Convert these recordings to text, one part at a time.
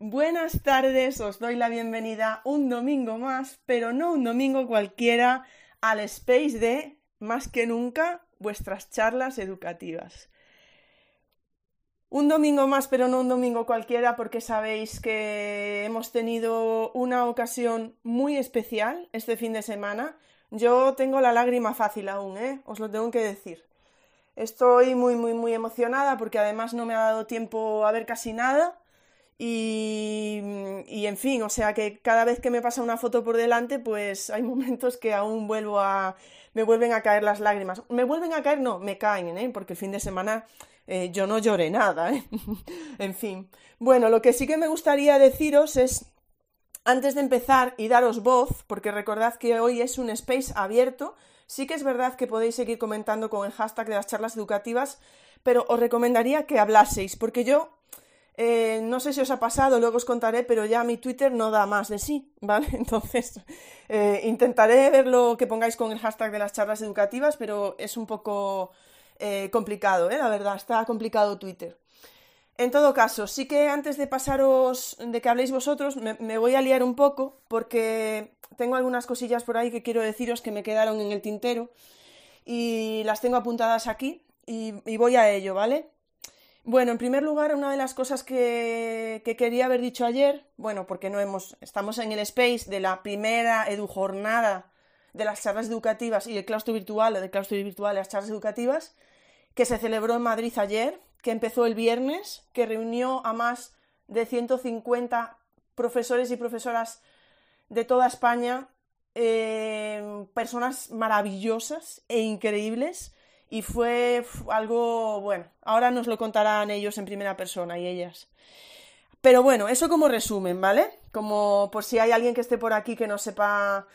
Buenas tardes, os doy la bienvenida un domingo más, pero no un domingo cualquiera, al space de, más que nunca, vuestras charlas educativas. Un domingo más, pero no un domingo cualquiera, porque sabéis que hemos tenido una ocasión muy especial este fin de semana. Yo tengo la lágrima fácil aún, ¿eh? Os lo tengo que decir. Estoy muy, muy, muy emocionada porque además no me ha dado tiempo a ver casi nada. Y, y, en fin, o sea que cada vez que me pasa una foto por delante, pues hay momentos que aún vuelvo a. me vuelven a caer las lágrimas. Me vuelven a caer, no, me caen, ¿eh? porque el fin de semana eh, yo no lloré nada, ¿eh? en fin. Bueno, lo que sí que me gustaría deciros es, antes de empezar y daros voz, porque recordad que hoy es un space abierto, sí que es verdad que podéis seguir comentando con el hashtag de las charlas educativas, pero os recomendaría que hablaseis, porque yo eh, no sé si os ha pasado, luego os contaré, pero ya mi Twitter no da más de sí, ¿vale? Entonces, eh, intentaré ver lo que pongáis con el hashtag de las charlas educativas, pero es un poco eh, complicado, ¿eh? La verdad, está complicado Twitter. En todo caso, sí que antes de pasaros, de que habléis vosotros, me, voy a liar un poco, porque tengo algunas cosillas por ahí que quiero deciros que me quedaron en el tintero y las tengo apuntadas aquí y voy a ello, ¿vale? Bueno, en primer lugar, una de las cosas que, quería haber dicho ayer, bueno, porque no hemos, estamos en el space de la primera edujornada de las charlas educativas y el claustro virtual, del claustro virtual de las charlas educativas, que se celebró en Madrid ayer, que empezó el viernes, que reunió a más de 150 profesores y profesoras de toda España, eh, personas maravillosas e increíbles, y fue algo, bueno, ahora nos lo contarán ellos en primera persona y ellas. Pero bueno, eso como resumen, ¿vale? Como por si hay alguien que esté por aquí que no sepa...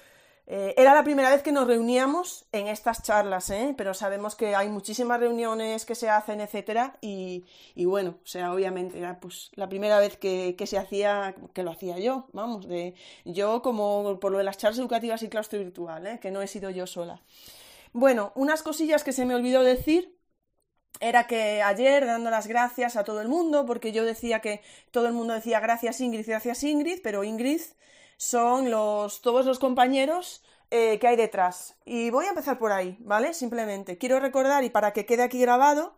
Eh, era la primera vez que nos reuníamos en estas charlas, ¿eh? Pero sabemos que hay muchísimas reuniones que se hacen, etcétera, y, y bueno, o sea, obviamente era pues la primera vez que, que, se hacía, que lo hacía yo, vamos, de yo como por lo de las charlas educativas y claustro virtual, ¿eh? Que no he sido yo sola. Bueno, unas cosillas que se me olvidó decir era que ayer dando las gracias a todo el mundo, porque yo decía que todo el mundo decía gracias Ingrid, gracias Ingrid, pero Ingrid son los, todos los compañeros eh, que hay detrás. Y voy a empezar por ahí, ¿vale? Simplemente quiero recordar, y para que quede aquí grabado,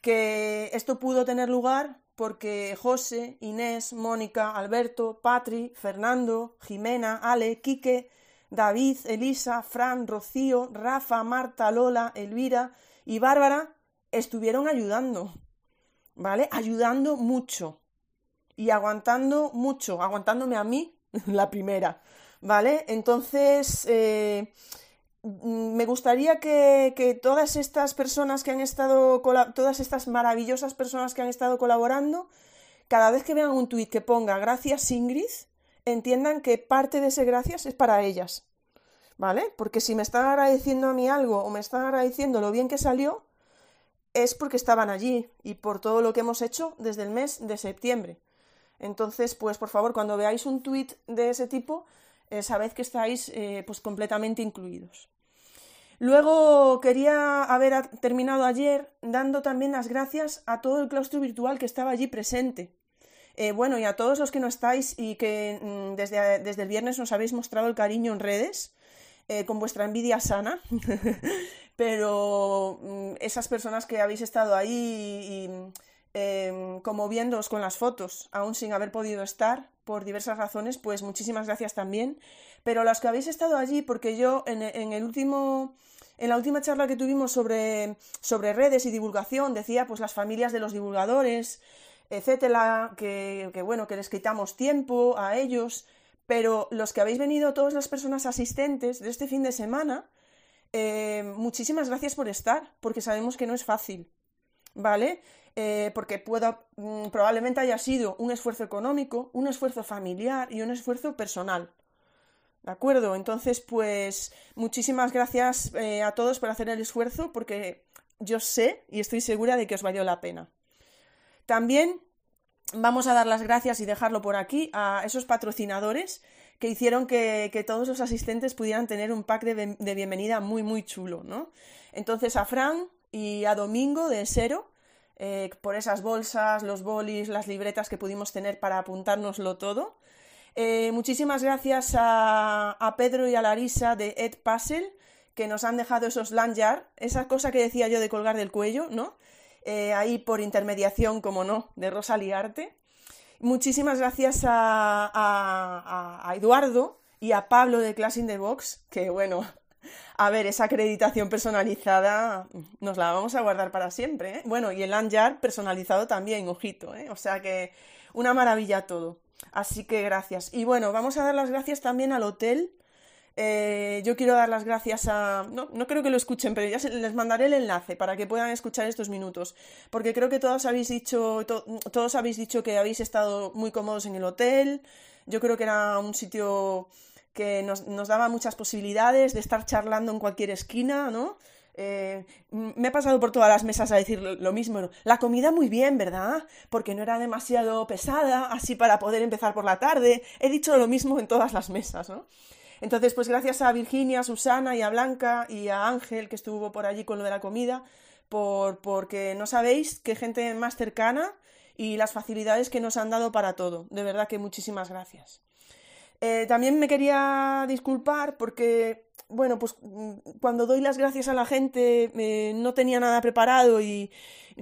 que esto pudo tener lugar porque José, Inés, Mónica, Alberto, Patri, Fernando, Jimena, Ale, Quique, David, Elisa, Fran, Rocío, Rafa, Marta, Lola, Elvira y Bárbara estuvieron ayudando, ¿vale? Ayudando mucho y aguantando mucho, aguantándome a mí la primera, ¿vale? Entonces, eh, me gustaría que, que, todas estas personas que han estado, todas estas maravillosas personas que han estado colaborando, cada vez que vean un tuit que ponga gracias Ingrid, entiendan que parte de ese gracias es para ellas. ¿Vale? Porque si me están agradeciendo a mí algo o me están agradeciendo lo bien que salió, es porque estaban allí y por todo lo que hemos hecho desde el mes de septiembre. Entonces, pues por favor, cuando veáis un tuit de ese tipo, eh, sabed que estáis eh, pues completamente incluidos. Luego quería haber terminado ayer dando también las gracias a todo el claustro virtual que estaba allí presente. Eh, bueno, y a todos los que no estáis y que mm, desde, desde, el viernes nos habéis mostrado el cariño en redes, eh, con vuestra envidia sana, pero mm, esas personas que habéis estado ahí y, em, como viéndoos con las fotos, aún sin haber podido estar por diversas razones, pues muchísimas gracias también. Pero las que habéis estado allí, porque yo en, en el último en la última charla que tuvimos sobre, sobre redes y divulgación decía pues las familias de los divulgadores, etcétera, que, bueno, que les quitamos tiempo a ellos, pero los que habéis venido, todas las personas asistentes de este fin de semana, eh, muchísimas gracias por estar, porque sabemos que no es fácil. ¿vale? Eh, porque pueda, mm, probablemente haya sido un esfuerzo económico, un esfuerzo familiar y un esfuerzo personal. ¿De acuerdo? Entonces, pues muchísimas gracias eh, a todos por hacer el esfuerzo porque yo sé y estoy segura de que os valió la pena. También vamos a dar las gracias y dejarlo por aquí a esos patrocinadores que hicieron que, todos los asistentes pudieran tener un pack de, bienvenida muy, muy chulo, ¿no? Entonces a Fran y a Domingo de Sero, eh, por esas bolsas, los bolis, las libretas que pudimos tener para apuntárnoslo todo. Eh, muchísimas gracias a, Pedro y a Larisa de Ed Puzzle, que nos han dejado esos lanyard, esa cosa que decía yo de colgar del cuello, ¿no? Eh, ahí por intermediación, como no, de Rosa Liarte. Muchísimas gracias a, Eduardo y a Pablo de Class in the Box, que bueno, a ver, esa acreditación personalizada nos la vamos a guardar para siempre. ¿eh? Bueno, y el lanyard personalizado también, ojito, ¿eh? o sea que una maravilla todo. Así que gracias. Y bueno, vamos a dar las gracias también al hotel. Eh, yo quiero dar las gracias a... No, no creo que lo escuchen, pero ya les mandaré el enlace para que puedan escuchar estos minutos. Porque creo que todos habéis dicho, todos habéis dicho que habéis estado muy cómodos en el hotel. Yo creo que era un sitio que nos, nos daba muchas posibilidades de estar charlando en cualquier esquina, ¿no? Eh, me he pasado por todas las mesas a decir lo mismo. La comida muy bien, ¿verdad? Porque no era demasiado pesada, así para poder empezar por la tarde. He dicho lo mismo en todas las mesas, ¿no? Entonces, pues gracias a Virginia, a Susana y a Blanca y a Ángel, que estuvo por allí con lo de la comida, por, porque no sabéis qué gente más cercana y las facilidades que nos han dado para todo. De verdad que muchísimas gracias. Eh, también me quería disculpar porque, bueno, pues mm, cuando doy las gracias a la gente eh, no tenía nada preparado y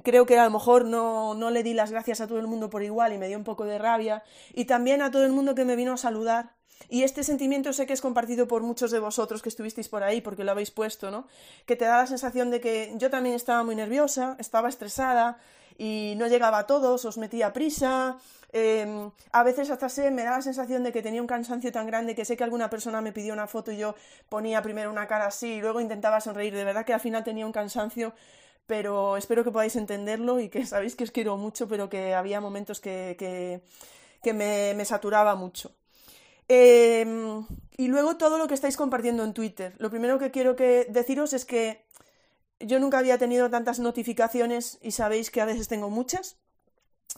creo que a lo mejor no, no le di las gracias a todo el mundo por igual y me dio un poco de rabia. Y también a todo el mundo que me vino a saludar. Y este sentimiento sé que es compartido por muchos de vosotros que estuvisteis por ahí porque lo habéis puesto, ¿no? Que te da la sensación de que yo también estaba muy nerviosa, estaba estresada y no llegaba a todos, os metía prisa, Em, a veces hasta sé, me da la sensación de que tenía un cansancio tan grande que sé que alguna persona me pidió una foto y yo ponía primero una cara así y luego intentaba sonreír. De verdad que al final tenía un cansancio, pero espero que podáis entenderlo y que sabéis que os quiero mucho, pero que había momentos que, que, me, saturaba mucho. Em, y luego todo lo que estáis compartiendo en Twitter. Lo primero que quiero deciros es que yo nunca había tenido tantas notificaciones y sabéis que a veces tengo muchas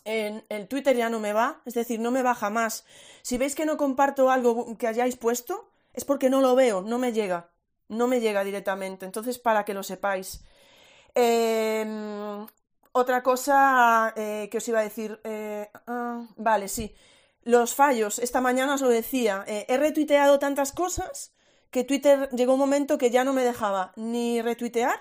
en el Twitter ya no me va, es decir, no me va jamás. Si veis que no comparto algo que hayáis puesto, es porque no lo veo, no me llega, no me llega directamente. Entonces, para que lo sepáis. Em, otra cosa eh, que os iba a decir. Eh, ah, vale, sí. Los fallos. Esta mañana os lo decía. Eh, he retuiteado tantas cosas que Twitter llegó un momento que ya no me dejaba ni retuitear,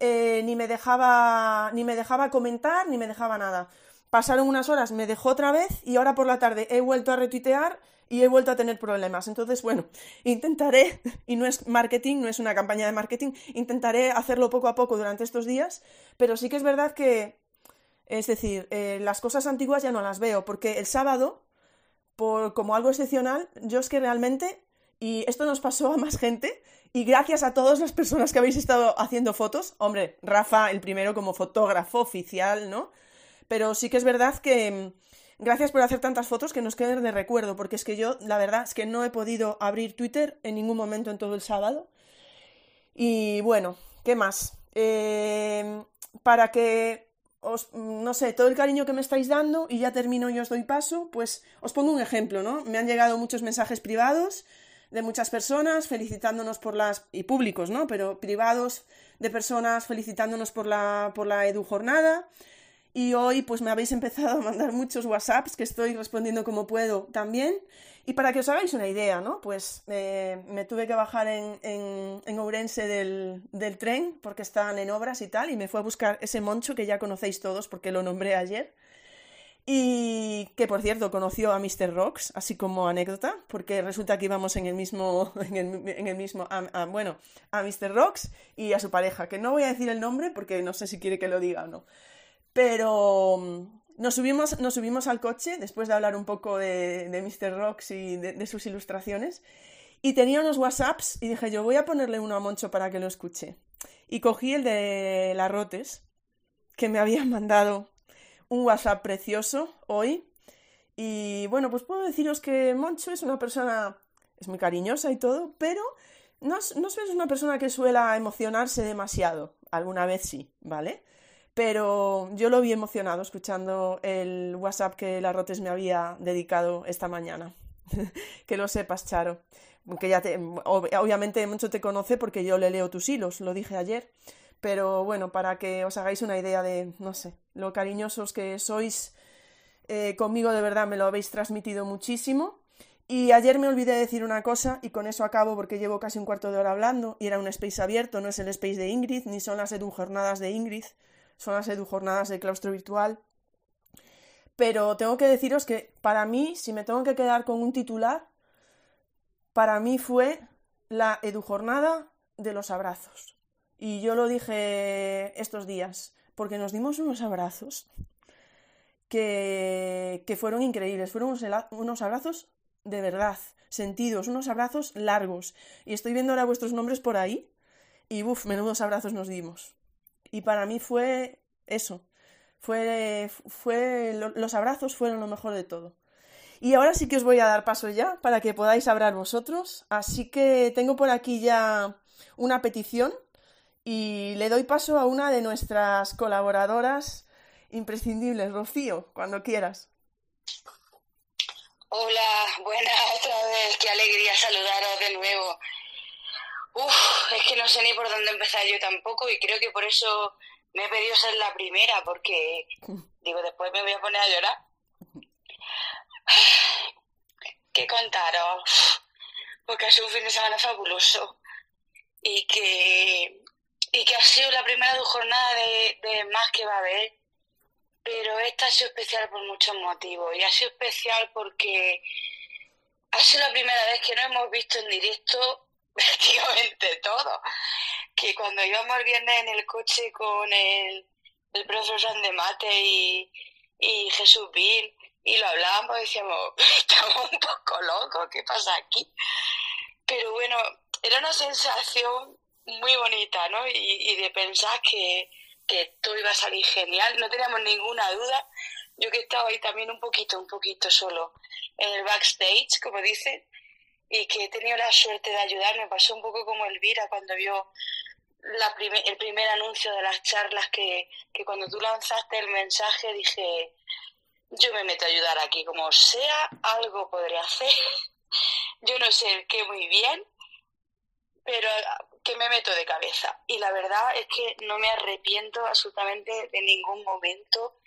ni me dejaba. ni me dejaba comentar, ni me dejaba nada. Pasaron unas horas, me dejó otra vez y ahora por la tarde he vuelto a retuitear y he vuelto a tener problemas. Entonces, bueno, intentaré, y no es marketing, no es una campaña de marketing, intentaré hacerlo poco a poco durante estos días, pero sí que es verdad que, es decir, eh, las cosas antiguas ya no las veo, porque el sábado, por, como algo excepcional, yo es que realmente, y esto nos pasó a más gente, y gracias a todas las personas que habéis estado haciendo fotos, hombre, Rafa, el primero como fotógrafo oficial, ¿no? Pero sí que es verdad que mm, gracias por hacer tantas fotos que nos queden de recuerdo, porque es que yo, la verdad, es que no he podido abrir Twitter en ningún momento en todo el sábado. Y bueno, ¿qué más? Em, para que no sé, todo el cariño que me estáis dando, y ya termino y os doy paso, pues os pongo un ejemplo, ¿no? Me han llegado muchos mensajes privados de muchas personas felicitándonos por las, y públicos, ¿no? Pero privados de personas felicitándonos por la, por la Edu Jornada, y hoy pues me habéis empezado a mandar muchos WhatsApps que estoy respondiendo como puedo también. Y para que os hagáis una idea, ¿no? Pues eh, me tuve que bajar en, en, Ourense del, del, tren porque estaban en obras y tal y me fue a buscar ese moncho que ya conocéis todos porque lo nombré ayer. Y que por cierto conoció a Mr. Rocks, así como anécdota, porque resulta que íbamos en el mismo, en el, en mismo, bueno, a Mr. Rocks y a su pareja, que no voy a decir el nombre porque no sé si quiere que lo diga o no. Pero nos subimos, nos subimos al coche después de hablar un poco de, de Mr. Rocks y de, sus ilustraciones. Y tenía unos WhatsApps y dije yo voy a ponerle uno a Moncho para que lo escuche. Y cogí el de Larrotes que me había mandado un WhatsApp precioso hoy. Y bueno, pues puedo deciros que Moncho es una persona, es muy cariñosa y todo, pero no, no es una persona que suela emocionarse demasiado. Alguna vez sí, ¿vale? Pero yo lo vi emocionado escuchando el WhatsApp que la Rotes me había dedicado esta mañana. que lo sepas, Charo. Que ya te, obviamente mucho te conoce porque yo le leo tus hilos, lo dije ayer. Pero bueno, para que os hagáis una idea de, no sé, lo cariñosos que sois eh, conmigo, de verdad me lo habéis transmitido muchísimo. Y ayer me olvidé de decir una cosa y con eso acabo porque llevo casi un cuarto de hora hablando y era un space abierto, no es el space de Ingrid, ni son las edu jornadas de Ingrid son las edujornadas de claustro virtual. Pero tengo que deciros que para mí, si me tengo que quedar con un titular, para mí fue la edujornada de los abrazos. Y yo lo dije estos días, porque nos dimos unos abrazos que, que fueron increíbles, fueron unos, unos abrazos de verdad, sentidos, unos abrazos largos. Y estoy viendo ahora vuestros nombres por ahí y uff, menudos abrazos nos dimos. Y para mí fue eso. Fue, fue, los abrazos fueron lo mejor de todo. Y ahora sí que os voy a dar paso ya para que podáis hablar vosotros. Así que tengo por aquí ya una petición y le doy paso a una de nuestras colaboradoras imprescindibles, Rocío, cuando quieras. Hola, buenas otra vez, qué alegría saludaros de nuevo. Uf, es que no sé ni por dónde empezar yo tampoco y creo que por eso me he pedido ser la primera porque digo, después me voy a poner a llorar. ¿Qué contaros? Porque ha sido un fin de semana fabuloso y que, y que ha sido la primera jornada de, de más que va a haber, pero esta ha sido especial por muchos motivos y ha sido especial porque ha sido la primera vez que no hemos visto en directo prácticamente todo. Que cuando íbamos el viernes en el coche con el, el profesor de Mate y, y Jesús Bill y lo hablábamos, decíamos, estamos un poco locos, ¿qué pasa aquí? Pero bueno, era una sensación muy bonita, ¿no? Y, de pensar que, que todo iba a salir genial, no teníamos ninguna duda. Yo que estaba ahí también un poquito, un poquito solo en el backstage, como dicen, y que he tenido la suerte de ayudar. Me pasó un poco como Elvira cuando vio la el primer anuncio de las charlas que, que cuando tú lanzaste el mensaje dije, yo me meto a ayudar aquí, como sea, algo podré hacer. yo no sé qué muy bien, pero que me meto de cabeza. Y la verdad es que no me arrepiento absolutamente de ningún momento.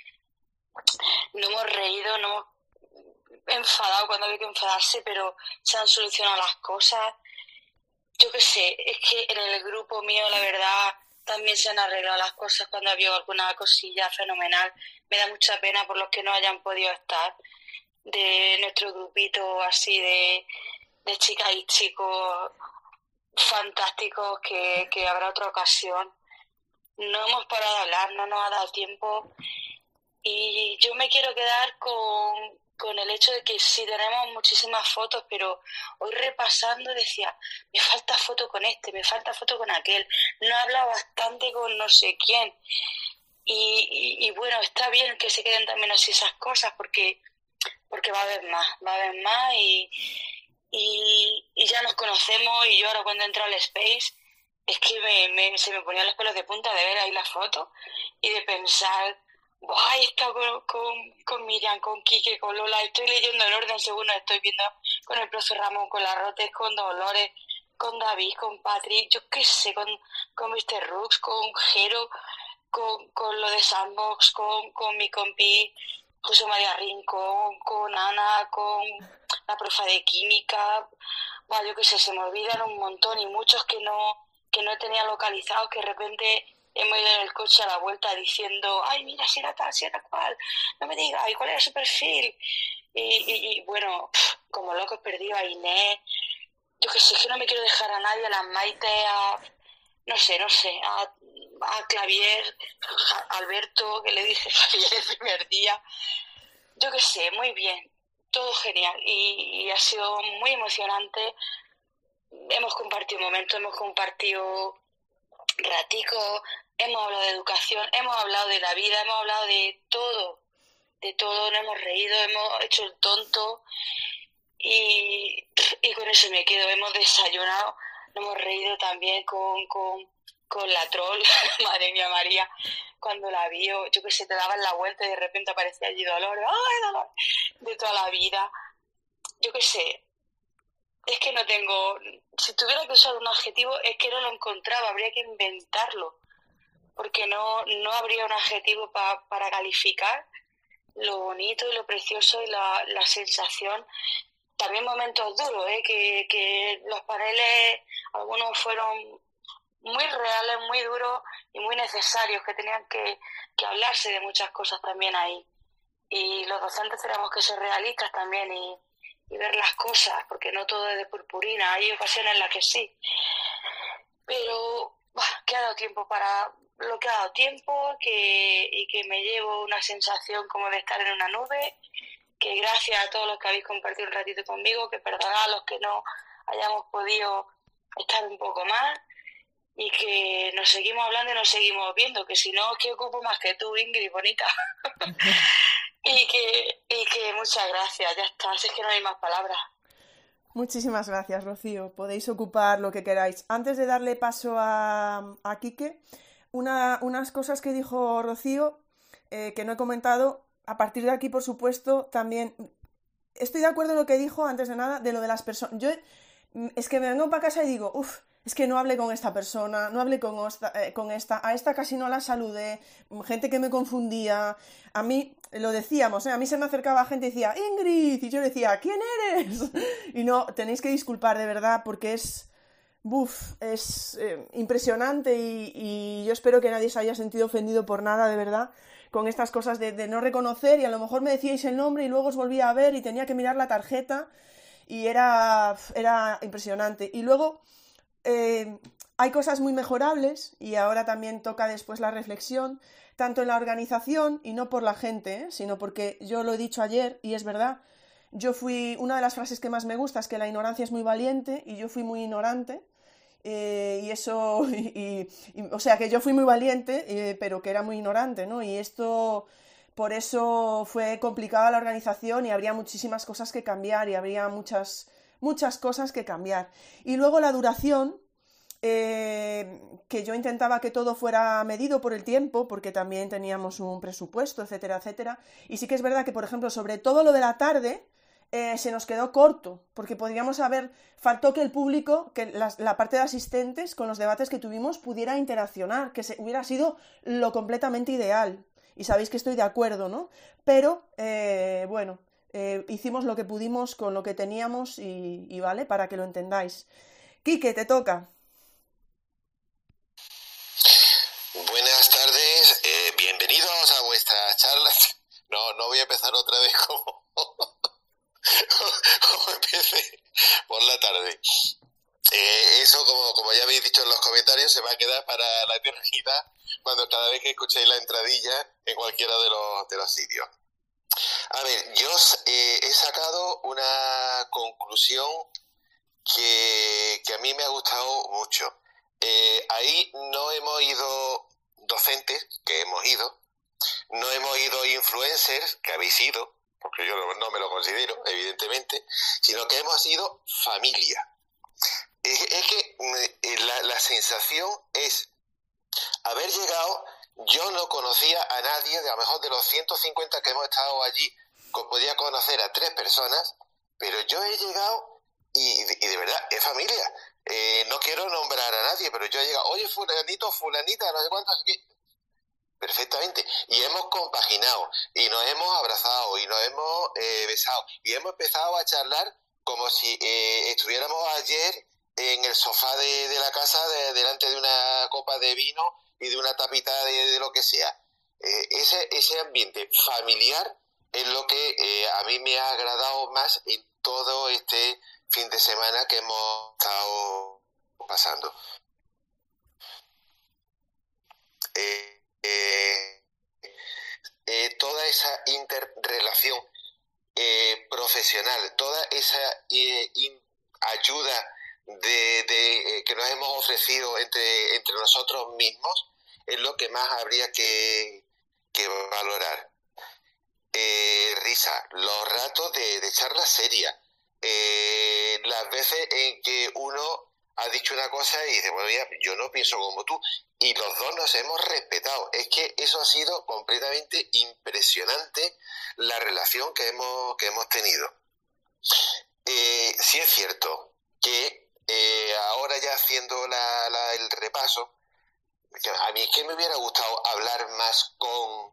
No hemos reído, no hemos enfadado cuando había que enfadarse, pero se han solucionado las cosas. Yo qué sé, es que en el grupo mío, la verdad, también se han arreglado las cosas cuando había alguna cosilla fenomenal. Me da mucha pena por los que no hayan podido estar de nuestro grupito así de, de chicas y chicos fantásticos que, que habrá otra ocasión. No hemos parado de hablar, no nos ha dado tiempo y yo me quiero quedar con, con el hecho de que sí tenemos muchísimas fotos, pero hoy repasando decía, me falta foto con este, me falta foto con aquel, no he hablado bastante con no sé quién. Y, bueno, está bien que se queden también así esas cosas porque, porque va a haber más, va a haber más y, y, ya nos conocemos y yo ahora cuando entro al Space es que me, se me ponían los pelos de punta de ver ahí la foto y de pensar He estado con, con, con, Miriam, con Quique, con Lola. Estoy leyendo en orden según estoy viendo con el profesor Ramón, con Larrotes, con Dolores, con David, con Patrick, yo qué sé, con, con Mr. Rooks, con Jero, con, con lo de Sandbox, con, con mi compi José María Rincón, con Ana, con la profa de química. Buah, yo qué sé, se me olvidan un montón y muchos que no, que no tenía localizados, que de repente hemos ido en el coche a la vuelta diciendo, ay, mira, si era tal, si era cual, no me digas, ¿y cuál era su perfil? Y, bueno, como loco perdido a Inés, yo que sé, que no me quiero dejar a nadie, a las Maite, a, no sé, no sé, a, a Clavier, a Alberto, que le dije Clavier el primer día, yo que sé, muy bien, todo genial y, y ha sido muy emocionante. Hemos compartido momentos, hemos compartido ratico hemos hablado de educación, hemos hablado de la vida, hemos hablado de todo, de todo, nos hemos reído, hemos hecho el tonto y, y con eso me quedo. Hemos desayunado, nos hemos reído también con, con, con la troll, madre mía María, cuando la vio, yo que sé, te daban la vuelta y de repente aparecía allí dolor, ¡ay, dolor! De toda la vida. Yo que sé, es que no tengo, si tuviera que usar un adjetivo, es que no lo encontraba, habría que inventarlo, porque no, no habría un adjetivo para calificar lo bonito y lo precioso y la, la sensación. También momentos duros, ¿eh? que, que los paneles, algunos fueron muy reales, muy duros y muy necesarios, que tenían que, que hablarse de muchas cosas también ahí. Y los docentes tenemos que ser realistas también y, y ver las cosas, porque no todo es de purpurina, hay ocasiones en las que sí. Pero bah, que ha dado tiempo para lo que ha dado tiempo que, y que me llevo una sensación como de estar en una nube, que gracias a todos los que habéis compartido un ratito conmigo, que perdonad a los que no hayamos podido estar un poco más y que nos seguimos hablando y nos seguimos viendo, que si no es que ocupo más que tú, Ingrid, bonita. y, que, y que muchas gracias, ya está, es que no hay más palabras. Muchísimas gracias, Rocío. Podéis ocupar lo que queráis. Antes de darle paso a, a Quique, una, unas cosas que dijo Rocío eh, que no he comentado. A partir de aquí, por supuesto, también estoy de acuerdo en lo que dijo antes de nada de lo de las personas. Yo es que me vengo para casa y digo, uff, es que no hablé con esta persona, no hablé con eh, con esta, a esta casi no la saludé, gente que me confundía. A mí, lo decíamos, ¿eh? a mí se me acercaba gente y decía, Ingrid, y yo decía, ¿quién eres? Y no, tenéis que disculpar de verdad porque es, buf, es eh, impresionante y, yo espero que nadie se haya sentido ofendido por nada, de verdad, con estas cosas de, no reconocer y a lo mejor me decíais el nombre y luego os volvía a ver y tenía que mirar la tarjeta y era, era impresionante. Y luego eh, hay cosas muy mejorables y ahora también toca después la reflexión, tanto en la organización y no por la gente, ¿eh? sino porque yo lo he dicho ayer y es verdad. Yo fui, una de las frases que más me gusta es que la ignorancia es muy valiente y yo fui muy ignorante. Eh, y eso, y, o sea, que yo fui muy valiente, eh, pero que era muy ignorante, ¿no? Y esto, por eso fue complicada la organización y habría muchísimas cosas que cambiar y habría muchas, muchas cosas que cambiar. Y luego la duración, eh, que yo intentaba que todo fuera medido por el tiempo, porque también teníamos un presupuesto, etcétera, etcétera. Y sí que es verdad que, por ejemplo, sobre todo lo de la tarde, eh, se nos quedó corto, porque podríamos haber, faltó que el público, que la, parte de asistentes con los debates que tuvimos pudiera interaccionar, que se, hubiera sido lo completamente ideal. Y sabéis que estoy de acuerdo, ¿no? Pero, eh, bueno, hicimos lo que pudimos con lo que teníamos y, y, vale, para que lo entendáis. Quique, te toca. Buenas tardes, eh, bienvenidos a vuestras charlas. No, voy a empezar otra vez como, como empecé por la tarde. Eh, eso, como, como ya habéis dicho en los comentarios, se va a quedar para la eternidad cuando cada vez que escuchéis la entradilla en cualquiera de los, de los sitios. A ver, yo eh, he sacado una conclusión que, que, a mí me ha gustado mucho. Eh, ahí no hemos ido docentes, que hemos ido, no hemos ido influencers, que habéis ido, porque yo no me lo considero, evidentemente, sino que hemos ido familia. Es, que eh, la, la sensación es haber llegado yo no conocía a nadie, de a lo mejor de los 150 que hemos estado allí, podía conocer a tres personas, pero yo he llegado y, y de verdad, es familia. Eh, no quiero nombrar a nadie, pero yo he llegado, oye, fulanito, fulanita, no sé cuánto, que... Perfectamente. Y hemos compaginado, y nos hemos abrazado, y nos hemos eh, besado, y hemos empezado a charlar como si eh, estuviéramos ayer en el sofá de, de la casa de, delante de una copa de vino y de una tapita de, de lo que sea. Eh, ese, ese ambiente familiar es lo que eh, a mí me ha agradado más en todo este fin de semana que hemos estado pasando. Toda esa interrelación profesional, toda esa ayuda que nos hemos ofrecido entre, nosotros mismos, es lo que más habría que, valorar. Eh, risa, los ratos de, charla seria, eh, las veces en que uno ha dicho una cosa y dice, bueno, ya, yo no pienso como tú, y los dos nos hemos respetado. Es que eso ha sido completamente impresionante la relación que hemos, que hemos tenido. Eh, sí es cierto que eh, ahora ya haciendo la, el repaso, a mí es que me hubiera gustado hablar más con,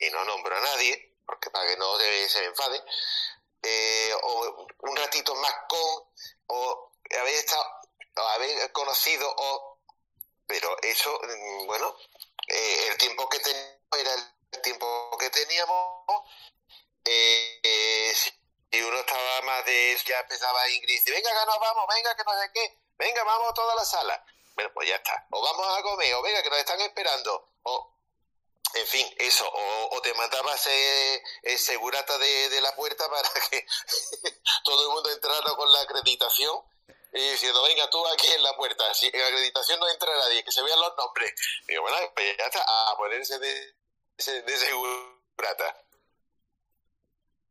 y no nombro a nadie, porque para que no se me enfade, eh, o un ratito más con, o haber estado, haber conocido, o pero eso, mm, bueno, eh, el tiempo que teníamos era el tiempo que teníamos. Eh, eh, si uno estaba más de ya empezaba Ingrid, venga que nos vamos, venga que no sé qué, venga, vamos a toda la sala. Bueno, pues ya está. O vamos a comer, o venga que nos están esperando. O, en fin, eso, o, te mandabas eh, segurata de, de la puerta para que todo el mundo entrara con la acreditación y diciendo, venga tú aquí en la puerta, si en acreditación no entra nadie, que se vean los nombres. Digo, bueno, pues ya está, a ponerse de, de segurata.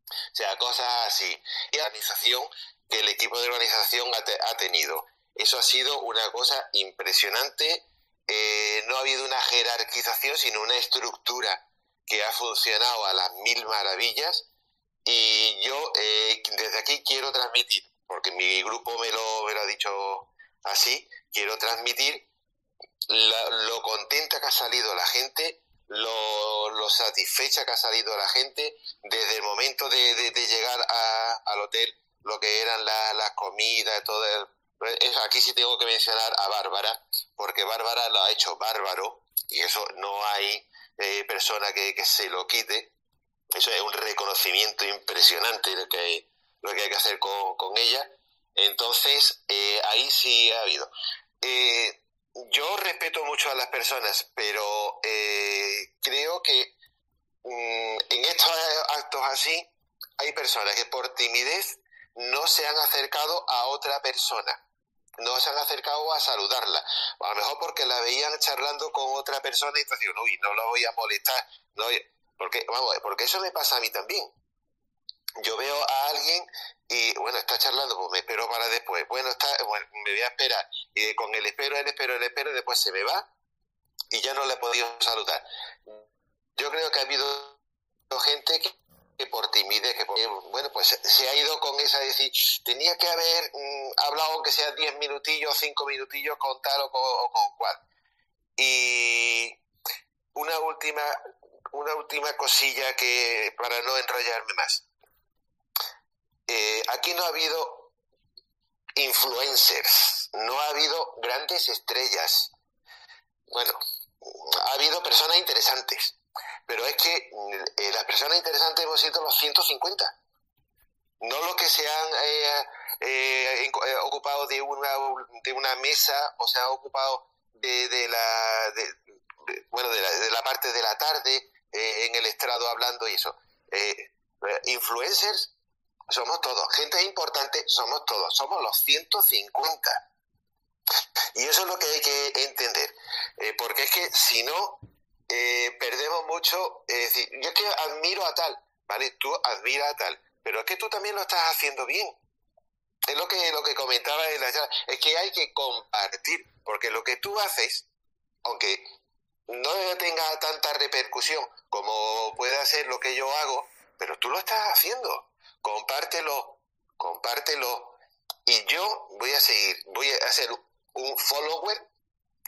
O sea, cosas así. Y organización que el equipo de organización ha, ha tenido. Eso ha sido una cosa impresionante. Eh, no ha habido una jerarquización, sino una estructura que ha funcionado a las mil maravillas. Y yo eh, desde aquí quiero transmitir porque mi grupo me lo, me ha dicho así, quiero transmitir lo contenta que ha salido la gente, lo, satisfecha que ha salido la gente desde el momento de, llegar al hotel, lo que eran las comidas, todo aquí sí tengo que mencionar a Bárbara, porque Bárbara lo ha hecho bárbaro y eso no hay eh, persona que, se lo quite. Eso es un reconocimiento impresionante lo que, lo que hay que hacer con, ella. Entonces, eh, ahí sí ha habido. Eh, yo respeto mucho a las personas, pero eh, creo que mm, en estos actos así hay personas que por timidez no se han acercado a otra persona, no se han acercado a saludarla, a lo mejor porque la veían charlando con otra persona y entonces uy, no la voy a molestar, no, porque, vamos, porque eso me pasa a mí también yo veo a alguien y bueno, está charlando, pues me espero para después. Bueno, está, bueno, me voy a esperar. Y con el espero, el espero, el espero, después se me va y ya no le he podido saludar. Yo creo que ha habido gente que, por timidez, que bueno, pues se ha ido con esa decir, tenía que haber mm, hablado aunque sea 10 minutillos, 5 minutillos con tal o con, o con cual. Y una última, una última cosilla que para no enrollarme más eh, aquí no ha habido influencers, no ha habido grandes estrellas. Bueno, ha habido personas interesantes, pero es que eh, las personas interesantes hemos sido los 150. No los que se han eh, ocupado de una, de una mesa o se han ocupado de, la, bueno, de la, parte de la tarde en el estrado hablando y eso. influencers somos todos. Gente importante, somos todos. Somos los 150. Y eso es lo que hay que entender. Eh, porque es que si no, eh, perdemos mucho. Es decir, yo es que admiro a tal, ¿vale? Tú admiras a tal. Pero es que tú también lo estás haciendo bien. Es lo que, lo que comentaba en la charla. Es que hay que compartir. Porque lo que tú haces, aunque no tenga tanta repercusión como puede hacer lo que yo hago, pero tú lo estás haciendo compártelo, compártelo. Y yo voy a seguir, voy a hacer un follower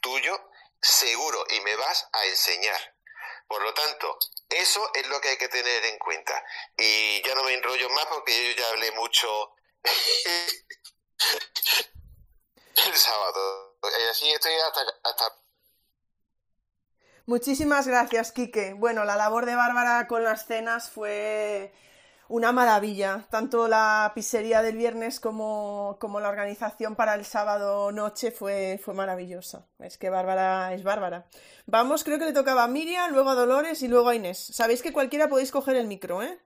tuyo seguro y me vas a enseñar. Por lo tanto, eso es lo que hay que tener en cuenta. Y ya no me enrollo más porque yo ya hablé mucho el sábado. Y así estoy hasta, hasta... Muchísimas gracias, Quique. Bueno, la labor de Bárbara con las cenas fue una maravilla. Tanto la pizzería del viernes como, la organización para el sábado noche fue, fue maravillosa. Es que Bárbara es Bárbara. Vamos, creo que le tocaba a Miriam, luego a Dolores y luego a Inés. Sabéis que cualquiera podéis coger el micro, ¿eh?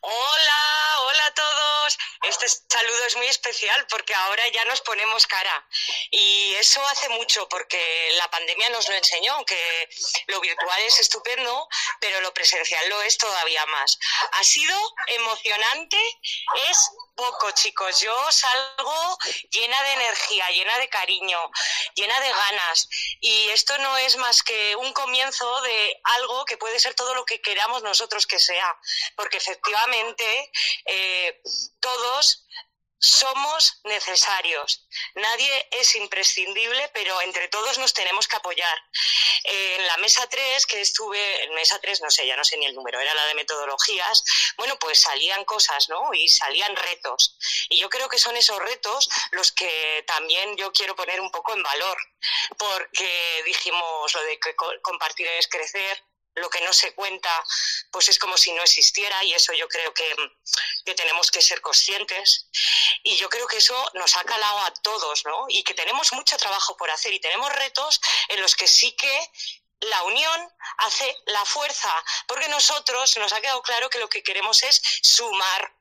Hola, hola a todos. Este saludo es muy especial porque ahora ya nos ponemos cara. Y eso hace mucho porque la pandemia nos lo enseñó, que lo virtual es estupendo, pero lo presencial lo es todavía más. Ha sido emocionante, es poco, chicos. Yo salgo llena de energía, llena de cariño, llena de ganas. Y esto no es más que un comienzo de algo que puede ser todo lo que queramos nosotros que sea. Porque efectivamente eh, todos somos necesarios. Nadie es imprescindible, pero entre todos nos tenemos que apoyar. en la mesa 3, que estuve, en mesa 3, no sé, ya no sé ni el número, era la de metodologías, bueno, pues salían cosas, ¿no? Y salían retos. Y yo creo que son esos retos los que también yo quiero poner un poco en valor, porque dijimos lo de que compartir es crecer, lo que no se cuenta, pues es como si no existiera y eso yo creo que, tenemos que ser conscientes. Y yo creo que eso nos ha calado a todos, ¿no? Y que tenemos mucho trabajo por hacer y tenemos retos en los que sí que la unión hace la fuerza, porque nosotros nos ha quedado claro que lo que queremos es sumar,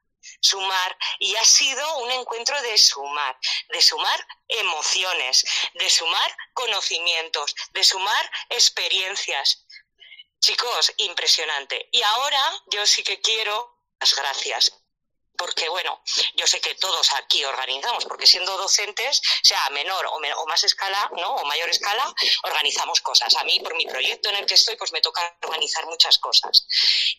sumar y ha sido un encuentro de sumar, de sumar emociones, de sumar conocimientos, de sumar experiencias. Chicos, impresionante. Y ahora yo sí que quiero las gracias. Porque, bueno, yo sé que todos aquí organizamos, porque siendo docentes, sea menor o, más escala, ¿no? O mayor escala, organizamos cosas. A mí, por mi proyecto en el que estoy, pues me toca organizar muchas cosas.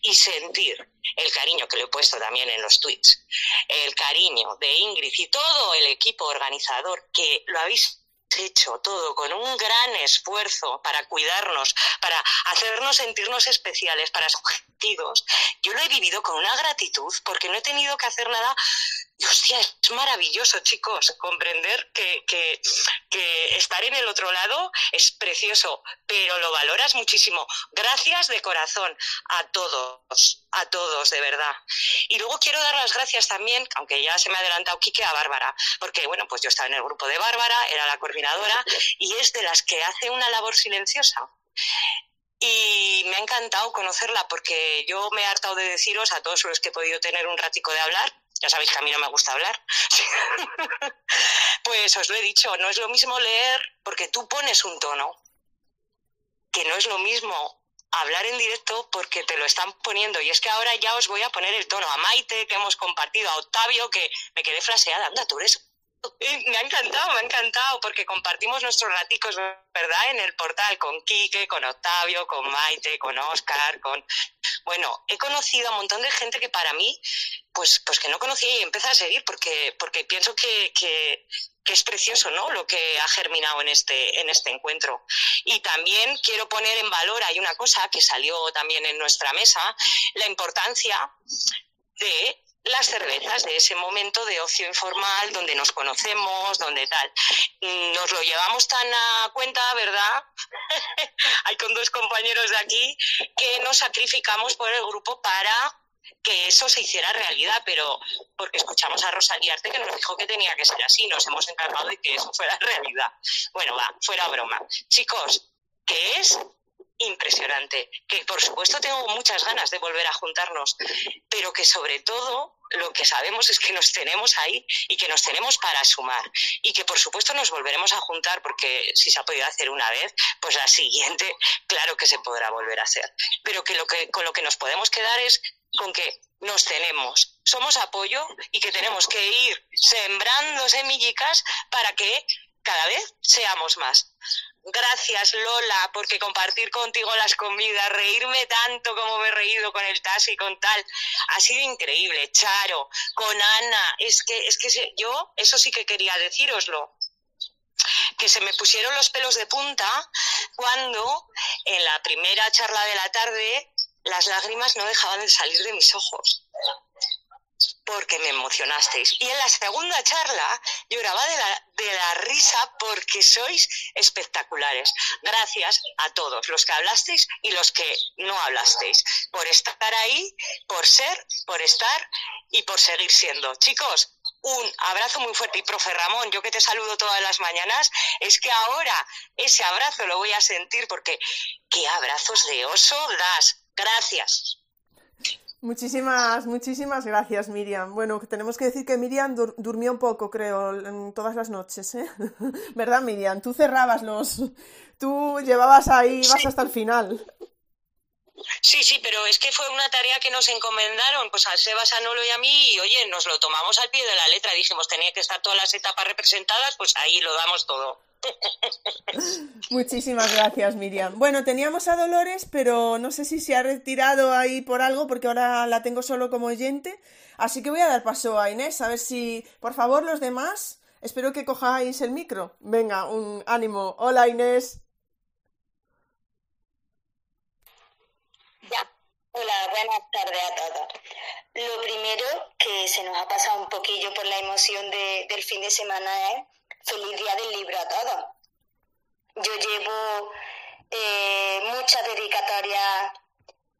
Y sentir el cariño que le he puesto también en los tweets, el cariño de Ingrid y todo el equipo organizador que lo habéis hecho todo con un gran esfuerzo para cuidarnos, para hacernos sentirnos especiales, para sentidos, yo lo he vivido con una gratitud porque no he tenido que hacer nada y hostia, es maravilloso, chicos, comprender que, que, que, estar en el otro lado es precioso, pero lo valoras muchísimo. Gracias de corazón a todos, a todos, de verdad. Y luego quiero dar las gracias también, aunque ya se me ha adelantado Quique, a Bárbara, porque bueno, pues yo estaba en el grupo de Bárbara, era la coordinadora, y es de las que hace una labor silenciosa y me ha encantado conocerla porque yo me he hartado de deciros a todos los que he podido tener un ratico de hablar, ya sabéis que a mí no me gusta hablar, pues os lo he dicho, no es lo mismo leer porque tú pones un tono, que no es lo mismo hablar en directo porque te lo están poniendo. Y es que ahora ya os voy a poner el tono a Maite, que hemos compartido, a Octavio, que me quedé fraseada, anda, tú eres me ha encantado, me ha encantado, porque compartimos nuestros raticos, ¿verdad? En el portal con Quique, con Octavio, con Maite, con Oscar, con... Bueno, he conocido a un montón de gente que para mí, pues, pues que no conocía y empecé a seguir porque, porque pienso que, que, que es precioso, ¿no? Lo que ha germinado en este, en este encuentro. Y también quiero poner en valor, hay una cosa que salió también en nuestra mesa, la importancia de las cervezas de ese momento de ocio informal donde nos conocemos, donde tal. Nos lo llevamos tan a cuenta, ¿verdad? Hay con dos compañeros de aquí que nos sacrificamos por el grupo para que eso se hiciera realidad, pero porque escuchamos a Rosalía Arte que nos dijo que tenía que ser así, nos hemos encargado de que eso fuera realidad. Bueno, va, fuera broma. Chicos, ¿qué es impresionante, que por supuesto tengo muchas ganas de volver a juntarnos, pero que sobre todo lo que sabemos es que nos tenemos ahí y que nos tenemos para sumar y que por supuesto nos volveremos a juntar porque si se ha podido hacer una vez, pues la siguiente claro que se podrá volver a hacer, pero que, lo que con lo que nos podemos quedar es con que nos tenemos, somos apoyo y que tenemos que ir sembrando semillicas para que cada vez seamos más. Gracias, Lola, porque compartir contigo las comidas, reírme tanto como me he reído con el taxi con tal, ha sido increíble. Charo, con Ana, es que, es que yo eso sí que quería decíroslo que se me pusieron los pelos de punta cuando en la primera charla de la tarde las lágrimas no dejaban de salir de mis ojos porque me emocionasteis. Y en la segunda charla lloraba de la, de la risa porque sois espectaculares. Gracias a todos los que hablasteis y los que no hablasteis, por estar ahí, por ser, por estar y por seguir siendo. Chicos, un abrazo muy fuerte. Y profe Ramón, yo que te saludo todas las mañanas, es que ahora ese abrazo lo voy a sentir porque qué abrazos de oso das. Gracias. Muchísimas, muchísimas gracias, Miriam. Bueno, tenemos que decir que Miriam durmió un poco, creo, en todas las noches, ¿eh? ¿Verdad, Miriam? Tú cerrabas los... Tú llevabas ahí, vas hasta el final. Sí, sí, pero es que fue una tarea que nos encomendaron, pues a Sebas, a Nolo y a mí, y oye, nos lo tomamos al pie de la letra. Dijimos, tenía que estar todas las etapas representadas, pues ahí lo damos todo. Muchísimas gracias, Miriam. Bueno, teníamos a Dolores, pero no sé si se ha retirado ahí por algo, porque ahora la tengo solo como oyente. Así que voy a dar paso a Inés, a ver si, por favor, los demás, espero que cojáis el micro. Venga, un ánimo. Hola, Inés. Hola, buenas tardes a todos. Lo primero que se nos ha pasado un poquillo por la emoción del fin de semana es día del libro a todos. Yo llevo eh, muchas dedicatorias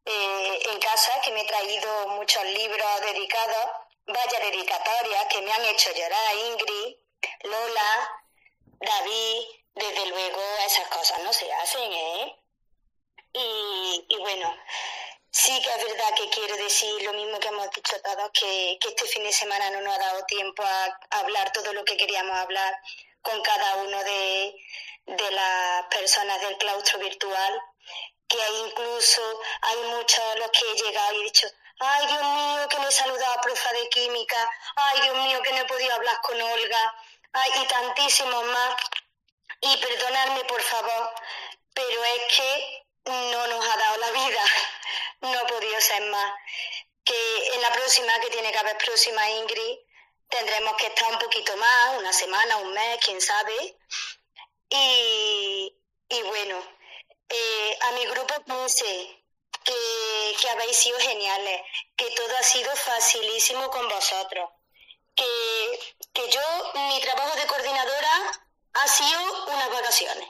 eh, en casa, que me he traído muchos libros dedicados, vaya dedicatorias que me han hecho llorar, Ingrid, Lola, David, desde luego esas cosas no se hacen, ¿eh? Y bueno, sí que es verdad que quiero decir lo mismo que hemos dicho todos, que, que este fin de semana no nos ha dado tiempo a, hablar todo lo que queríamos hablar con cada uno de, de las personas del claustro virtual, que incluso hay muchos los que he llegado y he dicho, ay Dios mío, que me he saludado a profa de química, ay Dios mío, que no he podido hablar con Olga, ay, y tantísimos más. Y perdonadme, por favor, pero es que no nos ha dado la vida, no ha podido ser más. Que en la próxima, que tiene que haber próxima Ingrid, tendremos que estar un poquito más, una semana, un mes, quién sabe. Y, y bueno, eh, a mi grupo pensé que, que habéis sido geniales, que todo ha sido facilísimo con vosotros, que, que yo, mi trabajo de coordinadora ha sido unas vacaciones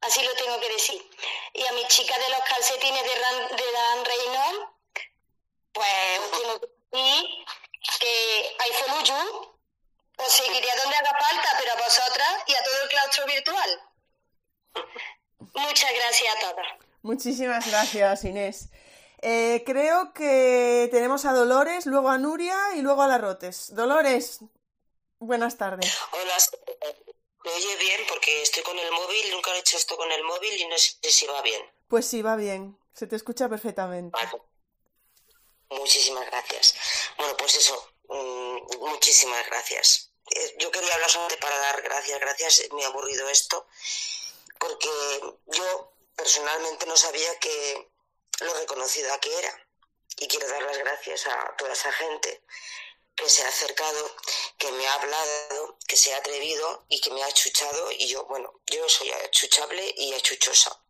así lo tengo que decir. Y a mi chica de los calcetines de, Ran, de Dan Reynolds, pues tengo que decir que I follow you, os seguiré a donde haga falta, pero a vosotras y a todo el claustro virtual. Muchas gracias a todas. Muchísimas gracias, Inés. Eh, creo que tenemos a Dolores, luego a Nuria y luego a Larrotes. Dolores, buenas tardes. Hola, me oye bien porque estoy con el móvil, nunca he hecho esto con el móvil y no sé si va bien. Pues sí, va bien, se te escucha perfectamente. Muchísimas gracias. Bueno, pues eso, mm, muchísimas gracias. Eh, yo quería hablar solamente para dar gracias, gracias, me ha aburrido esto, porque yo personalmente no sabía que lo reconocida que era. Y quiero dar las gracias a toda esa gente que se ha acercado, que me ha hablado, que se ha atrevido y que me ha achuchado y yo, bueno, yo soy achuchable y achuchosa.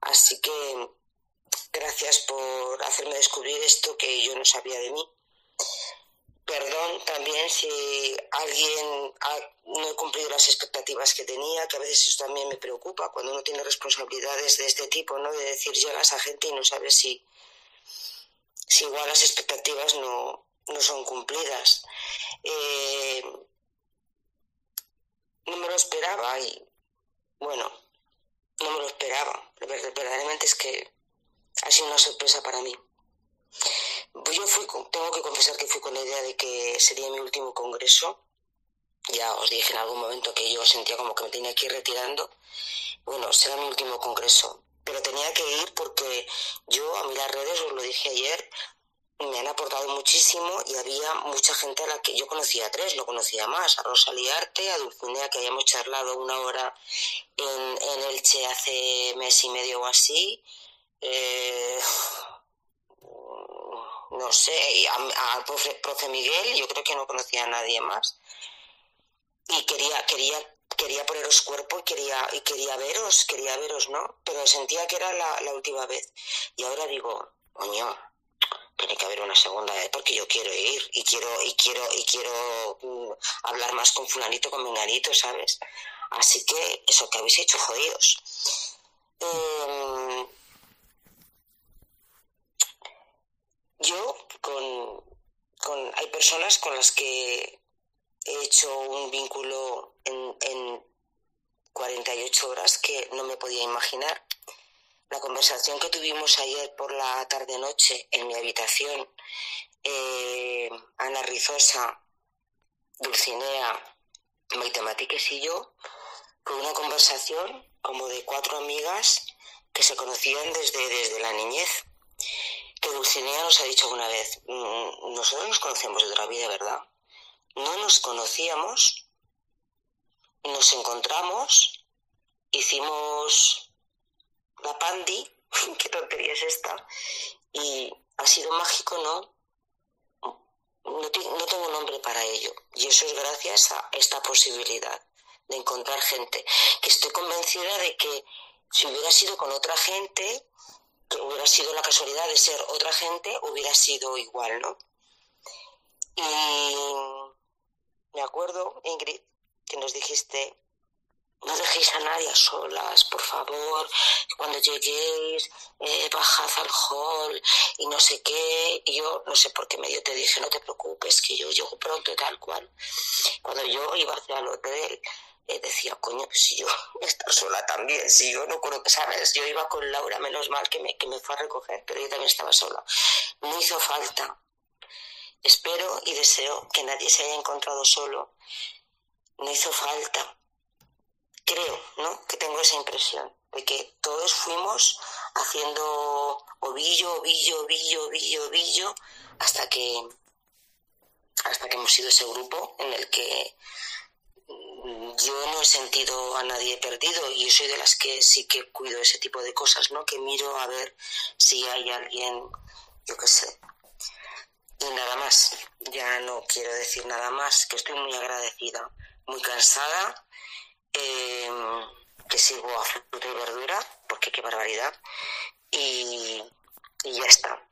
Así que gracias por hacerme descubrir esto que yo no sabía de mí. Perdón también si alguien no he cumplido las expectativas que tenía, que a veces eso también me preocupa cuando uno tiene responsabilidades de este tipo, ¿no? De decir, llegas a gente y no sabes si, si igual las expectativas no, no son cumplidas. Eh, no me lo esperaba y, bueno, no me lo esperaba. Verdaderamente es que ha sido una sorpresa para mí. Yo fui, tengo que confesar que fui con la idea de que sería mi último congreso. Ya os dije en algún momento que yo sentía como que me tenía que ir retirando. Bueno, será mi último congreso. Pero tenía que ir porque yo a mí las redes, os lo dije ayer, me han aportado muchísimo y había mucha gente a la que yo conocía tres, lo conocía más, a Rosalía Arte, a Dulcinea, que habíamos charlado una hora en, en Elche hace mes y medio o así. Eh, no sé, al profe, Miguel, yo creo que no conocía a nadie más. Y quería, quería, quería poneros cuerpo y quería, y quería veros, quería veros, ¿no? Pero sentía que era la, la última vez. Y ahora digo, coño, tiene que haber una segunda porque yo quiero ir y quiero y quiero y quiero mm, hablar más con fulanito con menganito sabes así que eso que habéis hecho jodidos em, yo con, con hay personas con las que he hecho un vínculo en, en 48 horas que no me podía imaginar la conversación que tuvimos ayer por la tarde-noche en mi habitación, eh, Ana Rizosa, Dulcinea, Maitematikes y yo, fue una conversación como de cuatro amigas que se conocían desde, desde la niñez. Que Dulcinea nos ha dicho una vez, mm, nosotros nos conocemos de otra vida, ¿verdad? No nos conocíamos, nos encontramos, hicimos la pandi, qué tontería es esta, y ha sido mágico, ¿no? No, no tengo nombre para ello, y eso es gracias a esta posibilidad de encontrar gente, que estoy convencida de que si hubiera sido con otra gente, que hubiera sido la casualidad de ser otra gente, hubiera sido igual, ¿no? Y me acuerdo, Ingrid, que nos dijiste, no dejéis a nadie a solas, por favor, cuando lleguéis, eh, bajad al hall y no sé qué. Y yo no sé por qué medio te dije, no te preocupes, que yo llego pronto tal cual. Cuando yo iba hacia el hotel, eh, decía, coño, pues si yo estar sola también, si yo no creo que sabes, yo iba con Laura, menos mal que me, que me fue a recoger, pero yo también estaba sola. No hizo falta. Espero y deseo que nadie se haya encontrado solo. No hizo falta. Creo, ¿no? Que tengo esa impresión de que todos fuimos haciendo ovillo, ovillo, ovillo, ovillo, ovillo, hasta que hasta que hemos sido ese grupo en el que yo no he sentido a nadie perdido y yo soy de las que sí que cuido ese tipo de cosas, ¿no? Que miro a ver si hay alguien, yo qué sé. Y nada más, ya no quiero decir nada más, que estoy muy agradecida, muy cansada, eh, que sigo a fruta y verdura, porque qué barbaridad, y, y ya está.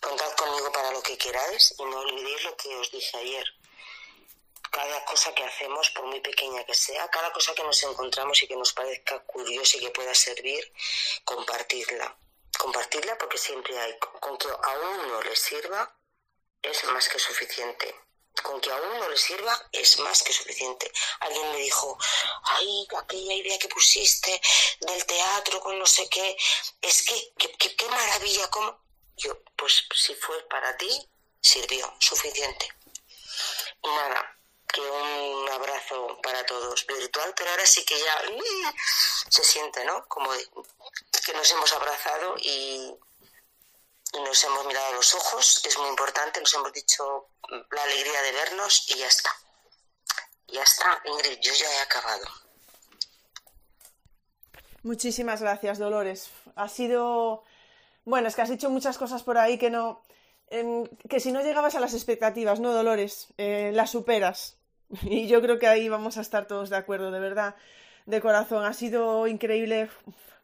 Contad conmigo para lo que queráis y no olvidéis lo que os dije ayer cada cosa que hacemos, por muy pequeña que sea, cada cosa que nos encontramos y que nos parezca curiosa y que pueda servir, compartirla. Compartirla porque siempre hay, con que a uno le sirva, es más que suficiente. Con que a uno le sirva es más que suficiente. Alguien me dijo, ay, aquella idea que pusiste del teatro con no sé qué, es que, qué maravilla, ¿cómo? Yo, pues si fue para ti, sirvió, suficiente. Nada, que un abrazo para todos virtual, pero ahora sí que ya se siente, ¿no? Como que nos hemos abrazado y, nos hemos mirado a los ojos, que es muy importante, nos hemos dicho la alegría de vernos y ya está. Ya está, Ingrid, yo ya he acabado. Muchísimas gracias, Dolores. Ha sido. Bueno, es que has dicho muchas cosas por ahí que no. Em, que si no llegabas a las expectativas, ¿no, Dolores? Eh, las superas. Y yo creo que ahí vamos a estar todos de acuerdo, de verdad, de corazón. Ha sido increíble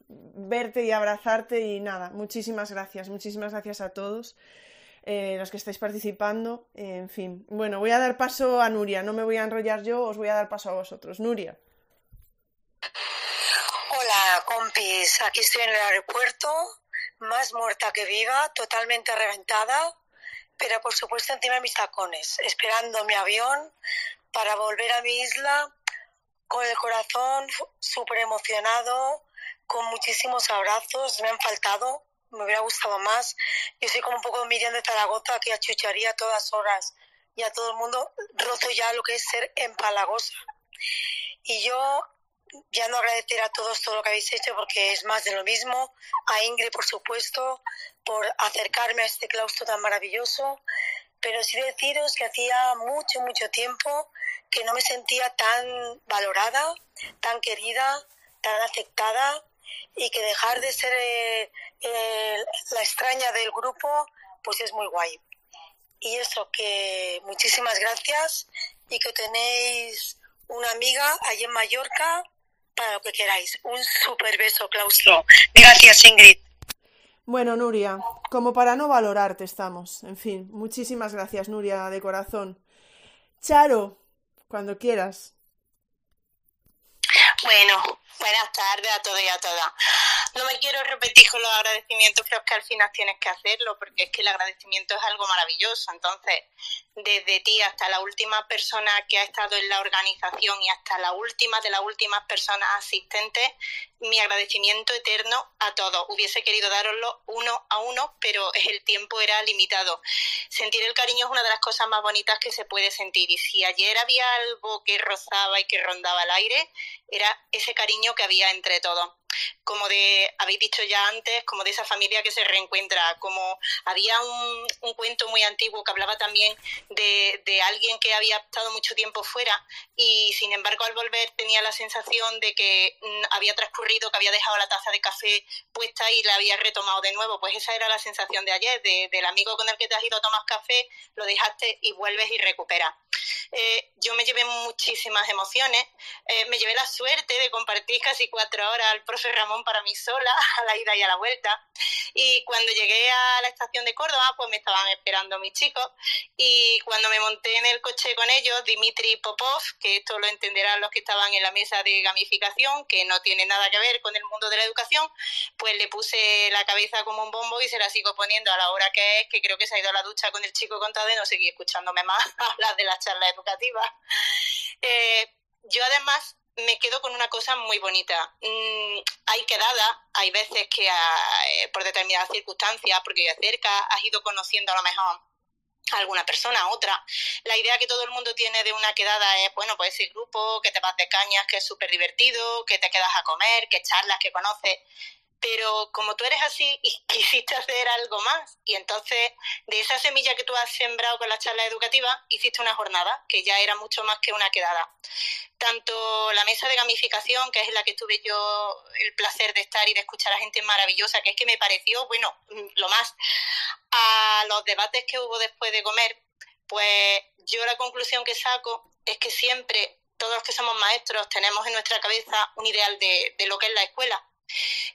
verte y abrazarte y nada, muchísimas gracias, muchísimas gracias a todos eh, los que estáis participando. en fin, bueno, voy a dar paso a Nuria, no me voy a enrollar yo, os voy a dar paso a vosotros. Nuria. Hola, compis, aquí estoy en el aeropuerto, más muerta que viva, totalmente reventada, pero por supuesto encima de mis tacones, esperando mi avión para volver a mi isla con el corazón súper emocionado, con muchísimos abrazos, me han faltado, me hubiera gustado más. Yo soy como un poco Miriam de Zaragoza que achucharía a todas horas y a todo el mundo rozo ya lo que es ser empalagosa. Y yo ya no agradecer a todos todo lo que habéis hecho porque es más de lo mismo, a Ingrid por supuesto, por acercarme a este claustro tan maravilloso, pero sí deciros que hacía mucho, mucho tiempo que no me sentía tan valorada, tan querida, tan aceptada y que dejar de ser eh, la extraña del grupo pues es muy guay. Y eso, que muchísimas gracias y que tenéis una amiga allí en Mallorca para lo que queráis. Un super beso, claustro. Gracias, Ingrid. Bueno, Nuria, como para no valorarte estamos. En fin, muchísimas gracias, Nuria, de corazón. Charo, cuando quieras. Bueno, Buenas tardes a todos y a todas. No me quiero repetir con los agradecimientos, creo que al final tienes que hacerlo, porque es que el agradecimiento es algo maravilloso. Entonces, desde ti hasta la última persona que ha estado en la organización y hasta la última de las últimas personas asistentes, mi agradecimiento eterno a todos. Hubiese querido daroslo uno a uno, pero el tiempo era limitado. Sentir el cariño es una de las cosas más bonitas que se puede sentir. Y si ayer había algo que rozaba y que rondaba el aire, era ese cariño que había entre todos como de, habéis dicho ya antes, como de esa familia que se reencuentra, como había un, un cuento muy antiguo que hablaba también de, de, alguien que había estado mucho tiempo fuera y sin embargo al volver tenía la sensación de que mm, había transcurrido, que había dejado la taza de café puesta y la había retomado de nuevo. Pues esa era la sensación de ayer, de, del amigo con el que te has ido a tomar café, lo dejaste y vuelves y recuperas. Eh, yo me llevé muchísimas emociones, eh, me llevé la suerte de compartir casi cuatro horas al profe Ramón para mí sola, a la ida y a la vuelta. Y cuando llegué a la estación de Córdoba, pues me estaban esperando mis chicos. Y cuando me monté en el coche con ellos, Dimitri Popov, que esto lo entenderán los que estaban en la mesa de gamificación, que no tiene nada que ver con el mundo de la educación, pues le puse la cabeza como un bombo y se la sigo poniendo a la hora que es, que creo que se ha ido a la ducha con el chico contado y no seguí escuchándome más hablar de las charlas educativas. Eh, yo además me quedo con una cosa muy bonita. Mm, hay quedada, hay veces que ah, eh, por determinadas circunstancias, porque de cerca, has ido conociendo a lo mejor a alguna persona, a otra. La idea que todo el mundo tiene de una quedada es, bueno, pues ese grupo, que te vas de cañas, que es súper divertido, que te quedas a comer, que charlas, que conoces pero como tú eres así y quisiste hacer algo más, y entonces de esa semilla que tú has sembrado con la charla educativa, hiciste una jornada que ya era mucho más que una quedada. Tanto la mesa de gamificación, que es en la que tuve yo el placer de estar y de escuchar a gente maravillosa, que es que me pareció, bueno, lo más, a los debates que hubo después de comer, pues yo la conclusión que saco es que siempre todos los que somos maestros tenemos en nuestra cabeza un ideal de, de lo que es la escuela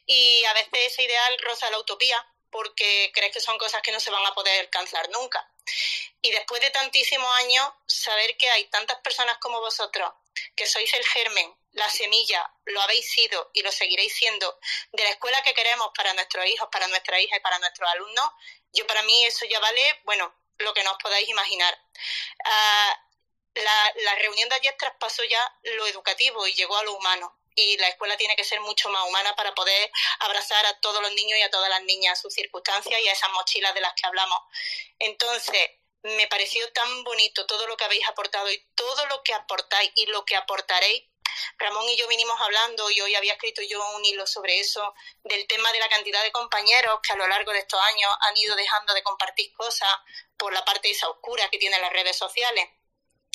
y a veces ese ideal roza la utopía porque crees que son cosas que no se van a poder alcanzar nunca. Y después de tantísimos años, saber que hay tantas personas como vosotros, que sois el germen, la semilla, lo habéis sido y lo seguiréis siendo de la escuela que queremos para nuestros hijos, para nuestras hijas y para nuestros alumnos, yo para mí eso ya vale, bueno, lo que no os podáis imaginar. Ah, la, la reunión de ayer traspasó ya lo educativo y llegó a lo humano y la escuela tiene que ser mucho más humana para poder abrazar a todos los niños y a todas las niñas a sus circunstancias y a esas mochilas de las que hablamos. Entonces, me pareció tan bonito todo lo que habéis aportado y todo lo que aportáis y lo que aportaréis. Ramón y yo vinimos hablando y hoy había escrito yo un hilo sobre eso, del tema de la cantidad de compañeros que a lo largo de estos años han ido dejando de compartir cosas por la parte esa oscura que tienen las redes sociales.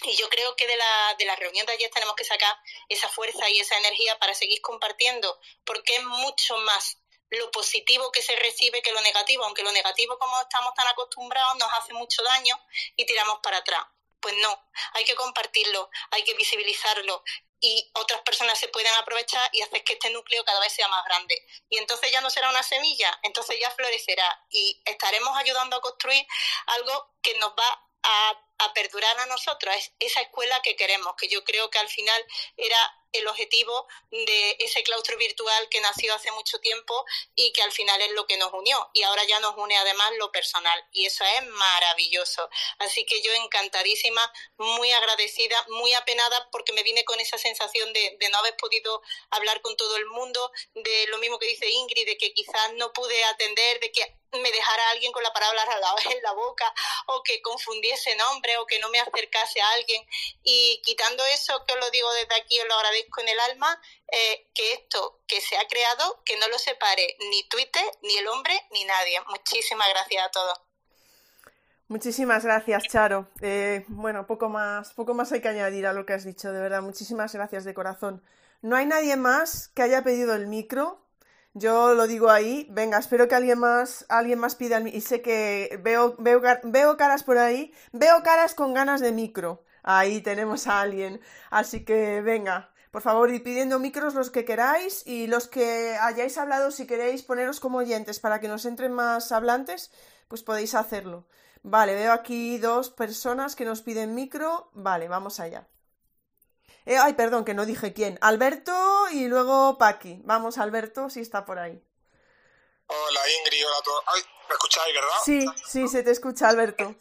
Y yo creo que de la, de la reunión de ayer tenemos que sacar esa fuerza y esa energía para seguir compartiendo, porque es mucho más lo positivo que se recibe que lo negativo, aunque lo negativo, como estamos tan acostumbrados, nos hace mucho daño y tiramos para atrás. Pues no, hay que compartirlo, hay que visibilizarlo y otras personas se pueden aprovechar y hacer que este núcleo cada vez sea más grande. Y entonces ya no será una semilla, entonces ya florecerá y estaremos ayudando a construir algo que nos va a, perdurar a nosotros, es esa escuela que queremos, que yo creo que al final era el objetivo de ese claustro virtual que nació hace mucho tiempo y que al final es lo que nos unió. Y ahora ya nos une además lo personal y eso es maravilloso. Así que yo encantadísima, muy agradecida, muy apenada porque me vine con esa sensación de, de no haber podido hablar con todo el mundo, de lo mismo que dice Ingrid, de que quizás no pude atender, de que me dejara alguien con la palabra en la boca o que confundiese nombre o que no me acercase a alguien. Y quitando eso, que os lo digo desde aquí, os lo agradezco en el alma, eh, que esto que se ha creado, que no lo separe ni Twitter, ni el hombre, ni nadie. Muchísimas gracias a todos. Muchísimas gracias, Charo. Eh, bueno, poco más, poco más hay que añadir a lo que has dicho, de verdad. Muchísimas gracias de corazón. No hay nadie más que haya pedido el micro. Yo lo digo ahí, venga, espero que alguien más, alguien más pida Y sé que veo, veo, veo caras por ahí, veo caras con ganas de micro. Ahí tenemos a alguien. Así que venga, por favor, ir pidiendo micros los que queráis y los que hayáis hablado, si queréis poneros como oyentes para que nos entren más hablantes, pues podéis hacerlo. Vale, veo aquí dos personas que nos piden micro. Vale, vamos allá. Eh, ay, perdón, que no dije quién. Alberto y luego Paqui. Vamos, Alberto, si está por ahí. Hola Ingrid, hola a todos. Ay, ¿me escucháis, verdad? Sí, sí, se te escucha, Alberto.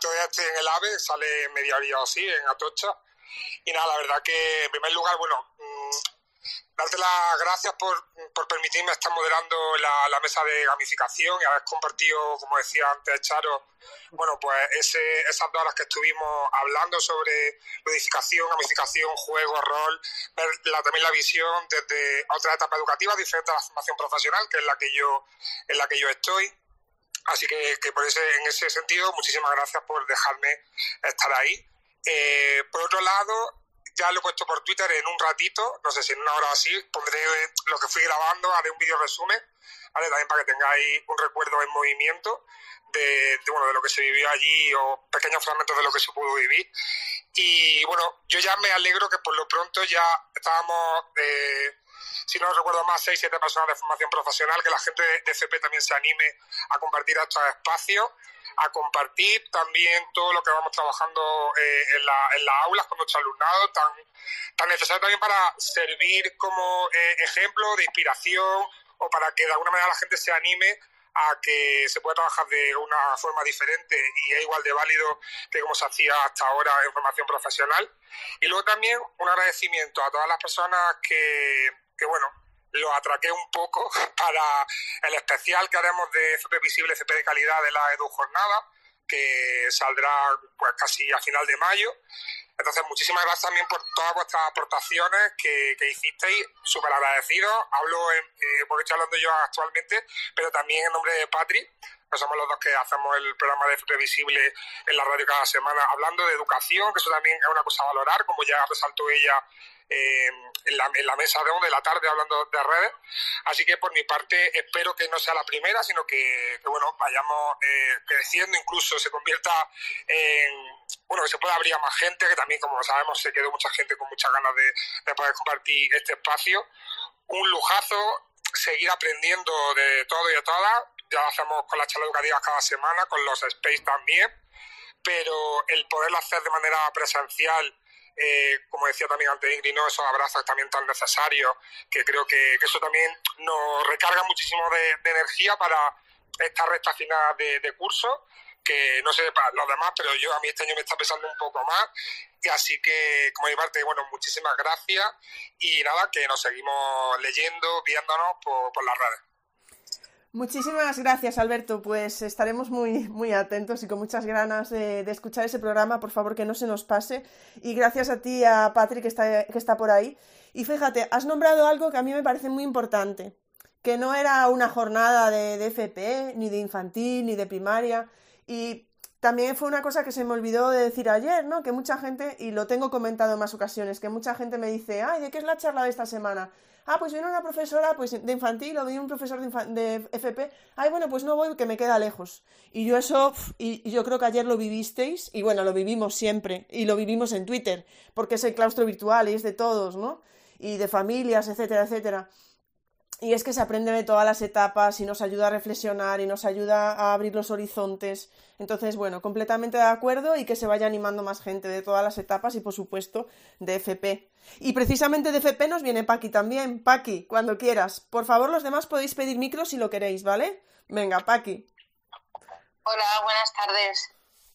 todavía estoy en el AVE, sale media hora o así, en Atocha. Y nada, la verdad que en primer lugar, bueno, darte las gracias por, por permitirme estar moderando la, la, mesa de gamificación y haber compartido, como decía antes Charo, bueno, pues esas dos horas que estuvimos hablando sobre ludificación, gamificación, juego, rol, ver la, también la visión desde otra etapa educativa diferente a la formación profesional, que es la que yo, en la que yo estoy. Así que, que por ese, en ese sentido, muchísimas gracias por dejarme estar ahí. Eh, por otro lado, ya lo he puesto por Twitter en un ratito, no sé si en una hora o así, pondré lo que fui grabando, haré un vídeo resumen, ¿vale? También para que tengáis un recuerdo en movimiento de, bueno, de lo que se vivió allí o pequeños fragmentos de lo que se pudo vivir. Y bueno, yo ya me alegro que por lo pronto ya estábamos, eh, si no recuerdo más, seis, siete personas de formación profesional, que la gente de FP también se anime a compartir estos espacios a compartir también todo lo que vamos trabajando eh, en, la, en, las aulas con nuestro alumnado, tan, tan necesario también para servir como eh, ejemplo de inspiración o para que de alguna manera la gente se anime a que se pueda trabajar de una forma diferente y es igual de válido que como se hacía hasta ahora en formación profesional. Y luego también un agradecimiento a todas las personas que, que bueno, lo atraqué un poco para el especial que haremos de FP Visible, FP de calidad de la Edu Jornada, que saldrá pues casi a final de mayo. Entonces, muchísimas gracias también por todas vuestras aportaciones que, que hicisteis, súper agradecidos. Hablo, en, eh, porque estoy hablando yo actualmente, pero también en nombre de Patri, que somos los dos que hacemos el programa de FP Visible en la radio cada semana, hablando de educación, que eso también es una cosa a valorar, como ya resaltó ella eh, en, la, mesa de, de la tarde hablando de redes. Así que por mi parte espero que no sea la primera, sino que, que bueno, vayamos eh, creciendo, incluso se convierta en, bueno, que se pueda abrir a más gente, que también, como sabemos, se quedó mucha gente con muchas ganas de, de poder compartir este espacio. Un lujazo, seguir aprendiendo de todo y de todas. Ya lo hacemos con las charlas educativas cada semana, con los Space también, pero el poderlo hacer de manera presencial eh, como decía también antes Ingrid, ¿no? esos abrazos también tan necesarios, que creo que, eso también nos recarga muchísimo de, energía para esta recta final de, de, curso, que no sé para los demás, pero yo a mí este año me está pesando un poco más, y así que, como mi parte, bueno, muchísimas gracias, y nada, que nos seguimos leyendo, viéndonos por, por las redes. Muchísimas gracias, Alberto. Pues estaremos muy, muy atentos y con muchas ganas de, escuchar ese programa. Por favor, que no se nos pase. Y gracias a ti, a Patrick, que está, que está por ahí. Y fíjate, has nombrado algo que a mí me parece muy importante. Que no era una jornada de, de FP, ni de infantil, ni de primaria. Y también fue una cosa que se me olvidó de decir ayer, ¿no? Que mucha gente, y lo tengo comentado en más ocasiones, que mucha gente me dice, ay, ¿de qué es la charla de esta semana? Ah, pues viene una profesora pues, de infantil o viene un profesor de, de, FP. Ay, bueno, pues no voy, que me queda lejos. Y yo eso, y yo creo que ayer lo vivisteis, y bueno, lo vivimos siempre, y lo vivimos en Twitter, porque es el claustro virtual y es de todos, ¿no? Y de familias, etcétera, etcétera. Y es que se aprende de todas las etapas y nos ayuda a reflexionar y nos ayuda a abrir los horizontes. Entonces, bueno, completamente de acuerdo y que se vaya animando más gente de todas las etapas y, por supuesto, de FP. Y precisamente de FP nos viene Paqui también. Paqui, cuando quieras. Por favor, los demás podéis pedir micro si lo queréis, ¿vale? Venga, Paqui. Hola, buenas tardes.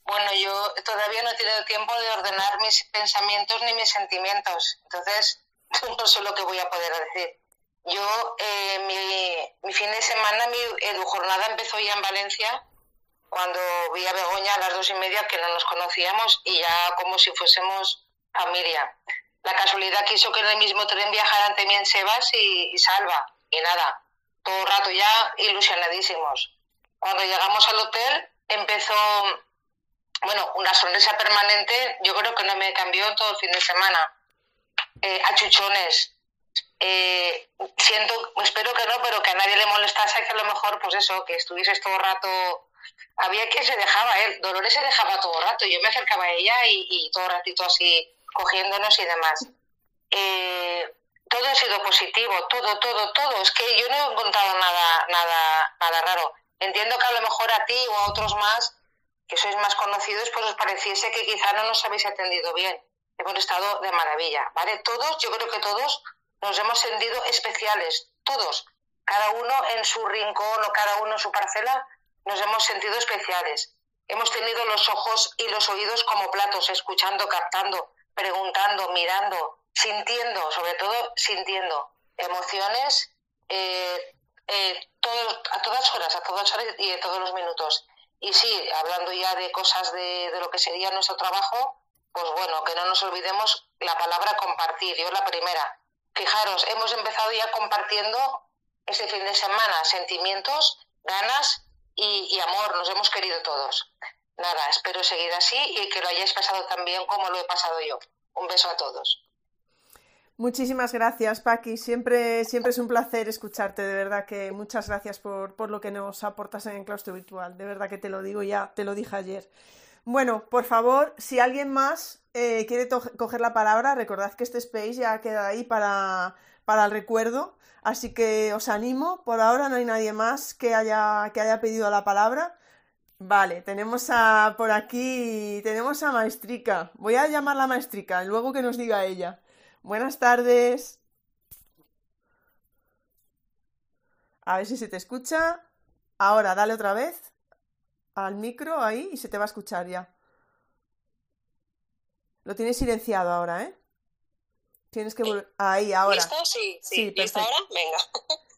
Bueno, yo todavía no he tenido tiempo de ordenar mis pensamientos ni mis sentimientos. Entonces, no sé lo que voy a poder decir. Yo, eh, mi, mi, fin de semana, mi edujornada empezó ya en Valencia, cuando vi a Begoña a las dos y media, que no nos conocíamos, y ya como si fuésemos familia. La casualidad quiso que en el mismo tren viajaran también Sebas y, y Salva, y nada, todo el rato ya ilusionadísimos. Cuando llegamos al hotel, empezó, bueno, una sonrisa permanente, yo creo que no me cambió todo el fin de semana. Eh, achuchones, eh, siento, espero que no, pero que a nadie le molestase que a lo mejor, pues eso, que estuvieses todo el rato. Había que se dejaba, ¿eh? Dolores se dejaba todo el rato, yo me acercaba a ella y, y todo el ratito así cogiéndonos y demás. Eh, todo ha sido positivo, todo, todo, todo. Es que yo no he encontrado nada, nada, nada raro. Entiendo que a lo mejor a ti o a otros más, que sois más conocidos, pues os pareciese que quizá no nos habéis atendido bien. hemos estado de maravilla, ¿vale? Todos, yo creo que todos nos hemos sentido especiales, todos, cada uno en su rincón o cada uno en su parcela, nos hemos sentido especiales. Hemos tenido los ojos y los oídos como platos, escuchando, captando, preguntando, mirando, sintiendo, sobre todo sintiendo emociones eh, eh, a todas horas, a todas horas y de todos los minutos. Y sí, hablando ya de cosas de lo que sería nuestro trabajo, pues bueno, que no nos olvidemos la palabra compartir. Yo la primera. Fijaros, hemos empezado ya compartiendo este fin de semana sentimientos, ganas y, amor. Nos hemos querido todos. Nada, espero seguir así y que lo hayáis pasado tan bien como lo he pasado yo. Un beso a todos. Muchísimas gracias, Paqui. Siempre, siempre es un placer escucharte, de verdad que muchas gracias por, por lo que nos aportas en el claustro virtual. De verdad que te lo digo ya, te lo dije ayer. Bueno, por favor, si alguien más eh, quiere coger la palabra, recordad que este space ya queda ahí para, para el recuerdo. Así que os animo. Por ahora no hay nadie más que haya, que haya pedido la palabra. Vale, tenemos a por aquí, tenemos a Maestrica. Voy a llamarla Maestrica, luego que nos diga ella. Buenas tardes. A ver si se te escucha. Ahora, dale otra vez al micro ahí y se te va a escuchar ya. Lo tienes silenciado ahora, ¿eh? Tienes que volver. Ahí, ahora. ¿Listo? Sí, sí. ¿Listo ahora? Venga.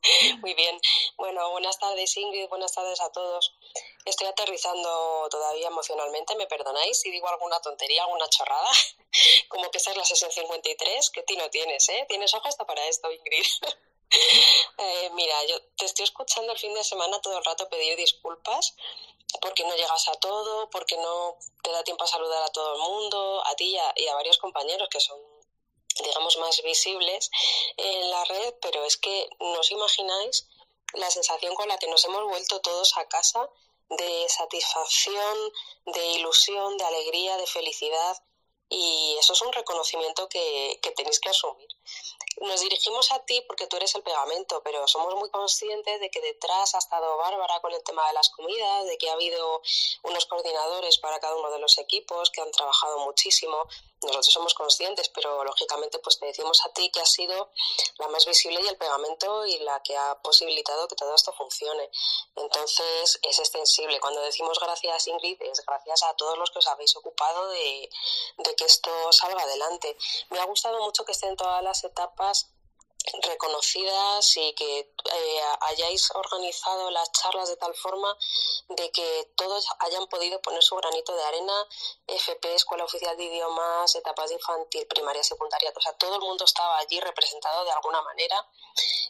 Muy bien. Bueno, buenas tardes Ingrid, buenas tardes a todos. Estoy aterrizando todavía emocionalmente, me perdonáis si digo alguna tontería, alguna chorrada, como que esa es la sesión 53, que ti no tienes, ¿eh? Tienes ojos hasta para esto, Ingrid. eh, mira, yo te estoy escuchando el fin de semana todo el rato pedir disculpas porque no llegas a todo, porque no te da tiempo a saludar a todo el mundo, a ti y a, varios compañeros que son digamos más visibles en la red, pero es que no os imagináis la sensación con la que nos hemos vuelto todos a casa de satisfacción, de ilusión, de alegría, de felicidad y eso es un reconocimiento que, que tenéis que asumir. Nos dirigimos a ti porque tú eres el pegamento, pero somos muy conscientes de que detrás ha estado Bárbara con el tema de las comidas, de que ha habido unos coordinadores para cada uno de los equipos que han trabajado muchísimo nosotros somos conscientes, pero lógicamente pues te decimos a ti que has sido la más visible y el pegamento y la que ha posibilitado que todo esto funcione. Entonces es extensible. Cuando decimos gracias Ingrid, es gracias a todos los que os habéis ocupado de, de que esto salga adelante. Me ha gustado mucho que estén todas las etapas reconocidas y que eh, hayáis organizado las charlas de tal forma de que todos hayan podido poner su granito de arena, FP, Escuela Oficial de Idiomas, etapas de infantil, primaria, secundaria, o sea, todo el mundo estaba allí representado de alguna manera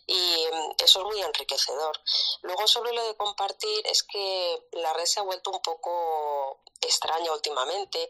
y mm, eso es muy enriquecedor. Luego sobre lo de compartir es que la red se ha vuelto un poco extraña últimamente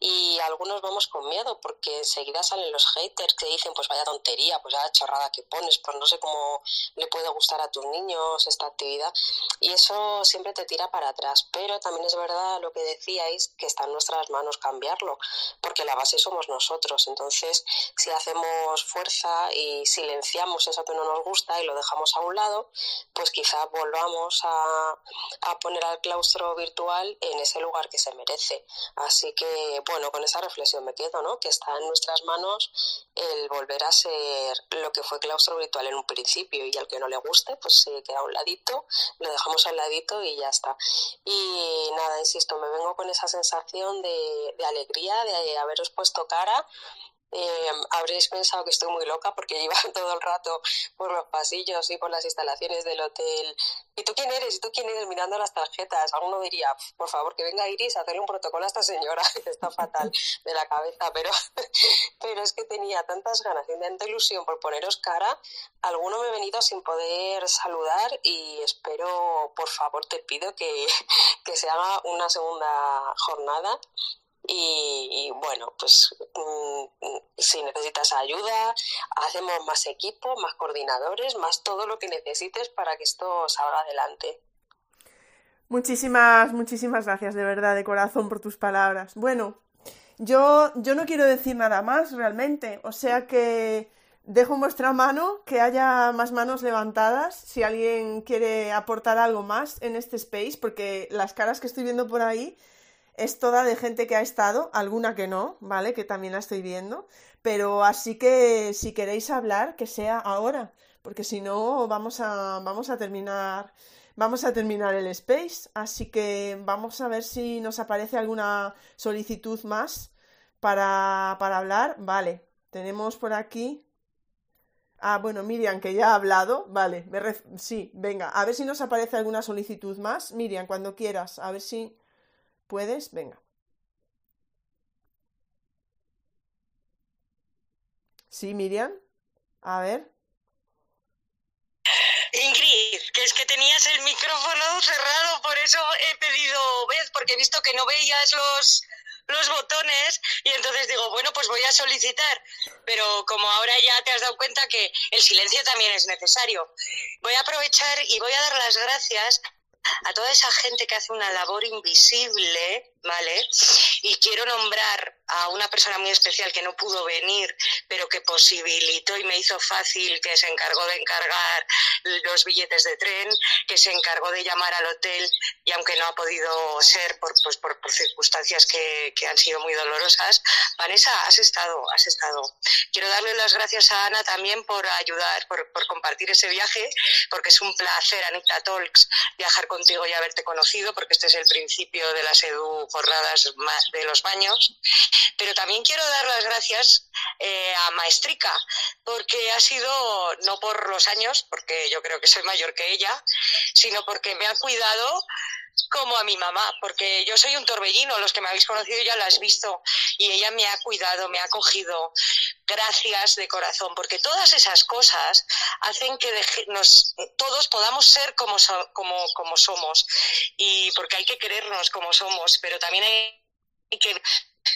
y algunos vamos con miedo porque enseguida salen los haters que dicen pues vaya tontería, pues vaya chorrada que pones, pues no sé cómo le puede gustar a tus niños esta actividad y eso siempre te tira para atrás, pero también es verdad lo que decíais que está en nuestras manos cambiarlo porque la base somos nosotros, entonces si hacemos fuerza y silenciamos eso que no nos gusta y lo dejamos a un lado, pues quizá volvamos a, a poner al claustro virtual en ese lugar que se merece. Así que, bueno, con esa reflexión me quedo, ¿no? Que está en nuestras manos el volver a ser lo que fue claustro virtual en un principio y al que no le guste, pues se queda a un ladito, lo dejamos a un ladito y ya está. Y nada, insisto, me vengo con esa sensación de alegría, de haberos puesto cara eh, habréis pensado que estoy muy loca porque iba todo el rato por los pasillos y por las instalaciones del hotel. ¿Y tú quién eres? ¿Y tú quién eres? Mirando las tarjetas. Alguno diría, por favor, que venga Iris a hacerle un protocolo a esta señora, que está fatal de la cabeza. Pero, pero es que tenía tantas ganas y tanta ilusión por poneros cara. Alguno me he venido sin poder saludar y espero, por favor, te pido que, que se haga una segunda jornada y, bueno, pues mm, si necesitas ayuda, hacemos más equipo, más coordinadores, más todo lo que necesites para que esto salga adelante. Muchísimas, muchísimas gracias de verdad, de corazón, por tus palabras. Bueno, yo, yo no quiero decir nada más realmente, o sea que dejo en vuestra mano que haya más manos levantadas si alguien quiere aportar algo más en este space, porque las caras que estoy viendo por ahí es toda de gente que ha estado, alguna que no, ¿vale? Que también la estoy viendo. Pero así que si queréis hablar, que sea ahora, porque si no vamos a, vamos a terminar, vamos a terminar el space. Así que vamos a ver si nos aparece alguna solicitud más para, para hablar. Vale, tenemos por aquí. Ah, bueno, Miriam, que ya ha hablado. Vale, sí, venga, a ver si nos aparece alguna solicitud más. Miriam, cuando quieras, a ver si puedes. Venga. Sí, Miriam. A ver. Ingrid, que es que tenías el micrófono cerrado, por eso he pedido vez, porque he visto que no veías los, los botones y entonces digo, bueno, pues voy a solicitar. Pero como ahora ya te has dado cuenta que el silencio también es necesario, voy a aprovechar y voy a dar las gracias a toda esa gente que hace una labor invisible, ¿vale? Y quiero nombrar a una persona muy especial que no pudo venir, pero que posibilitó y me hizo fácil, que se encargó de encargar los billetes de tren, que se encargó de llamar al hotel y aunque no ha podido ser por, pues, por, circunstancias que, que, han sido muy dolorosas, Vanessa, has estado, has estado. Quiero darle las gracias a Ana también por ayudar, por, por compartir ese viaje, porque es un placer, Anita Talks, viajar contigo y haberte conocido, porque este es el principio de las edu jornadas de los baños. Pero también quiero dar las gracias eh, a Maestrica, porque ha sido, no por los años, porque yo creo que soy mayor que ella, sino porque me ha cuidado como a mi mamá, porque yo soy un torbellino, los que me habéis conocido ya la has visto, y ella me ha cuidado, me ha acogido. Gracias de corazón, porque todas esas cosas hacen que nos, todos podamos ser como, como, como somos, y porque hay que querernos como somos, pero también hay que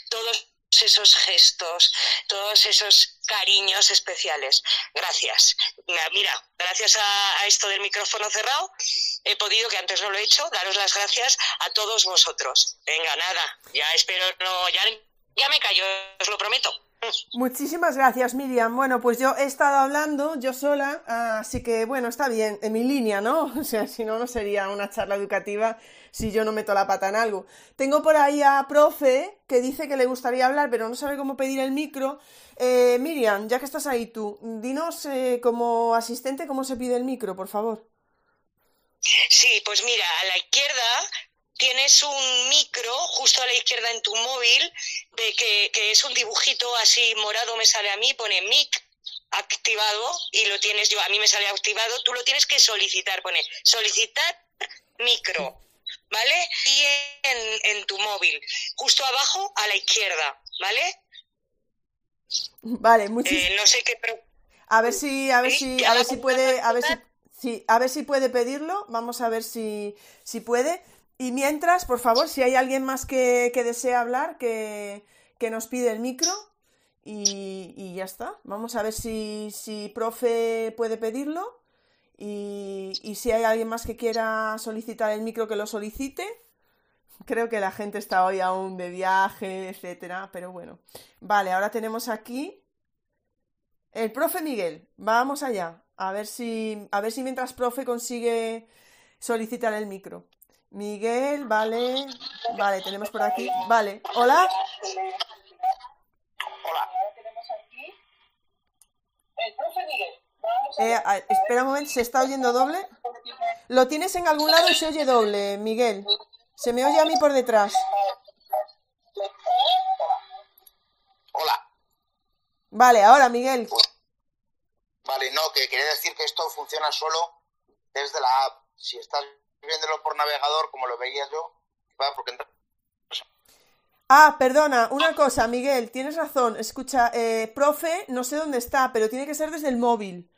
todos esos gestos, todos esos cariños especiales. Gracias. Mira, gracias a, esto del micrófono cerrado, he podido, que antes no lo he hecho, daros las gracias a todos vosotros. Venga, nada, ya espero, no, ya, ya me callo, os lo prometo. Muchísimas gracias, Miriam. Bueno, pues yo he estado hablando yo sola, así que bueno, está bien, en mi línea, ¿no? O sea, si no, no sería una charla educativa si yo no meto la pata en algo. Tengo por ahí a profe que dice que le gustaría hablar, pero no sabe cómo pedir el micro. Eh, Miriam, ya que estás ahí tú, dinos eh, como asistente cómo se pide el micro, por favor. Sí, pues mira, a la izquierda tienes un micro justo a la izquierda en tu móvil, de que, que es un dibujito así morado, me sale a mí, pone mic activado y lo tienes yo, a mí me sale activado, tú lo tienes que solicitar, pone solicitar micro, ¿vale? Y en, en tu móvil, justo abajo a la izquierda, ¿vale? Vale, muchísimas. Eh, no sé qué. A ver si, a ver si, a ver si puede, a ver si, sí, a ver si puede pedirlo. Vamos a ver si, si puede. Y mientras, por favor, si hay alguien más que, desea hablar, que, nos pide el micro. Y, ya está. Vamos a ver si, si profe puede pedirlo. Y, si hay alguien más que quiera solicitar el micro, que lo solicite. Creo que la gente está hoy aún de viaje, etcétera, pero bueno. Vale, ahora tenemos aquí el profe Miguel. Vamos allá. A ver si, a ver si mientras profe consigue solicitar el micro. Miguel, vale. Vale, tenemos por aquí. Vale. Hola. Eh, espera un momento, ¿se está oyendo doble? Lo tienes en algún lado y se oye doble, Miguel. Se me oye a mí por detrás. Hola. Vale, ahora, Miguel. Vale, no, que quería decir que esto funciona solo desde la app. Si estás viéndolo por navegador, como lo veía yo, va porque Ah, perdona, una cosa, Miguel, tienes razón. Escucha, eh, profe, no sé dónde está, pero tiene que ser desde el móvil,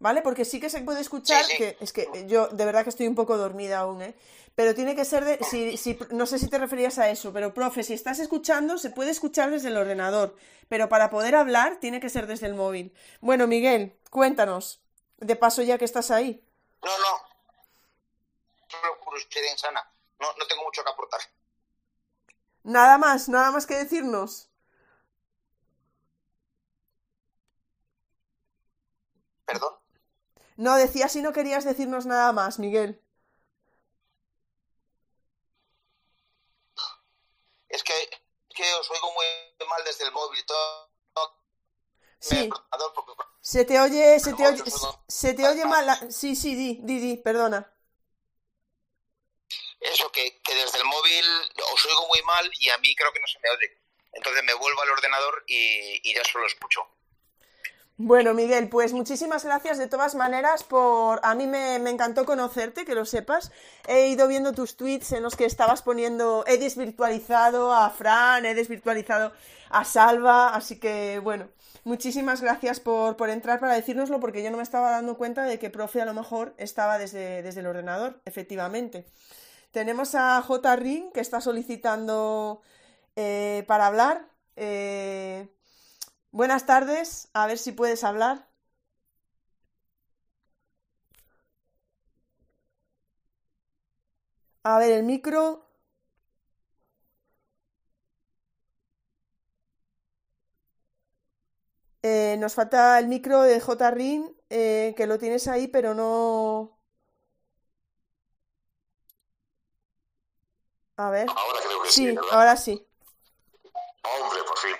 ¿vale? Porque sí que se puede escuchar, que es que yo de verdad que estoy un poco dormida aún, ¿eh? Pero tiene que ser de, si, si, no sé si te referías a eso, pero profe, si estás escuchando, se puede escuchar desde el ordenador, pero para poder hablar tiene que ser desde el móvil. Bueno, Miguel, cuéntanos, de paso ya que estás ahí. No, no, insana. No, no tengo mucho que aportar. Nada más, nada más que decirnos. ¿Perdón? No, decía si no querías decirnos nada más, Miguel. Es que, que os oigo muy mal desde el móvil. Todo, Sí. Se te oye, se te oye, se te oye mal. la- Sí, sí, di, di, di, perdona. Eso, que, que desde el móvil os oigo muy mal y a mí creo que no se me oye. Entonces me vuelvo al ordenador y, y ya solo escucho. Bueno, Miguel, pues muchísimas gracias de todas maneras por... A mí me, me encantó conocerte, que lo sepas. He ido viendo tus tweets en los que estabas poniendo... He desvirtualizado a Fran, he desvirtualizado a Salva, así que bueno, muchísimas gracias por, por entrar para decírnoslo porque yo no me estaba dando cuenta de que profe a lo mejor estaba desde, desde el ordenador, efectivamente. Tenemos a J. Ring que está solicitando eh, para hablar. Eh, buenas tardes, a ver si puedes hablar. A ver, el micro. Eh, nos falta el micro de J. Ring, eh, que lo tienes ahí, pero no. A ver. Ahora creo que Sí, sí, ahora sí. Hombre, por fin.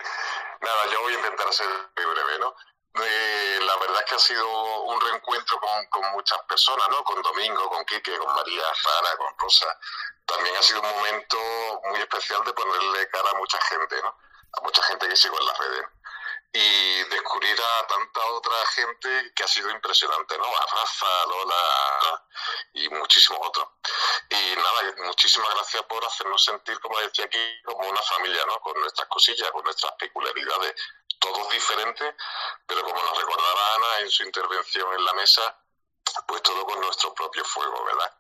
Nada, yo voy a intentar ser muy breve, ¿no? Eh, la verdad es que ha sido un reencuentro con, con muchas personas, ¿no? Con Domingo, con Quique, con María Sara, con Rosa. También ha sido un momento muy especial de ponerle cara a mucha gente, ¿no? A mucha gente que sigo en las redes. Y descubrir a tanta otra gente que ha sido impresionante, ¿no? A Rafa, Lola y muchísimos otros. Y nada, muchísimas gracias por hacernos sentir, como decía aquí, como una familia, ¿no? Con nuestras cosillas, con nuestras peculiaridades, todos diferentes, pero como nos recordaba Ana en su intervención en la mesa, pues todo con nuestro propio fuego, ¿verdad?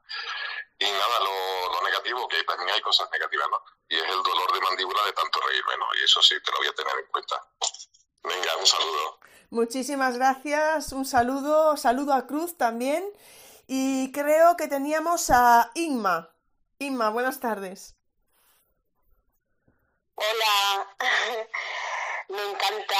Y nada, lo, lo negativo, que también hay cosas negativas, ¿no? Y es el dolor de mandíbula de tanto reírme, ¿no? Y eso sí, te lo voy a tener en cuenta. Venga, un saludo. Muchísimas gracias, un saludo, saludo a Cruz también. Y creo que teníamos a Inma. Inma, buenas tardes. Hola, me encanta,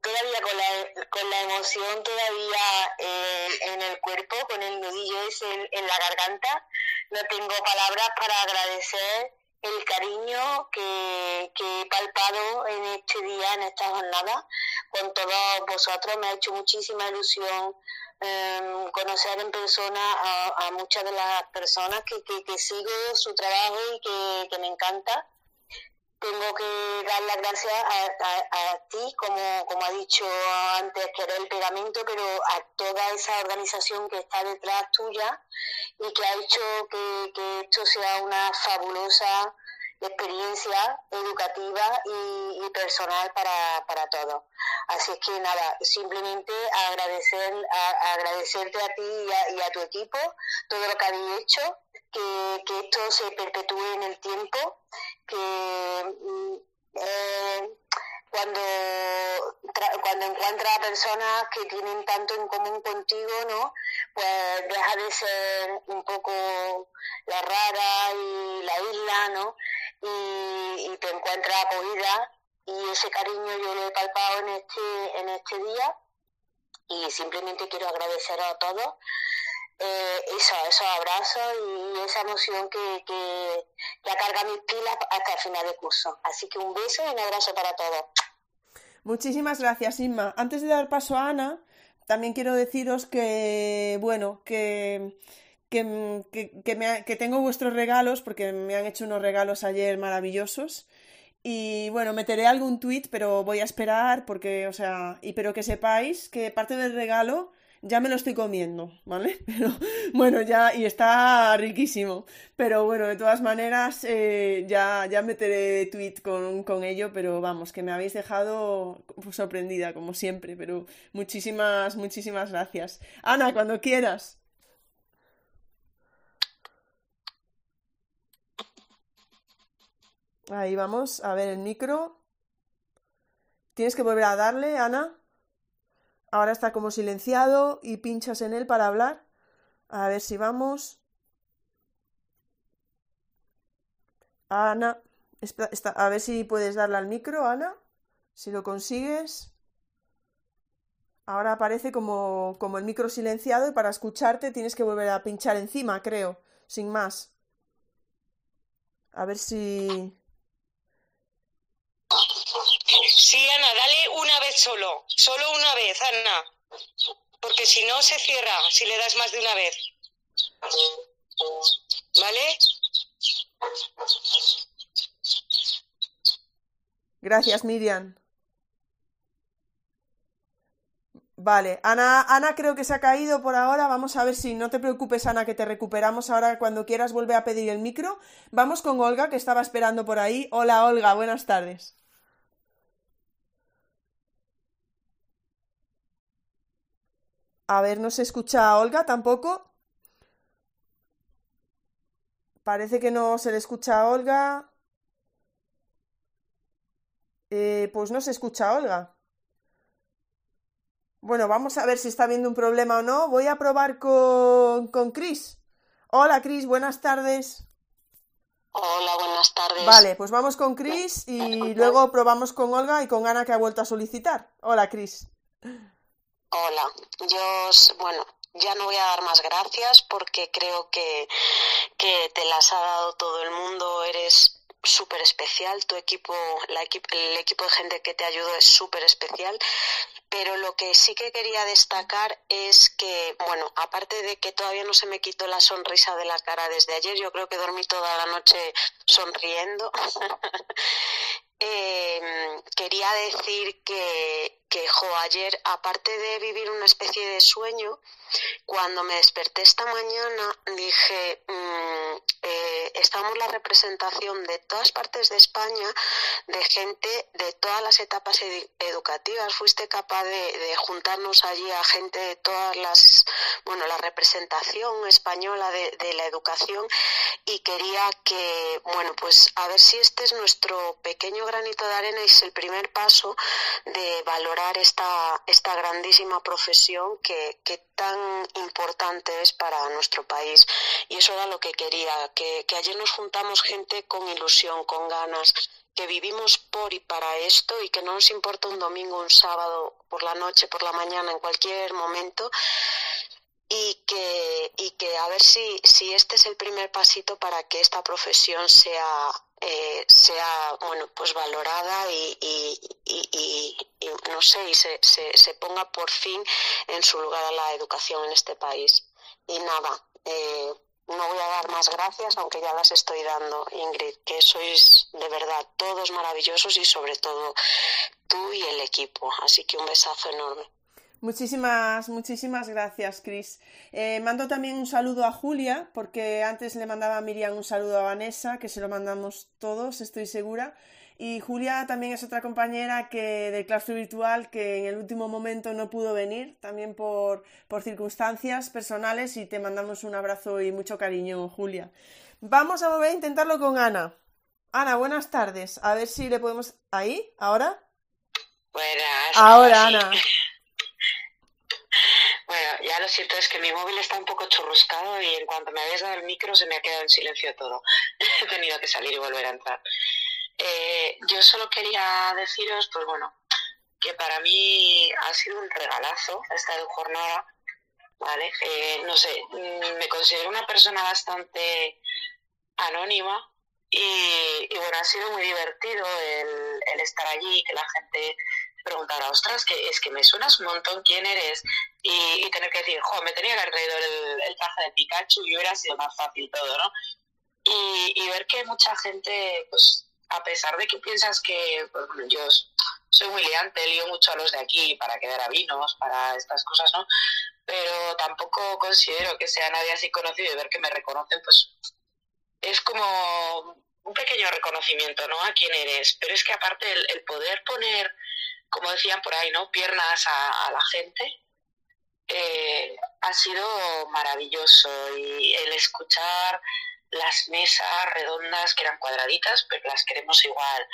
todavía con la, con la emoción todavía eh, en el cuerpo, con el nudillo ese en, en la garganta, no tengo palabras para agradecer el cariño que, que he palpado en este día, en esta jornada, con todos vosotros. Me ha hecho muchísima ilusión eh, conocer en persona a, a muchas de las personas que, que, que sigo su trabajo y que me encanta tengo que dar las gracias a, a- a ti, como, como ha dicho antes, que eres el pegamento, pero a toda esa organización que está detrás tuya y que ha hecho que, que esto sea una fabulosa experiencia educativa y, personal para, para todos. Así es que nada, simplemente agradecer, agradecerte a ti y a, y a tu equipo todo lo que habéis hecho, que, que esto se perpetúe en el tiempo, que mm, eh, cuando, cuando encuentras a personas que tienen tanto en común contigo, ¿no? Pues deja de ser un poco la rara y la isla, ¿no? Y, te encuentras acogida y ese cariño yo lo he palpado en este, en este día y simplemente quiero agradecer a todos eh, eso, esos abrazos y esa emoción que, que ya carga mis pilas hasta el final de curso. Así que un beso y un abrazo para todos. Muchísimas gracias, Inma. Antes de dar paso a Ana, también quiero deciros que, bueno, que, que, que- me ha- que tengo vuestros regalos, porque me han hecho unos regalos ayer maravillosos. Y bueno, meteré algún tweet, pero voy a esperar porque, o sea, y pero que sepáis que parte del regalo ya me lo estoy comiendo, ¿vale? Pero bueno, ya, y está riquísimo. Pero bueno, de todas maneras, eh, ya, ya meteré tweet con, con ello, pero vamos, que me habéis dejado sorprendida, como siempre, pero muchísimas, muchísimas gracias. Ana, cuando quieras. Ahí vamos, a ver el micro. Tienes que volver a darle, Ana. Ahora está como silenciado y pinchas en él para hablar. A ver si vamos. Ana, a ver si puedes darle al micro, Ana. Si lo consigues. Ahora aparece como, como el micro silenciado y para escucharte tienes que volver a pinchar encima, creo, sin más. A ver si... Sí, Ana, dale una vez solo, solo una vez, Ana, porque si no se cierra si le das más de una vez. ¿Vale? Gracias, Miriam. Vale, Ana, Ana creo que se ha caído por ahora. Vamos a ver si no te preocupes, Ana, que te recuperamos ahora cuando quieras vuelve a pedir el micro. Vamos con Olga, que estaba esperando por ahí. Hola, Olga, buenas tardes. A ver, ¿no se escucha a Olga tampoco? Parece que no se le escucha a Olga. Eh, pues no se escucha a Olga. Bueno, vamos a ver si está habiendo un problema o no. Voy a probar con, con Chris. Hola, Chris, buenas tardes. Hola, buenas tardes. Vale, pues vamos con Chris y luego probamos con Olga y con Ana que ha vuelto a solicitar. Hola, Chris. Hola, yo, bueno, ya no voy a dar más gracias porque creo que, que te las ha dado todo el mundo. Eres súper especial, tu equipo, la el equipo de gente que te ayudó es súper especial, pero lo que sí que quería destacar es que, bueno, aparte de que todavía no se me quitó la sonrisa de la cara desde ayer, yo creo que dormí toda la noche sonriendo. quería decir que, que ayer, aparte de vivir una especie de sueño, cuando me desperté esta mañana dije, mmm, eh, estamos la representación de todas partes de España, de gente de todas las etapas ed educativas. Fuiste capaz de, de, juntarnos allí a gente de todas las, bueno, la representación española de, de la educación y quería que, bueno, pues a ver si este es nuestro pequeño granito de arena y es el primer paso de valorar esta, esta grandísima profesión que, que tan importante es para nuestro país. Y eso era lo que quería, que, que ayer nos juntamos gente con ilusión, con ganas, que vivimos por y para esto y que no nos importa un domingo, un sábado, por la noche, por la mañana, en cualquier momento. Y que, y que a ver si, si este es el primer pasito para que esta profesión sea eh, sea bueno pues valorada y, y, y, no sé y se, se, se, ponga por fin en su lugar a la educación en este país y nada eh, no voy a dar más gracias aunque ya las estoy dando Ingrid que sois de verdad todos maravillosos y sobre todo tú y el equipo así que un besazo enorme Muchísimas, muchísimas gracias, Cris. Eh, mando también un saludo a Julia, porque antes le mandaba a Miriam un saludo a Vanessa, que se lo mandamos todos, estoy segura. Y Julia también es otra compañera que del claustro virtual que en el último momento no pudo venir, también por, por circunstancias personales, y te mandamos un abrazo y mucho cariño, Julia. Vamos a volver a intentarlo con Ana. Ana, buenas tardes. A ver si le podemos. ¿Ahí? ¿Ahora? Buenas. Ahora, Ana. Bueno, ya lo siento, es que mi móvil está un poco churruscado y en cuanto me habéis dado el micro se me ha quedado en silencio todo. He tenido que salir y volver a entrar. Eh, yo solo quería deciros, pues bueno, que para mí ha sido un regalazo esta jornada, ¿vale? Eh, no sé, me considero una persona bastante anónima y, y bueno, ha sido muy divertido el, estar allí, que la gente preguntará, ostras, que es que me suenas un montón quién eres y, y tener que decir, jo, me tenía que haber traído el, el, traje de Pikachu y hubiera sido más fácil todo, ¿no? Y, y, ver que mucha gente, pues, a pesar de que piensas que pues, yo soy muy liante, lío mucho a los de aquí para quedar a vinos, para estas cosas, ¿no? Pero tampoco considero que sea nadie así conocido y ver que me reconocen, pues, es como un pequeño reconocimiento, ¿no? A quién eres. Pero es que aparte el, poder poner como decían por ahí, ¿no? Piernas a, a la gente, eh, ha sido maravilloso y el escuchar las mesas redondas que eran cuadraditas, pero las queremos igual,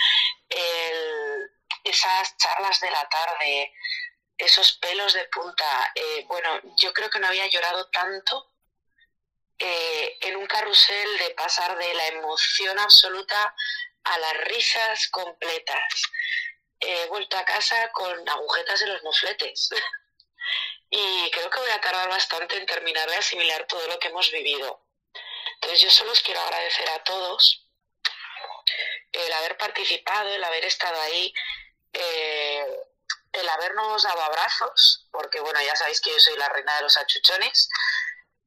esas charlas de la tarde, esos pelos de punta, eh, bueno, yo creo que no había llorado tanto eh, en un carrusel de pasar de la emoción absoluta a las risas completas he vuelto a casa con agujetas en los mofletes. y creo que voy a tardar bastante en terminar de asimilar todo lo que hemos vivido. Entonces yo solo os quiero agradecer a todos el haber participado, el haber estado ahí. Eh, el habernos dado abrazos, porque bueno, ya sabéis que yo soy la reina de los achuchones,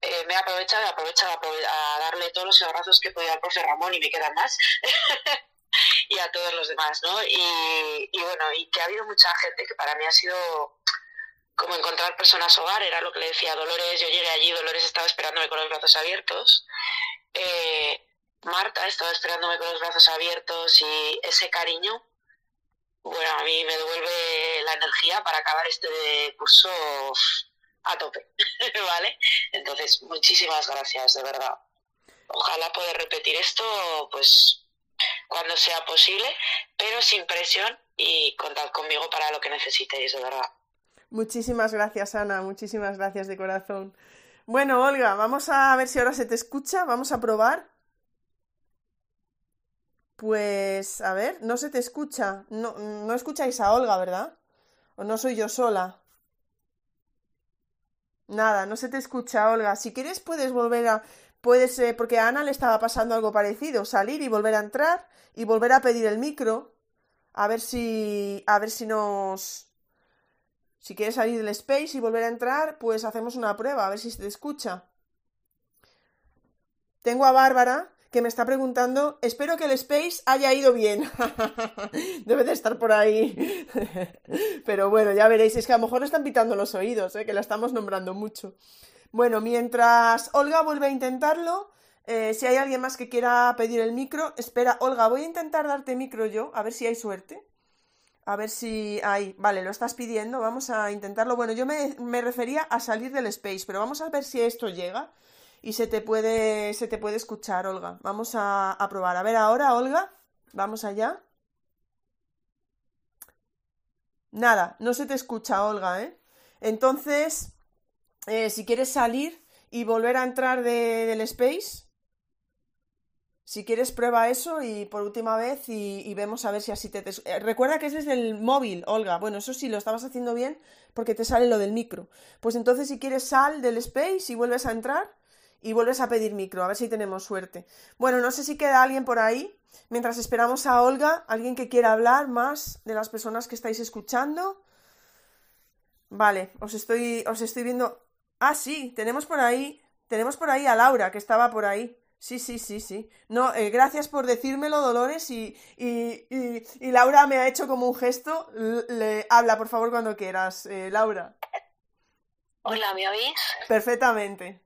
eh, me he aprovechado, he aprovechado a darle todos los abrazos que podía al profe Ramón y me quedan más. y a todos los demás, ¿no? Y, bueno, y que ha habido mucha gente que para mí ha sido como encontrar personas hogar, era lo que le decía Dolores, yo llegué allí, Dolores estaba esperándome con los brazos abiertos, eh, Marta estaba esperándome con los brazos abiertos y ese cariño, bueno, a mí me devuelve la energía para acabar este curso a tope, ¿vale? Entonces, muchísimas gracias, de verdad. Ojalá poder repetir esto, pues, cuando sea posible, pero sin presión y contad conmigo para lo que necesitéis, de verdad. Muchísimas gracias, Ana, muchísimas gracias de corazón. Bueno, Olga, vamos a ver si ahora se te escucha, vamos a probar. Pues, a ver, no se te escucha. No, no escucháis a Olga, ¿verdad? ¿O no soy yo sola? Nada, no se te escucha, Olga. Si quieres puedes volver a... Puedes, eh, porque a Ana le estaba pasando algo parecido, salir y volver a entrar y volver a pedir el micro. A ver si... A ver si nos... Si quieres salir del space y volver a entrar, pues hacemos una prueba, a ver si se te escucha. Tengo a Bárbara que me está preguntando, espero que el space haya ido bien. Debe de estar por ahí. Pero bueno, ya veréis, es que a lo mejor están pitando los oídos, ¿eh? que la estamos nombrando mucho. Bueno, mientras Olga vuelve a intentarlo, eh, si hay alguien más que quiera pedir el micro, espera, Olga, voy a intentar darte micro yo, a ver si hay suerte. A ver si hay. Vale, lo estás pidiendo. Vamos a intentarlo. Bueno, yo me, refería a salir del space, pero vamos a ver si esto llega y se te puede, se te puede escuchar, Olga. Vamos a, probar. A ver ahora, Olga. Vamos allá. Nada, no se te escucha, Olga, ¿eh? Entonces, eh, si quieres salir y volver a entrar del space, si quieres, prueba eso y por última vez y, vemos a ver si así te, eh, Recuerda que es desde el móvil, Olga. Bueno, eso sí, lo estabas haciendo bien porque te sale lo del micro. Pues entonces, si quieres, sal del space y vuelves a entrar y vuelves a pedir micro, a ver si tenemos suerte. Bueno, no sé si queda alguien por ahí. Mientras esperamos a Olga, alguien que quiera hablar más de las personas que estáis escuchando. Vale, os estoy, os estoy viendo. Ah, sí, tenemos por ahí, tenemos por ahí a Laura, que estaba por ahí. Sí, sí, sí, sí. No, eh, gracias por decírmelo, Dolores, y, y, y, Laura me ha hecho como un gesto. Le, habla, por favor, cuando quieras, eh, Laura. Hola, ¿me oís? Perfectamente.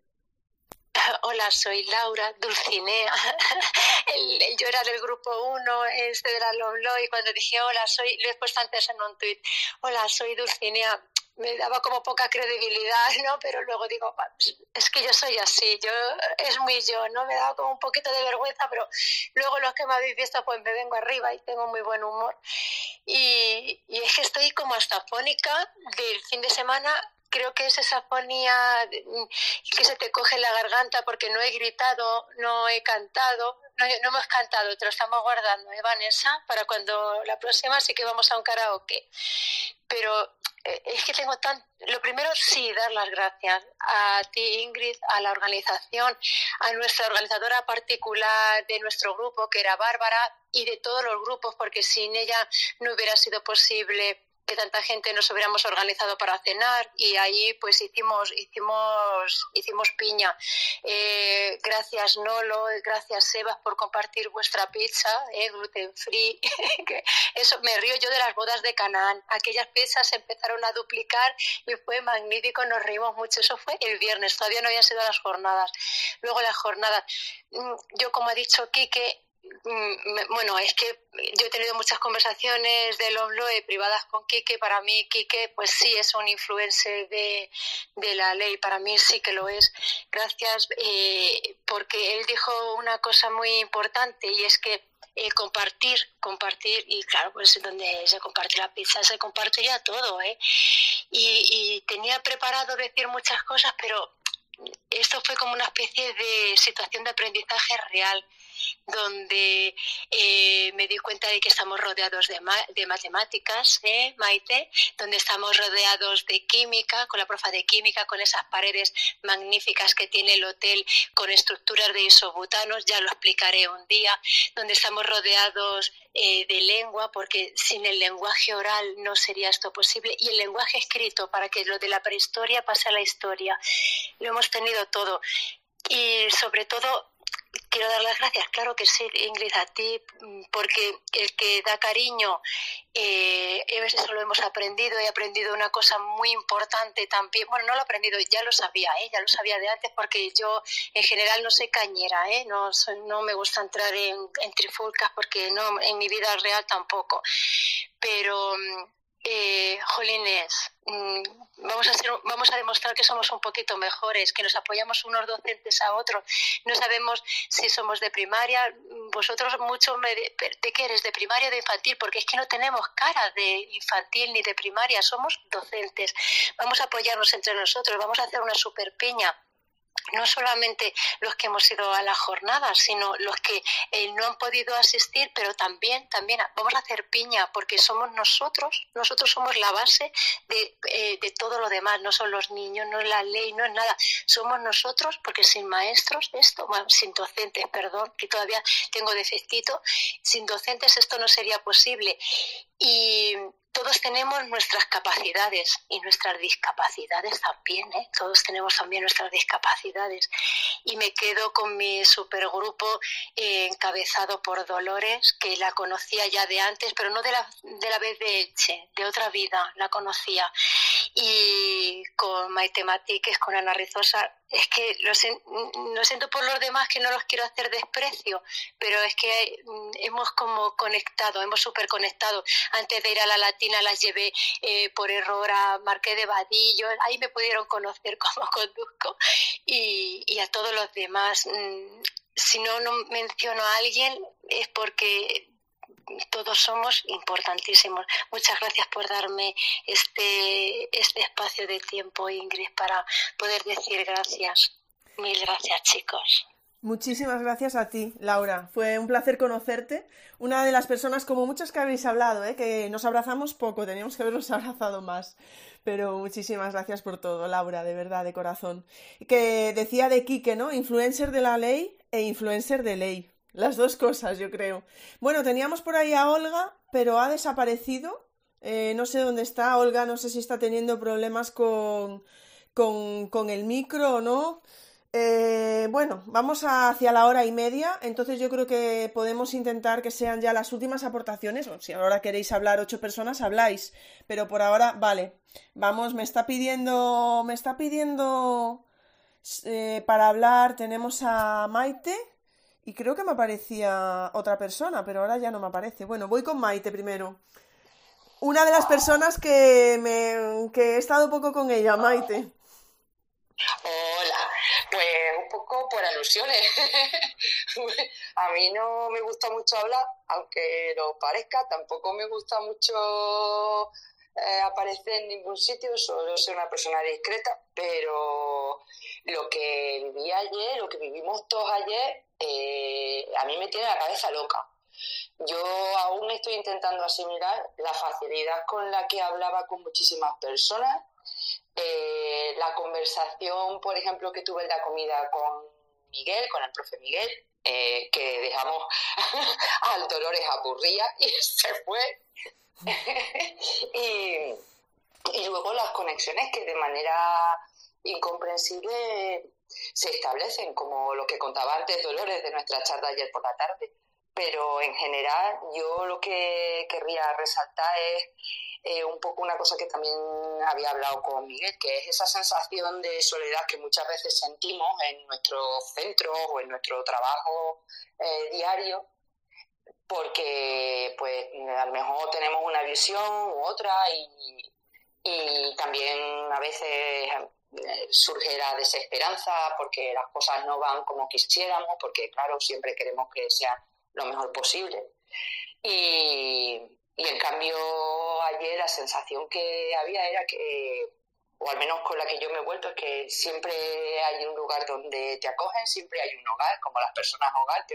Hola, soy Laura Dulcinea. El, yo era del grupo 1, este de la Loblo, y cuando dije hola, soy, lo he puesto antes en un tuit, hola, soy Dulcinea me daba como poca credibilidad, ¿no? Pero luego digo, es que yo soy así, yo es muy yo, ¿no? Me daba como un poquito de vergüenza, pero luego los que me habéis visto, pues me vengo arriba y tengo muy buen humor. Y, y es que estoy como hasta fónica del fin de semana creo que es esa fonía que se te coge la garganta porque no he gritado, no he cantado, no, no hemos cantado, te lo estamos guardando, ¿eh, Vanessa? Para cuando la próxima sí que vamos a un karaoke. Pero es que tengo tan... Lo primero, sí, dar las gracias a ti, Ingrid, a la organización, a nuestra organizadora particular de nuestro grupo, que era Bárbara, y de todos los grupos, porque sin ella no hubiera sido posible que tanta gente nos hubiéramos organizado para cenar y ahí pues hicimos hicimos hicimos piña. Eh, gracias Nolo gracias Sebas por compartir vuestra pizza eh, gluten free. Eso me río yo de las bodas de Canaán. Aquellas pizzas se empezaron a duplicar y fue magnífico nos reímos mucho. Eso fue el viernes todavía no habían sido las jornadas. Luego las jornadas. Mm, yo como ha dicho Quique bueno, es que yo he tenido muchas conversaciones de los Loe privadas con Quique. Para mí, Quique, pues sí es un influencer de, la ley. Para mí sí que lo es. Gracias, eh, porque él dijo una cosa muy importante y es que eh, compartir, compartir, y claro, pues donde se comparte la pizza se comparte ya todo, ¿eh? Y tenía preparado decir muchas cosas, pero esto fue como una especie de situación de aprendizaje real donde eh, me di cuenta de que estamos rodeados de, de matemáticas, ¿eh, Maite, donde estamos rodeados de química, con la profa de química, con esas paredes magníficas que tiene el hotel, con estructuras de isobutanos, ya lo explicaré un día, donde estamos rodeados eh, de lengua, porque sin el lenguaje oral no sería esto posible, y el lenguaje escrito para que lo de la prehistoria pase a la historia. Lo hemos tenido todo. Y sobre todo quiero dar las gracias, claro que sí, Ingrid, a ti, mm, porque el que da cariño, eh, eso lo hemos aprendido, he aprendido una cosa muy importante también, bueno, no lo he aprendido, ya lo sabía, ¿eh? ya lo sabía de antes, porque yo en general no soy cañera, ¿eh? no, no me gusta entrar en, en trifulcas, porque no, en mi vida real tampoco, pero mm, eh, Jolines, mm, vamos a, vamos a demostrar que somos un poquito mejores, que nos apoyamos unos docentes a otros. No sabemos si somos de primaria, vosotros mucho de, de qué eres, de primaria o de infantil, porque es que no tenemos cara de infantil ni de primaria, somos docentes. Vamos a apoyarnos entre nosotros, vamos a hacer una super piña no solamente los que hemos ido a la jornada, sino los que eh, no han podido asistir, pero también, también vamos a hacer piña, porque somos nosotros, nosotros somos la base de, eh, de todo lo demás, no son los niños, no es la ley, no es nada, somos nosotros, porque sin maestros esto, sin docentes, perdón, que todavía tengo defectito, sin docentes esto no sería posible. Y todos tenemos nuestras capacidades y nuestras discapacidades también, ¿eh? todos tenemos también nuestras discapacidades. Y me quedo con mi supergrupo eh, encabezado por Dolores, que la conocía ya de antes, pero no de la, de la vez de Elche, de otra vida la conocía. Y con Maite Matiques, con Ana Rizosa, es que lo, siento por los demás que no los quiero hacer desprecio, pero es que mm, hemos como conectado, hemos super conectado. Antes de ir a la latina las llevé eh, por error a Marqués de Vadillo, ahí me pudieron conocer cómo conduzco y, y a todos los demás. Mm, si no, no menciono a alguien es porque todos somos importantísimos. Muchas gracias por darme este, este espacio de tiempo, Ingrid, para poder decir gracias. Mil gracias, chicos. Muchísimas gracias a ti, Laura. Fue un placer conocerte. Una de las personas, como muchas que habéis hablado, ¿eh? que nos abrazamos poco, teníamos que habernos abrazado más. Pero muchísimas gracias por todo, Laura, de verdad, de corazón. Que decía de Quique, ¿no? Influencer de la ley e influencer de ley. Las dos cosas, yo creo. Bueno, teníamos por ahí a Olga, pero ha desaparecido. Eh, no sé dónde está. Olga, no sé si está teniendo problemas con, con, con el micro o no. Eh, bueno, vamos hacia la hora y media, entonces yo creo que podemos intentar que sean ya las últimas aportaciones. O si ahora queréis hablar ocho personas, habláis. Pero por ahora, vale. Vamos, me está pidiendo. Me está pidiendo. Eh, para hablar, tenemos a Maite. Y creo que me aparecía otra persona, pero ahora ya no me aparece. Bueno, voy con Maite primero. Una de las personas que, me, que he estado poco con ella, Maite. Hola, pues un poco por alusiones. a mí no me gusta mucho hablar, aunque lo parezca, tampoco me gusta mucho eh, aparecer en ningún sitio, solo soy una persona discreta, pero lo que viví ayer, lo que vivimos todos ayer, eh, a mí me tiene la cabeza loca. Yo aún estoy intentando asimilar la facilidad con la que hablaba con muchísimas personas, eh, la conversación, por ejemplo, que tuve en la comida con Miguel, con el profe Miguel, eh, que dejamos al Dolores aburrida y se fue. y, luego las conexiones que de manera incomprensible se establecen, como lo que contaba antes Dolores de nuestra charla ayer por la tarde. Pero en general yo lo que querría resaltar es eh, un poco una cosa que también había hablado con Miguel, que es esa sensación de soledad que muchas veces sentimos en nuestros centros o en nuestro trabajo eh, diario, porque pues a lo mejor tenemos una visión u otra y, y también a veces eh, surge la desesperanza porque las cosas no van como quisiéramos, porque claro, siempre queremos que sea lo mejor posible. Y, y en cambio ayer la sensación que había era que, o al menos con la que yo me he vuelto, es que siempre hay un lugar donde te acogen, siempre hay un hogar, como las personas hogar,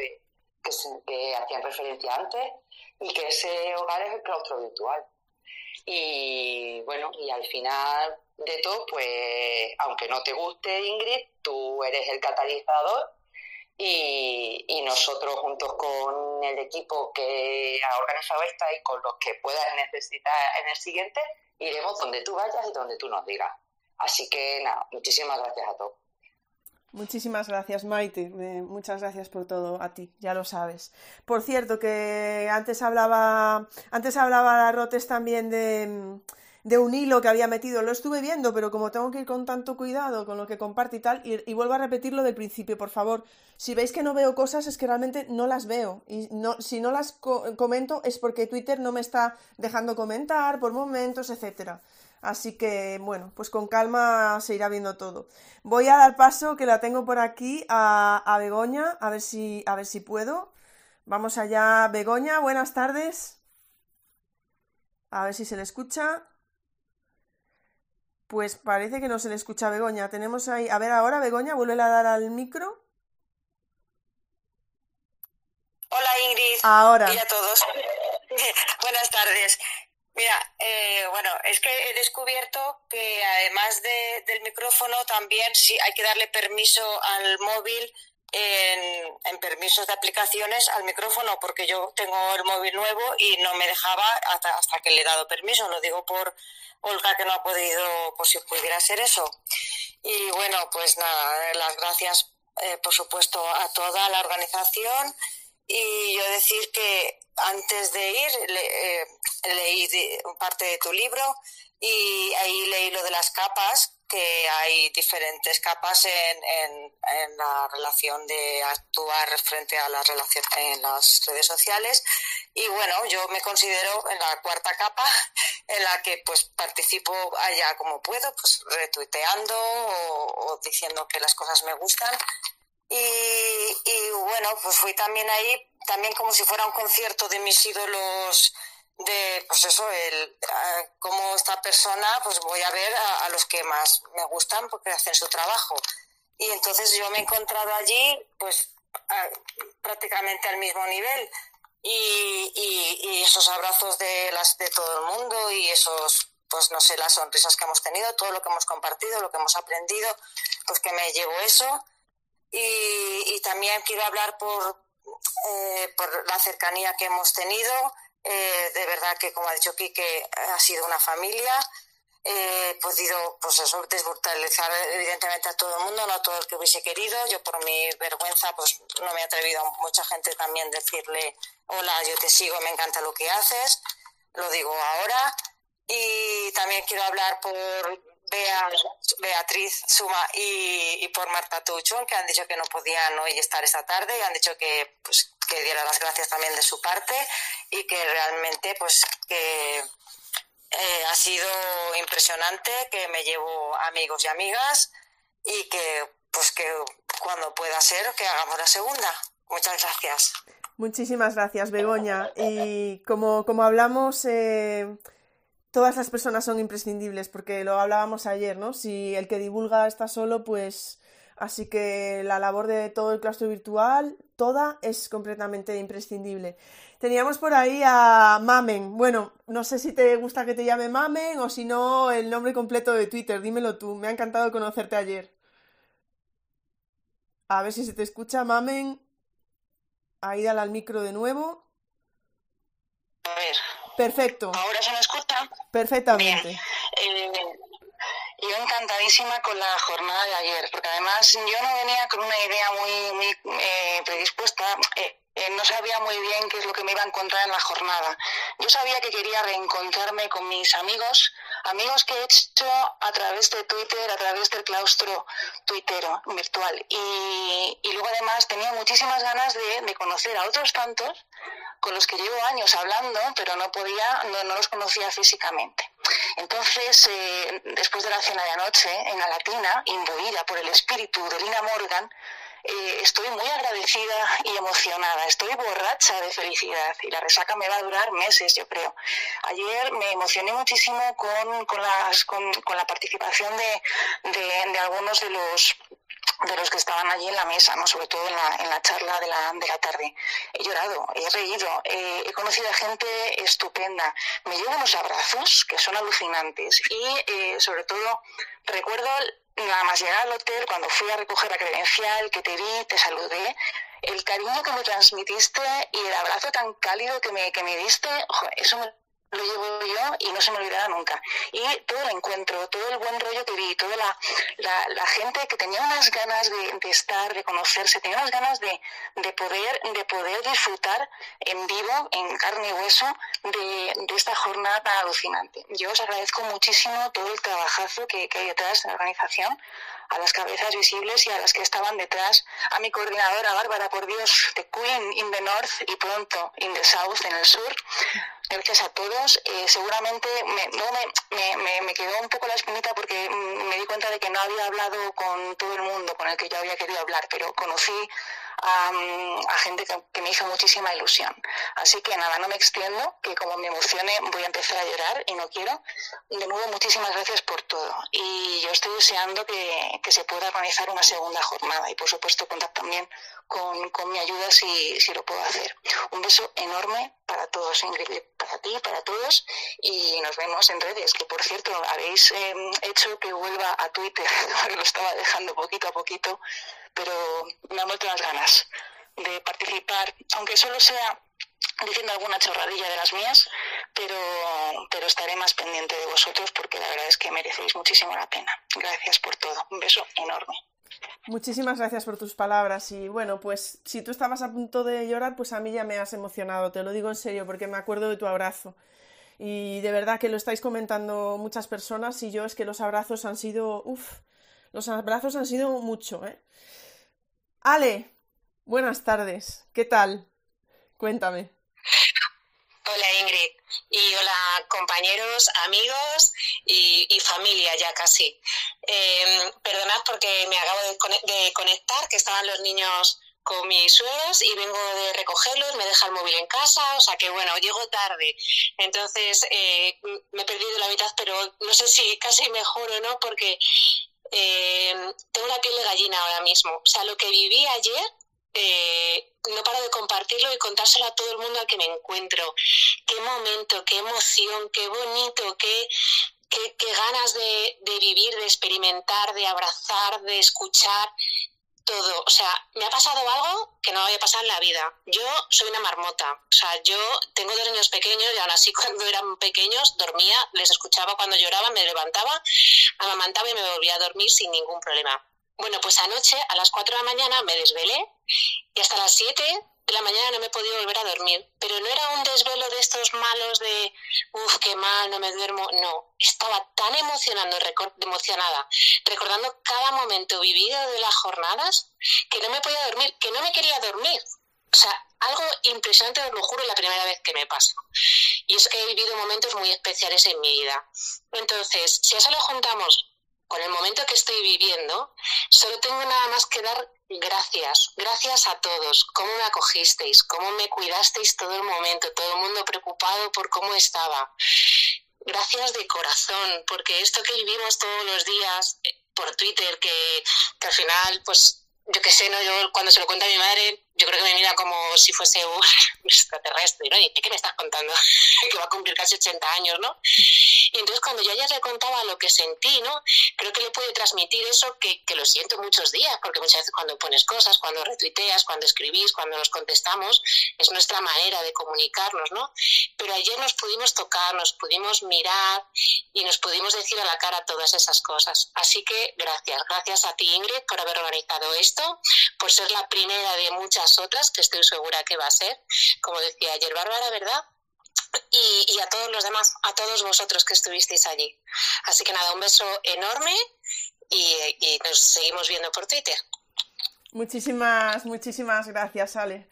que, hacían referencia antes y que ese hogar es el claustro virtual. Y bueno, y al final de todo, pues aunque no te guste Ingrid, tú eres el catalizador y, y, nosotros juntos con el equipo que ha organizado esta y con los que puedas necesitar en el siguiente, iremos donde tú vayas y donde tú nos digas. Así que nada, muchísimas gracias a todos. Muchísimas gracias, Maite. Muchas gracias por todo a ti, ya lo sabes. Por cierto, que antes hablaba, antes hablaba Rotes también de, un hilo que había metido. Lo estuve viendo, pero como tengo que ir con tanto cuidado con lo que comparte y tal, y, vuelvo a repetirlo del principio, por favor. Si veis que no veo cosas, es que realmente no las veo. Y no, si no las comento es porque Twitter no me está dejando comentar por momentos, etcétera. Así que, bueno, pues con calma se irá viendo todo. Voy a dar paso, que la tengo por aquí, a, a Begoña, a ver, si, a ver si puedo. Vamos allá, Begoña, buenas tardes. A ver si se le escucha. Pues parece que no se le escucha a Begoña. Tenemos ahí. A ver ahora, Begoña, vuelve a dar al micro. Hola Ingrid. Ahora. Y a todos. Buenas tardes. Mira, eh, bueno, es que he descubierto que además del micrófono también sí hay que darle permiso al móvil en, permisos de aplicaciones al micrófono, porque yo tengo el móvil nuevo y no me dejaba hasta, hasta que le he dado permiso. Lo digo por Olga que no ha podido, por si pudiera ser eso. Y bueno, pues nada, las gracias, eh, por supuesto, a toda la organización y yo decir que antes de ir eh, leí parte de tu libro y ahí leí lo de las capas, que hay diferentes capas en, en, la relación de actuar frente a las relaciones en las redes sociales. Y bueno, yo me considero en la cuarta capa, en la que pues participo allá como puedo, pues retuiteando o, o diciendo que las cosas me gustan y, bueno, pues fui también ahí, también como si fuera un concierto de mis ídolos de pues eso el como esta persona pues voy a ver a, los que más me gustan porque hacen su trabajo. Y entonces yo me he encontrado allí pues prácticamente al mismo nivel. Y, y, y, esos abrazos de las de todo el mundo y esos pues no sé las sonrisas que hemos tenido todo lo que hemos compartido lo que hemos aprendido pues que me llevo eso y, también quiero hablar por, eh, por la cercanía que hemos tenido. Eh, de verdad que, como ha dicho Quique, ha sido una familia. he podido, pues eso, desbrutalizar evidentemente a todo el mundo, no a todo el que hubiese querido. Yo por mi vergüenza, pues no me he atrevido a mucha gente también decirle, hola, yo te sigo, me encanta lo que haces. Lo digo ahora. Y también quiero hablar por Beatriz Suma y, por Marta Tuchón, que han dicho que no podían hoy estar esta tarde y han dicho que, pues, que diera las gracias también de su parte y que realmente pues que eh, ha sido impresionante, que me llevo amigos y amigas y que pues que cuando pueda ser que hagamos la segunda. Muchas gracias. Muchísimas gracias, Begoña. Y como, como hablamos, eh, todas las personas son imprescindibles, porque lo hablábamos ayer, ¿no? Si el que divulga está solo, pues así que la labor de todo el claustro virtual, toda es completamente imprescindible. Teníamos por ahí a Mamen. Bueno, no sé si te gusta que te llame Mamen o si no el nombre completo de Twitter. Dímelo tú. Me ha encantado conocerte ayer. A ver si se te escucha, Mamen. Ahí dale al micro de nuevo. Perfecto. ¿Ahora se me escucha? Perfectamente. Eh, yo encantadísima con la jornada de ayer, porque además yo no venía con una idea muy, muy eh, predispuesta. Eh, no sabía muy bien qué es lo que me iba a encontrar en la jornada. Yo sabía que quería reencontrarme con mis amigos, amigos que he hecho a través de Twitter, a través del claustro tuitero virtual. Y, luego además tenía muchísimas ganas de, de conocer a otros tantos con los que llevo años hablando, pero no podía, no, los conocía físicamente. Entonces, eh, después de la cena de anoche, en la latina, imbuida por el espíritu de Lina Morgan, eh, estoy muy agradecida y emocionada, estoy borracha de felicidad y la resaca me va a durar meses, yo creo. Ayer me emocioné muchísimo con, con, las, con, la participación de, de, algunos de los de los que estaban allí en la mesa, ¿no? sobre todo en la, en la charla de la, de la tarde. He llorado, he reído, he conocido a gente estupenda. Me llevo unos abrazos que son alucinantes y eh, sobre todo recuerdo nada más llegar al hotel cuando fui a recoger la credencial, que te vi, te saludé, el cariño que me transmitiste y el abrazo tan cálido que me, que me diste, eso me lo llevo yo y no se me olvidará nunca. Y todo el encuentro, todo el buen rollo que vi, toda la, la, gente que tenía unas ganas de, estar, de conocerse, tenía unas ganas de, de, poder, de poder disfrutar en vivo, en carne y hueso, de, de esta jornada tan alucinante. Yo os agradezco muchísimo todo el trabajazo que, que hay detrás de la organización a las cabezas visibles y a las que estaban detrás, a mi coordinadora Bárbara, por Dios, de Queen in the North y pronto in the South, en el sur. Gracias a todos. Eh, seguramente me, me, me, me, quedó un poco la espinita porque mm, me di cuenta de que no había hablado con todo el mundo con el que yo había querido hablar, pero conocí a, gente que, me hizo muchísima ilusión. Así que nada, no me extiendo, que como me emocione voy a empezar a llorar y no quiero. De nuevo, muchísimas gracias por todo. Y yo estoy deseando que, que se pueda organizar una segunda jornada y por supuesto contar también con, con mi ayuda si, si, lo puedo hacer. Un beso enorme para todos, Ingrid, para ti, para todos y nos vemos en redes, que por cierto habéis em, hecho que vuelva a Twitter, lo estaba dejando poquito a poquito pero me han vuelto las ganas de participar, aunque solo sea diciendo alguna chorradilla de las mías, pero, pero estaré más pendiente de vosotros porque la verdad es que merecéis muchísimo la pena. Gracias por todo. Un beso enorme. Muchísimas gracias por tus palabras y bueno, pues si tú estabas a punto de llorar, pues a mí ya me has emocionado, te lo digo en serio porque me acuerdo de tu abrazo. Y de verdad que lo estáis comentando muchas personas y yo es que los abrazos han sido, uff, los abrazos han sido mucho, ¿eh? Ale, buenas tardes. ¿Qué tal? Cuéntame. Hola Ingrid y hola compañeros, amigos y, familia ya casi. Eh, perdonad porque me acabo de, conectar, que estaban los niños con mis suegros y vengo de recogerlos, me deja el móvil en casa, o sea que bueno, llego tarde. Entonces eh, me he perdido la mitad, pero no sé si casi mejor o no porque eh, tengo la piel de gallina ahora mismo. O sea, lo que viví ayer, eh, no paro de compartirlo y contárselo a todo el mundo al que me encuentro. Qué momento, qué emoción, qué bonito, qué, qué, ganas de, de vivir, de experimentar, de abrazar, de escuchar todo. O sea, me ha pasado algo que no había pasado en la vida. Yo soy una marmota. O sea, yo tengo dos niños pequeños y aún así cuando eran pequeños dormía, les escuchaba cuando lloraban, me levantaba, amamantaba y me volvía a dormir sin ningún problema. Bueno, pues anoche a las 4 de la mañana me desvelé y hasta las 7 de la mañana no me he podido volver a dormir. Pero no era un desvelo de estos malos de, uff, qué mal, no me duermo. No, estaba tan emocionando, emocionada, recordando cada momento vivido de las jornadas, que no me podía dormir, que no me quería dormir. O sea, algo impresionante, os lo juro, la primera vez que me pasa. Y es que he vivido momentos muy especiales en mi vida. Entonces, si a eso le juntamos con el momento que estoy viviendo, solo tengo nada más que dar gracias. Gracias a todos. Cómo me acogisteis, cómo me cuidasteis todo el momento, todo el mundo preocupado por cómo estaba. Gracias de corazón, porque esto que vivimos todos los días eh, por Twitter, que, al final, pues, yo qué sé, ¿no? Yo cuando se lo cuenta a mi madre, yo creo que me mira como si fuese un extraterrestre, ¿no? ¿Y qué me estás contando? que va a cumplir casi 80 años, ¿no? Y entonces cuando yo ya le contaba lo que sentí, ¿no? Creo que le puede transmitir eso que, que lo siento muchos días, porque muchas veces cuando pones cosas, cuando retuiteas, cuando escribís, cuando nos contestamos, es nuestra manera de comunicarnos, ¿no? Pero ayer nos pudimos tocar, nos pudimos mirar y nos pudimos decir a la cara todas esas cosas. Así que gracias, gracias a ti Ingrid por haber organizado esto, por ser la primera de muchas otras, que estoy segura que va a ser, como decía ayer Bárbara, ¿verdad? Y, a todos los demás, a todos vosotros que estuvisteis allí. Así que nada, un beso enorme y, nos seguimos viendo por Twitter. Muchísimas, muchísimas gracias, Ale.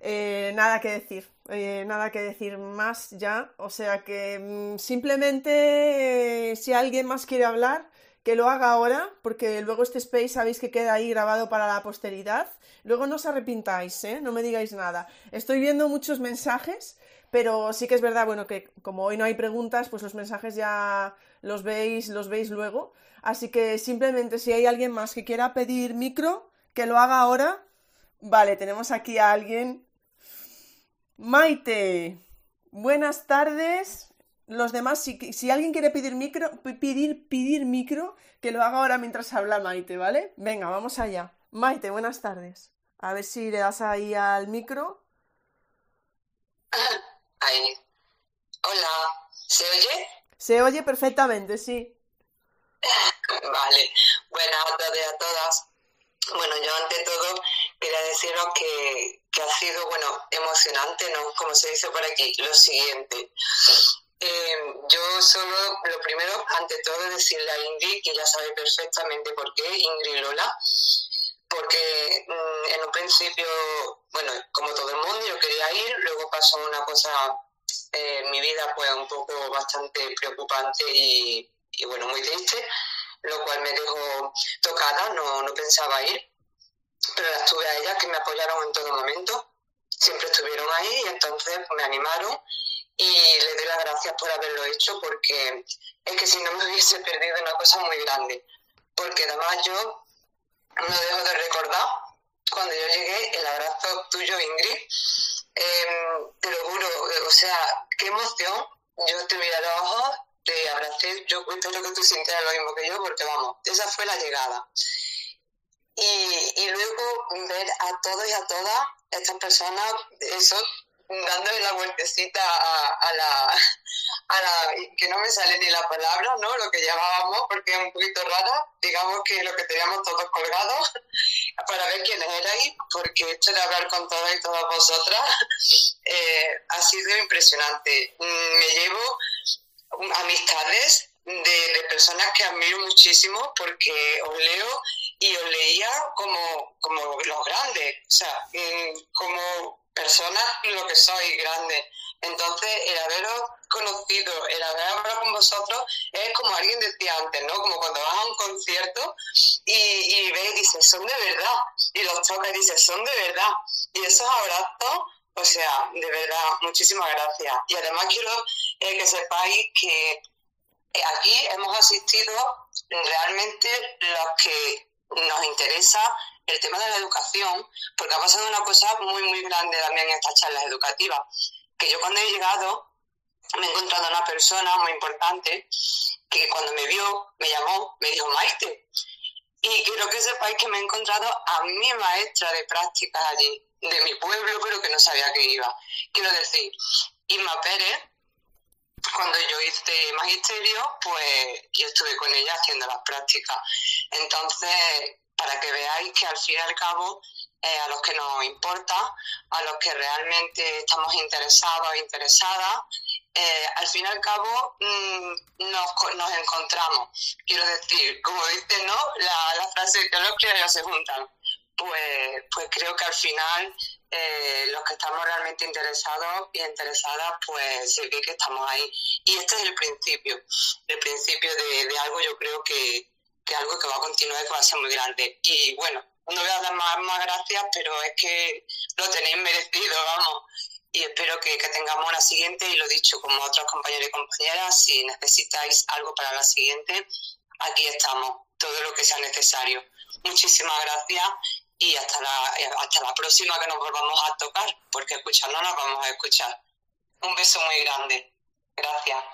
Eh, nada que decir, eh, nada que decir más ya. O sea que mm, simplemente eh, si alguien más quiere hablar, que lo haga ahora, porque luego este space sabéis que queda ahí grabado para la posteridad. Luego no os arrepintáis, ¿eh? No me digáis nada. Estoy viendo muchos mensajes, pero sí que es verdad, bueno, que como hoy no hay preguntas, pues los mensajes ya los veis, los veis luego. Así que simplemente si hay alguien más que quiera pedir micro, que lo haga ahora. Vale, tenemos aquí a alguien. Maite, buenas tardes. Los demás, si, si alguien quiere pedir micro, pedir, pedir micro, que lo haga ahora mientras habla Maite, ¿vale? Venga, vamos allá. Maite, buenas tardes. A ver si le das ahí al micro. Ahí. Hola, ¿se oye? Se oye perfectamente, sí. Vale, buenas tardes a todas. Bueno, yo ante todo quería deciros que, que, ha sido, bueno, emocionante, ¿no? Como se dice por aquí, lo siguiente. Eh, yo solo, lo primero, ante todo, decirle a Ingrid, que ya sabe perfectamente por qué, Ingrid Lola, porque mm, en un principio, bueno, como todo el mundo, yo quería ir, luego pasó una cosa eh, en mi vida, pues un poco bastante preocupante y, y bueno, muy triste lo cual me dejó tocada, no, no pensaba ir, pero las tuve a ellas que me apoyaron en todo momento, siempre estuvieron ahí y entonces me animaron y les doy las gracias por haberlo hecho porque es que si no me hubiese perdido una cosa muy grande, porque además yo no dejo de recordar cuando yo llegué el abrazo tuyo Ingrid, em, te lo juro, o sea, qué emoción, yo te miré a los ojos te abracé, yo espero que tú sintieras lo mismo que yo, porque vamos, esa fue la llegada. Y, y luego ver a todos y a todas estas personas, eso, dándole la vueltecita a, la, a la, que no me sale ni la palabra, ¿no? Lo que llamábamos, porque es un poquito rara, digamos que lo que teníamos todos colgados, para ver quiénes erais, porque esto de hablar con todas y todas vosotras eh, ha sido impresionante. Mm, me llevo amistades de, personas que admiro muchísimo porque os leo y os leía como, como los grandes, o sea, mm, como personas lo que sois grandes. Entonces, el haberos conocido, el haber hablado con vosotros, es como alguien decía antes, ¿no? Como cuando vas a un concierto y, y ves y dices, son de verdad. Y los tocas y dices, son de verdad. Y esos abrazos o sea, de verdad, muchísimas gracias. Y además quiero eh, que sepáis que eh, aquí hemos asistido realmente los que nos interesa el tema de la educación, porque ha pasado una cosa muy, muy grande también en estas charlas educativas, que yo cuando he llegado me he encontrado una persona muy importante que cuando me vio, me llamó, me dijo, Maite. Y quiero que sepáis que me he encontrado a mi maestra de prácticas allí de mi pueblo, pero que no sabía que iba. Quiero decir, Irma Pérez, cuando yo hice magisterio, pues yo estuve con ella haciendo las prácticas. Entonces, para que veáis que al fin y al cabo, eh, a los que nos importa, a los que realmente estamos interesados o interesadas, eh, al fin y al cabo mm, nos, nos, encontramos. Quiero decir, como dice ¿no? la, la frase que los criados se juntan pues, pues creo que al final eh, los que estamos realmente interesados y interesadas, pues se ve que estamos ahí. Y este es el principio, el principio de, algo yo creo que, que algo que va a continuar y que va a ser muy grande. Y bueno, no voy a dar más, más gracias, pero es que lo tenéis merecido, vamos. Y espero que, que tengamos una siguiente, y lo dicho como otros compañeros y compañeras, si necesitáis algo para la siguiente, aquí estamos, todo lo que sea necesario. Muchísimas gracias y hasta la, eh, hasta la próxima que nos volvamos a tocar, porque escuchando nos vamos a escuchar. Un beso muy grande. Gracias.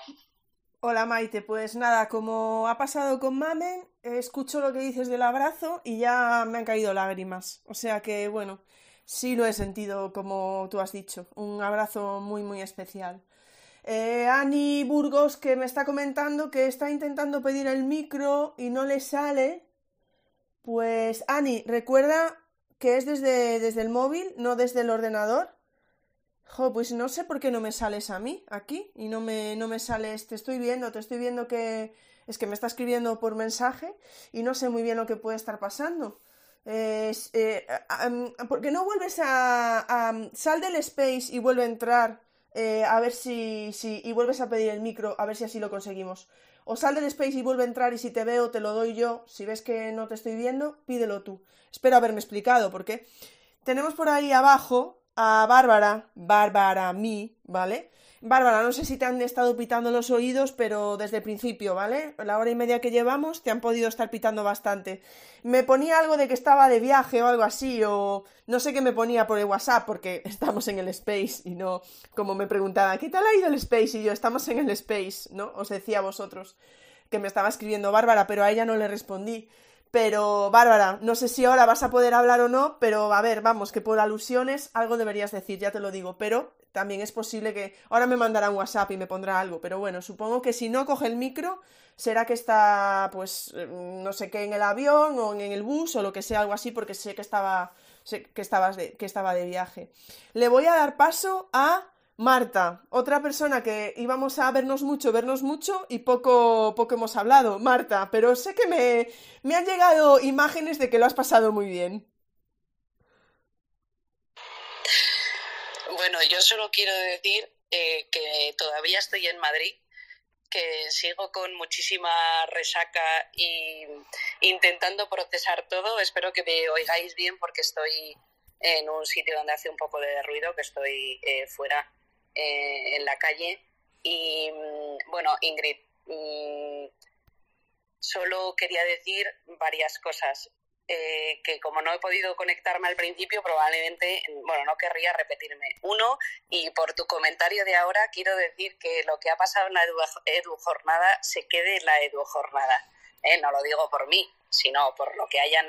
Hola Maite, pues nada, como ha pasado con Mamen, escucho lo que dices del abrazo y ya me han caído lágrimas. O sea que bueno, sí lo he sentido como tú has dicho, un abrazo muy muy especial. Eh, Ani Burgos que me está comentando que está intentando pedir el micro y no le sale pues Ani, recuerda que es desde, desde el móvil, no desde el ordenador. Pues no sé por qué no me sales a mí aquí y no me, no me sales, te estoy viendo, te estoy viendo que es que me está escribiendo por mensaje y no sé muy bien lo que puede estar pasando. Eh, ¿Por qué no vuelves a, sal del space y vuelve a entrar eh, a ver si, si y vuelves a pedir el micro a ver si así lo conseguimos? O sal del space y vuelve a entrar y si te veo te lo doy yo. Si ves que no te estoy viendo, pídelo tú. Espero haberme explicado porque tenemos por ahí abajo a Bárbara, Bárbara, a mí, ¿vale? Bárbara, no sé si te han estado pitando los oídos, pero desde el principio, ¿vale? La hora y media que llevamos te han podido estar pitando bastante. Me ponía algo de que estaba de viaje o algo así, o no sé qué me ponía por el WhatsApp, porque estamos en el Space y no como me preguntaba, ¿qué tal ha ido el Space? Y yo, estamos en el Space, ¿no? Os decía a vosotros que me estaba escribiendo Bárbara, pero a ella no le respondí. Pero, Bárbara, no sé si ahora vas a poder hablar o no, pero a ver, vamos, que por alusiones algo deberías decir, ya te lo digo, pero también es posible que ahora me mandará un WhatsApp y me pondrá algo, pero bueno, supongo que si no coge el micro, será que está, pues, mm, no sé qué, en el avión o en el bus o lo que sea, algo así, porque sé que estaba, sé que, estabas que estaba de viaje. Le voy a dar paso a Marta, otra persona que íbamos a vernos mucho, vernos mucho y poco, poco hemos hablado. Marta, pero sé que me, me han llegado imágenes de que lo has pasado muy bien. Bueno, yo solo quiero decir eh, que todavía estoy en Madrid, que sigo con muchísima resaca y intentando procesar todo. Espero que me oigáis bien porque estoy en un sitio donde hace un poco de ruido, que estoy eh, fuera eh, en la calle. Y mm, bueno, Ingrid, mm, solo quería decir varias cosas. Eh, que como no he podido conectarme al principio, probablemente, bueno, no querría repetirme. Uno, y por tu comentario de ahora, quiero decir que lo que ha pasado en la Edu, Jornada se quede en la Edu Jornada. ¿eh? No lo digo por mí, sino por lo que hayan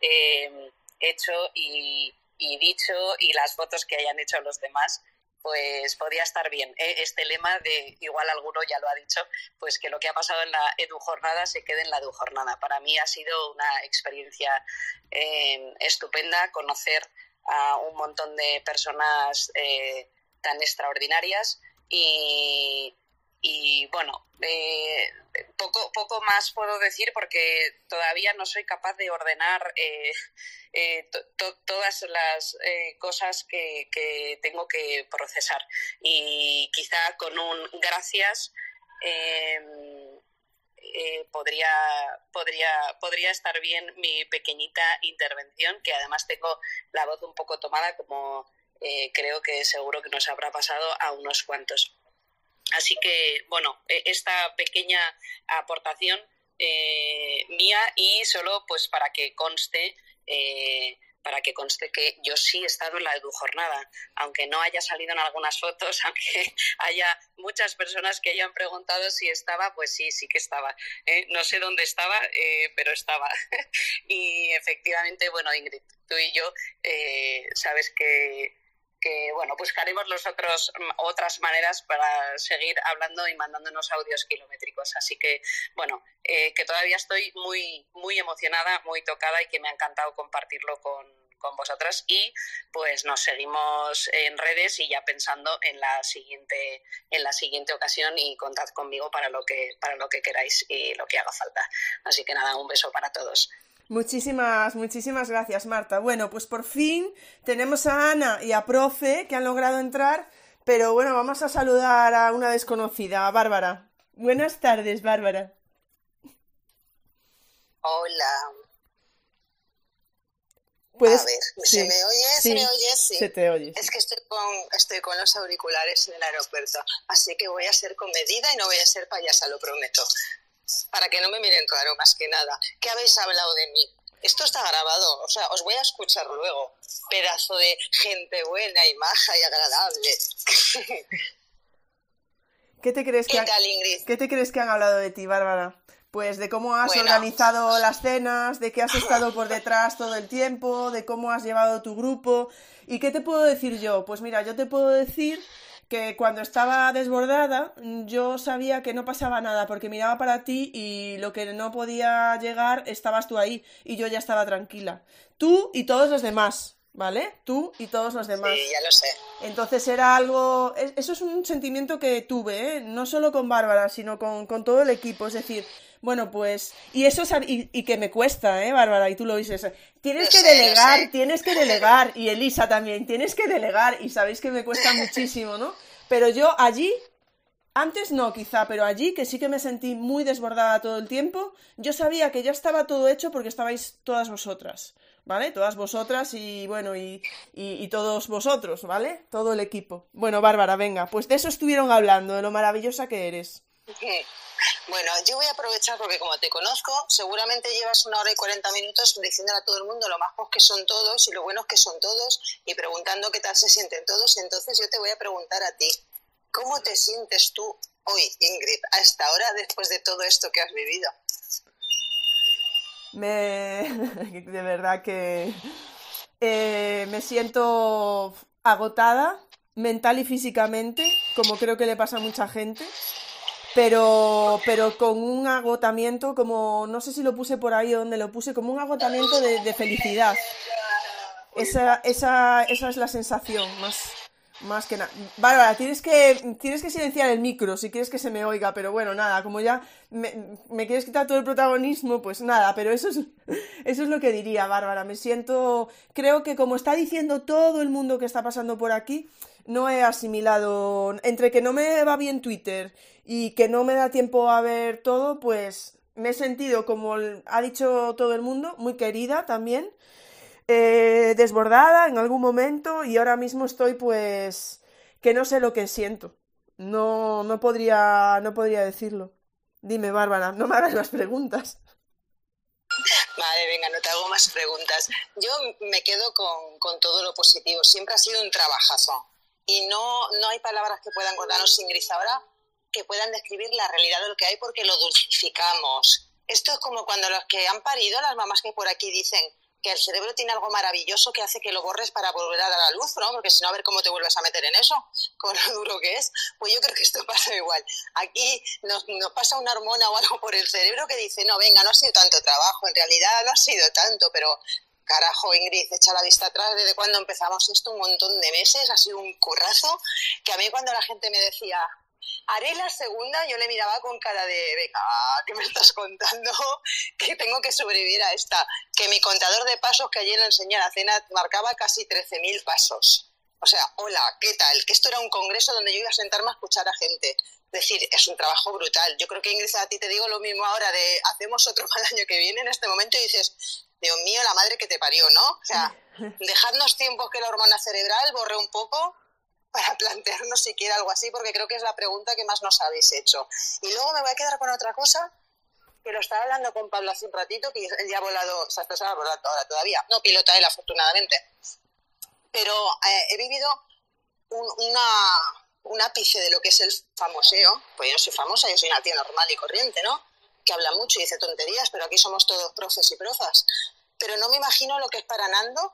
eh, hecho y, y dicho y las fotos que hayan hecho los demás pues podría estar bien. ¿eh? Este lema de, igual alguno ya lo ha dicho, pues que lo que ha pasado en la Edu Jornada se quede en la Edu Jornada. Para mí ha sido una experiencia eh, estupenda conocer a un montón de personas eh, tan extraordinarias y, y bueno, eh, poco, poco más puedo decir porque todavía no soy capaz de ordenar eh, eh, todas las cosas que, que, tengo que procesar. Y quizá con un gracias em, podría, podría, podría estar bien mi pequeñita intervención, que además tengo la voz un poco tomada como creo que seguro que nos habrá pasado a unos cuantos. Así que, bueno, e, esta pequeña aportación eh, mía y solo pues para que conste eh, para que conste que yo sí he estado en la EduJornada, aunque no haya salido en algunas fotos, aunque haya muchas personas que hayan preguntado si estaba, pues sí, sí que estaba. ¿eh? No sé dónde estaba, pero estaba. y efectivamente, bueno, Ingrid, tú y yo sabes que que bueno, buscaremos los otros, otras maneras para seguir hablando y mandándonos audios kilométricos. Así que, bueno, eh, que todavía estoy muy, muy emocionada, muy tocada y que me ha encantado compartirlo con, con vosotras. Y pues nos seguimos en redes y ya pensando en la siguiente en la siguiente ocasión y contad conmigo para lo que para lo que queráis y lo que haga falta. Así que nada un beso para todos Muchísimas, muchísimas gracias, Marta. Bueno, pues por fin tenemos a Ana y a Profe que han logrado entrar, pero bueno, vamos a saludar a una desconocida, a Bárbara. Buenas tardes, Bárbara. Hola. ¿Puedes? A ver, ¿se me oye? ¿Se me oye? Sí. Se te oye. Es que estoy con, estoy con los auriculares en el aeropuerto, así que voy a ser comedida y no voy a ser payasa, lo prometo para que no me miren raro más que nada. ¿Qué habéis hablado de mí? Esto está grabado, o sea, os voy a escuchar luego. Pedazo de gente buena y maja y agradable. ¿Qué te crees que han, ¿Qué te crees que han hablado de ti, Bárbara? Pues de cómo has organizado las cenas, de que has estado por detrás todo el tiempo, de cómo has llevado tu grupo. ¿Y qué te puedo decir yo? Pues mira, yo te puedo decir que cuando estaba desbordada yo sabía que no pasaba nada porque miraba para ti y lo que no podía llegar estabas tú ahí y yo ya estaba tranquila. Tú y todos los demás, ¿vale? Tú y todos los demás. Sí, ya lo sé. Entonces era algo... Eso es un sentimiento que tuve, ¿eh? No solo con Bárbara, sino con, con todo el equipo. Es decir, bueno, pues, y eso es, y, que me cuesta, ¿eh, Bárbara? Y tú lo dices, tienes que delegar, tienes que delegar, y Elisa también, tienes que delegar, y sabéis que me cuesta muchísimo, ¿no? Pero yo allí, antes no quizá, pero allí, que sí que me sentí muy desbordada todo el tiempo, yo sabía que ya estaba todo hecho porque estabais todas vosotras. ¿vale? Todas vosotras y bueno, y, y, todos vosotros, ¿vale? Todo el equipo. Bueno, Bárbara, venga, pues de eso estuvieron hablando, de lo maravillosa que eres. Bueno, yo voy a aprovechar porque como te conozco, seguramente llevas una hora y cuarenta minutos diciéndole a todo el mundo lo majos que son todos y lo buenos que son todos y preguntando qué tal se sienten todos. Entonces yo te voy a preguntar a ti, ¿cómo te sientes tú hoy, Ingrid, a esta hora después de todo esto que has vivido? Me... de verdad que eh, me siento agotada mental y físicamente, como creo que le pasa a mucha gente, pero, pero con un agotamiento, como no sé si lo puse por ahí o donde lo puse, como un agotamiento de, felicidad. Esa, esa, esa es la sensación más, más que nada. Bárbara, tienes que, tienes que silenciar el micro si quieres que se me oiga, pero bueno, nada, como ya me, me, quieres quitar todo el protagonismo, pues nada, pero eso es, eso es lo que diría, Bárbara. Me siento, creo que como está diciendo todo el mundo que está pasando por aquí, no he asimilado, entre que no me va bien Twitter y que no me da tiempo a ver todo, pues me he sentido, como ha dicho todo el mundo, muy querida también eh, desbordada en algún momento y ahora mismo estoy pues que no sé lo que siento. No, no podría, no podría decirlo. Dime, Bárbara, no me hagas más preguntas. Vale, venga, no te hago más preguntas. Yo me quedo con, con todo lo positivo. Siempre ha sido un trabajazo. Y no, no hay palabras que puedan contarnos sin gris ahora que puedan describir la realidad de lo que hay porque lo dulcificamos. Esto es como cuando los que han parido, las mamás que por aquí dicen, que el cerebro tiene algo maravilloso que hace que lo borres para volver a dar a luz, ¿no? Porque si no, a ver cómo te vuelves a meter en eso, con lo duro que es. Pues yo creo que esto pasa igual. Aquí nos, nos pasa una hormona o algo por el cerebro que dice, no, venga, no ha sido tanto trabajo, en realidad no ha sido tanto, pero carajo, Ingrid, echa la vista atrás desde cuando empezamos esto, un montón de meses, ha sido un currazo, que a mí cuando la gente me decía, haré la segunda, yo le miraba con cara de, venga, ¿qué me estás contando? Que tengo que sobrevivir a esta. Que mi contador de pasos que ayer le enseñé a la cena marcaba casi 13.000 pasos. O sea, hola, ¿qué tal? Que esto era un congreso donde yo iba a sentarme a escuchar a gente. Es decir, es un trabajo brutal. Yo creo que Ingrid, a ti te digo lo mismo ahora de hacemos otro para el año que viene en este momento y dices, Dios mío, la madre que te parió, ¿no? O sea, dejadnos tiempos que la hormona cerebral borre un poco para plantearnos siquiera algo así, porque creo que es la pregunta que más nos habéis hecho. Y luego me voy a quedar con otra cosa, que lo estaba hablando con Pablo hace un ratito, que él ya ha volado, o sea, está volando ahora todavía, no pilota él afortunadamente, pero eh, he vivido una, un ápice de lo que es el famoseo, pues yo no soy famosa, yo soy una tía normal y corriente, ¿no? Que habla mucho y dice tonterías, pero aquí somos todos profes y profas. Pero no me imagino lo que es para Nando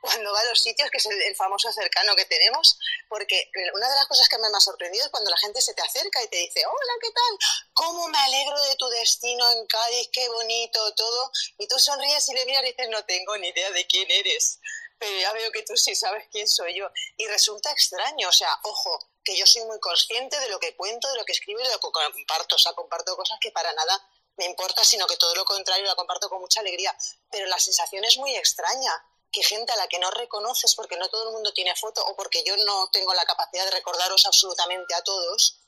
cuando va a los sitios, que es el, famoso cercano que tenemos, porque una de las cosas que me ha sorprendido es cuando la gente se te acerca y te dice, hola, ¿qué tal? ¿Cómo me alegro de tu destino en Cádiz? Qué bonito todo. Y tú sonríes y le miras y dices, no tengo ni idea de quién eres, pero ya veo que tú sí sabes quién soy yo. Y resulta extraño, o sea, ojo, que yo soy muy consciente de lo que cuento, de lo que escribo y de lo que comparto, o sea, comparto cosas que para nada me importa, sino que todo lo contrario la comparto con mucha alegría. Pero la sensación es muy extraña que gente a la que no reconoces porque no todo el mundo tiene foto o porque yo no tengo la capacidad de recordaros absolutamente a todos,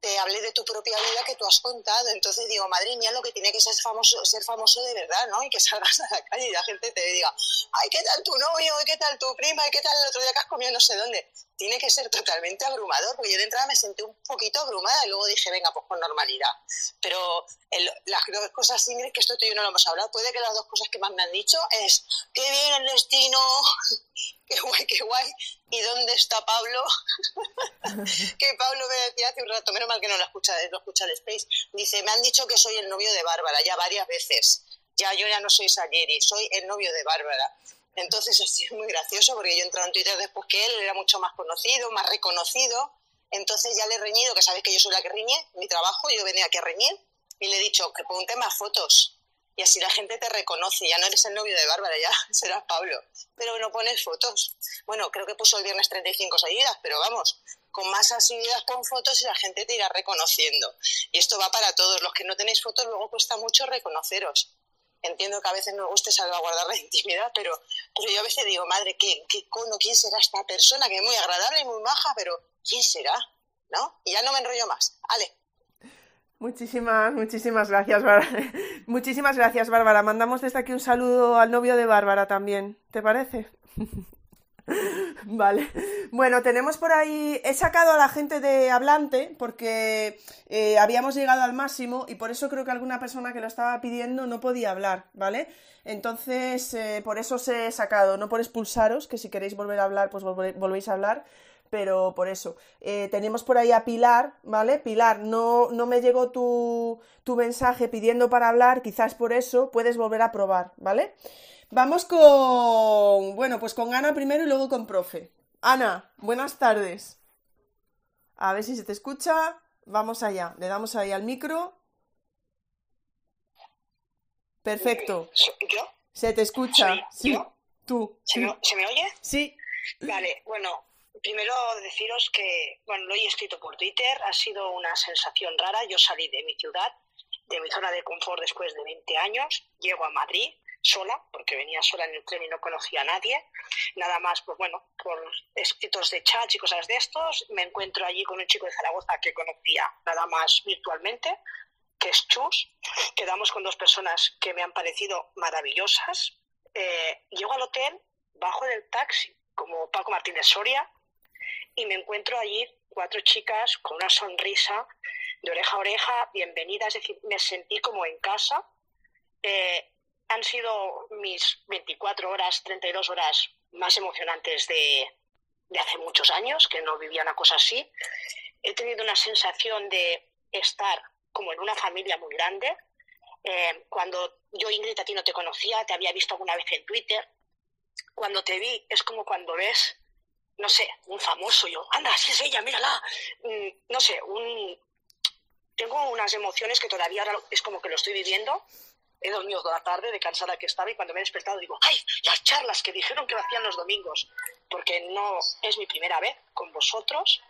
te hable de tu propia vida que tú has contado. Entonces digo, madre mía, lo que tiene que ser famoso, ser famoso de verdad, ¿no? Y que salgas a la calle y la gente te diga, ay, ¿qué tal tu novio? ¿Qué tal tu prima? ¿Y qué tal el otro día que has comido no sé dónde? Tiene que ser totalmente abrumador, porque yo de entrada me sentí un poquito abrumada y luego dije, venga, pues con normalidad. Pero las dos cosas, Ingrid, que esto tú y yo no lo hemos hablado, puede que las dos cosas que más me han dicho es, qué bien el destino, qué guay, qué guay, ¿y dónde está Pablo? que Pablo me decía hace un rato, menos mal que no lo escucha, lo escucha el Space, dice, me han dicho que soy el novio de Bárbara ya varias veces, ya yo ya no soy Sayeri, soy el novio de Bárbara. Entonces así es muy gracioso porque yo entré en Twitter después que él, era mucho más conocido, más reconocido, entonces ya le he reñido, que sabéis que yo soy la que riñe, mi trabajo, yo venía aquí a reñir, y le he dicho que ponte más fotos, y así la gente te reconoce. Ya no eres el novio de Bárbara, ya serás Pablo. Pero no pones fotos. Bueno, creo que puso el viernes 35 seguidas, pero vamos, con más asiduidad con fotos y la gente te irá reconociendo. Y esto va para todos. Los que no tenéis fotos, luego cuesta mucho reconoceros. Entiendo que a veces nos guste salvaguardar la intimidad, pero, pero yo a veces digo, madre, ¿qué, qué cono? ¿Quién será esta persona? Que es muy agradable y muy maja, pero ¿quién será? ¿No? Y ya no me enrollo más. Ale. Muchísimas, muchísimas gracias, Bárbara. Muchísimas gracias, Bárbara. Mandamos desde aquí un saludo al novio de Bárbara también. ¿Te parece? Vale. Bueno, tenemos por ahí. He sacado a la gente de hablante porque eh, habíamos llegado al máximo y por eso creo que alguna persona que lo estaba pidiendo no podía hablar, ¿vale? Entonces, eh, por eso os he sacado, no por expulsaros, que si queréis volver a hablar, pues volvéis a hablar, pero por eso. Eh, tenemos por ahí a Pilar, ¿vale? Pilar, no, no me llegó tu, tu mensaje pidiendo para hablar, quizás por eso puedes volver a probar, ¿vale? Vamos con, bueno, pues con Ana primero y luego con profe. Ana, buenas tardes. A ver si se te escucha. Vamos allá. Le damos ahí al micro. Perfecto. ¿Yo? Se te escucha. Sí. Tú. ¿Se, Me, ¿Se me oye? Sí. Vale, bueno, primero deciros que, bueno, lo he escrito por Twitter, ha sido una sensación rara. Yo salí de mi ciudad, de mi zona de confort después de 20 años, llego a Madrid sola, porque venía sola en el tren y no conocía a nadie. Nada más, pues bueno, por escritos de chat y cosas de estos, me encuentro allí con un chico de Zaragoza que conocía nada más virtualmente, que es Chus. Quedamos con dos personas que me han parecido maravillosas. Eh, llego al hotel, bajo del taxi, como Paco Martínez Soria, y me encuentro allí cuatro chicas con una sonrisa de oreja a oreja, bienvenidas, es decir, me sentí como en casa. Eh, han sido mis 24 horas, 32 horas más emocionantes de, hace muchos años, que no vivía una cosa así. He tenido una sensación de estar como en una familia muy grande. Eh, cuando yo, Ingrid, a ti no te conocía, te había visto alguna vez en Twitter. Cuando te vi, es como cuando ves, no sé, un famoso, yo, anda, si es ella, mírala. Mm, no sé, un... tengo unas emociones que todavía es como que lo estoy viviendo he dormido toda la tarde de cansada que estaba y cuando me he despertado digo, ¡ay! Las charlas que dijeron que lo hacían los domingos, porque no es mi primera vez con vosotros,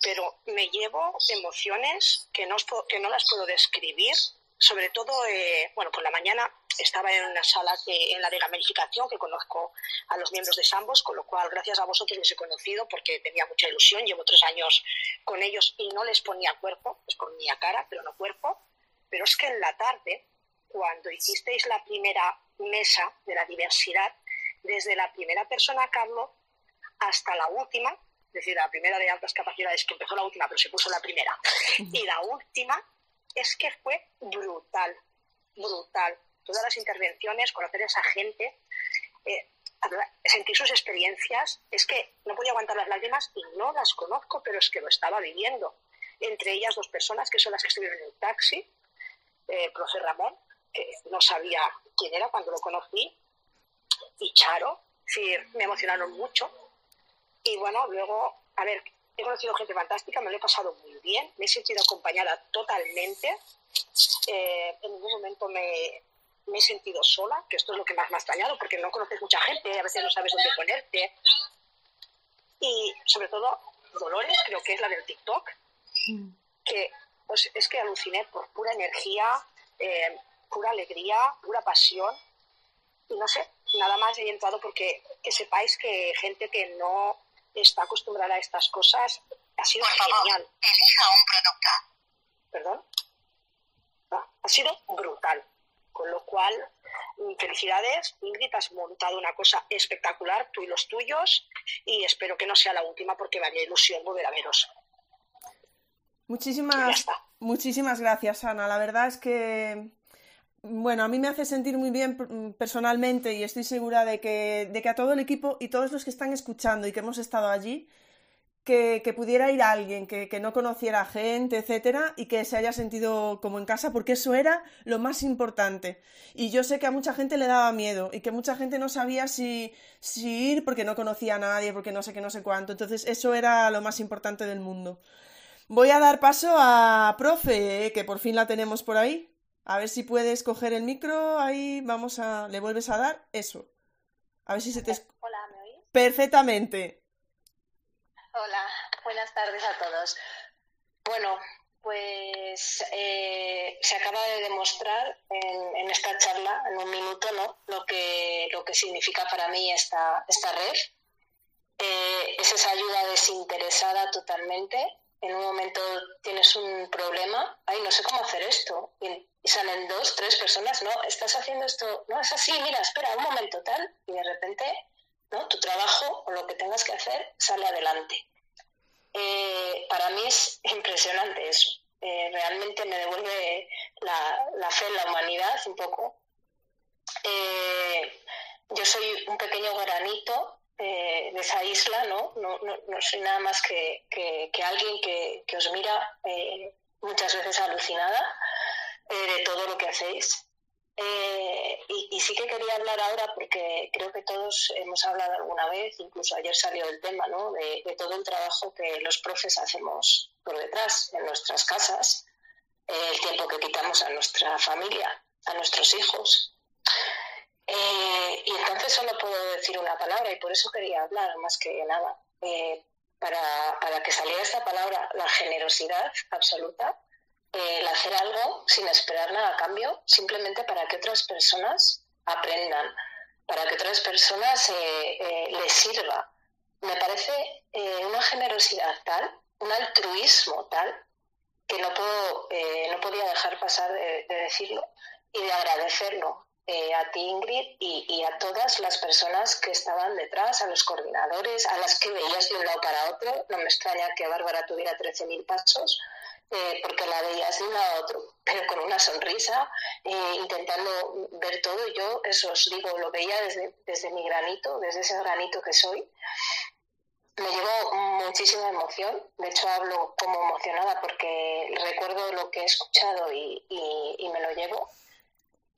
pero me llevo emociones que no, que no las puedo describir. Sobre todo, eh, bueno, por la mañana estaba en una sala que, en la de gamificación que conozco a los miembros de Sambos, con lo cual gracias a vosotros les he conocido porque tenía mucha ilusión, llevo tres años con ellos y no les ponía cuerpo, les ponía cara, pero no cuerpo. Pero es que en la tarde cuando hicisteis la primera mesa de la diversidad, desde la primera persona, Carlos, hasta la última, es decir, la primera de altas capacidades, que empezó la última, pero se puso la primera, y la última, es que fue brutal, brutal. Todas las intervenciones, conocer a esa gente, eh, sentir sus experiencias, es que no podía aguantar las lágrimas y no las conozco, pero es que lo estaba viviendo. Entre ellas dos personas que son las que estuvieron en el taxi, eh, profe Ramón, que no sabía quién era cuando lo conocí, y Charo, sí, me emocionaron mucho. Y bueno, luego, a ver, he conocido gente fantástica, me lo he pasado muy bien, me he sentido acompañada totalmente. Eh, en ningún momento me, me, he sentido sola, que esto es lo que más me ha extrañado, porque no conoces mucha gente, a veces no sabes dónde ponerte. Y sobre todo, Dolores, creo que es la del TikTok, que pues, es que aluciné por pura energía, eh, pura alegría, pura pasión. Y no sé, nada más he entrado porque que sepáis que gente que no está acostumbrada a estas cosas ha sido genial. elija un producto. ¿Perdón? Ah, ha sido brutal. Con lo cual, mm, felicidades. Ingrid, has montado una cosa espectacular, tú y los tuyos, y espero que no sea la última porque me haría ilusión volver a veros. Muchísimas, muchísimas gracias, Ana. La verdad es que bueno, a mí me hace sentir muy bien mm, personalmente y estoy segura de que, de que a todo el equipo y todos los que están escuchando y que hemos estado allí, que, que pudiera ir alguien que, que, no conociera gente, etcétera, y que se haya sentido como en casa, porque eso era lo más importante. Y yo sé que a mucha gente le daba miedo y que mucha gente no sabía si, si ir porque no conocía a nadie, porque no sé qué, no sé cuánto. Entonces, eso era lo más importante del mundo. Voy a dar paso a profe, que por fin la tenemos por ahí. A ver si puedes coger el micro, ahí vamos a... ¿Le vuelves a dar? Eso. A ver si se te... Hola, ¿me oís? Perfectamente. Hola, buenas tardes a todos. Bueno, pues eh, se acaba de demostrar en, esta charla, en un minuto, ¿no? Lo que, lo que significa para mí esta, esta red. Eh, es esa ayuda desinteresada totalmente en un momento tienes un problema, ay, no sé cómo hacer esto, y, salen dos, tres personas, no, estás haciendo esto, no, es así, mira, espera un momento tal, y de repente, ¿no? Tu trabajo o lo que tengas que hacer sale adelante. Eh, para mí es impresionante eso. Eh, realmente me devuelve la, la, fe en la humanidad un poco. Eh, yo soy un pequeño granito eh, de esa isla, ¿no? No, no, soy nada más que, que, alguien que, que, os mira eh, muchas veces alucinada eh, de todo lo que hacéis. Y, y, sí que quería hablar ahora porque creo que todos hemos hablado alguna vez, incluso ayer salió el tema, ¿no? De, de todo el trabajo que los profes hacemos por detrás, en nuestras casas, el tiempo que quitamos a nuestra familia, a nuestros hijos. Eh, y entonces solo puedo decir una palabra y por eso quería hablar más que nada. Eh, para, para, que saliera esta palabra, la generosidad absoluta, eh, el hacer algo sin esperar nada a cambio, simplemente para que otras personas aprendan, para que otras personas les sirva. Me parece una generosidad tal, un altruismo tal, que no, puedo, no podía dejar pasar de decirlo y de agradecerlo eh, a ti, Ingrid, y, a todas las personas que estaban detrás, a los coordinadores, a las que veías de un lado para otro. No me extraña que Bárbara tuviera 13.000 pasos, eh, porque la veías de un lado a otro, pero con una sonrisa, eh, intentando ver todo. Yo, eso os digo, lo veía desde, desde mi granito, desde ese granito que soy. Me llevo muchísima emoción, de hecho hablo como emocionada porque recuerdo lo que he escuchado y, y me lo llevo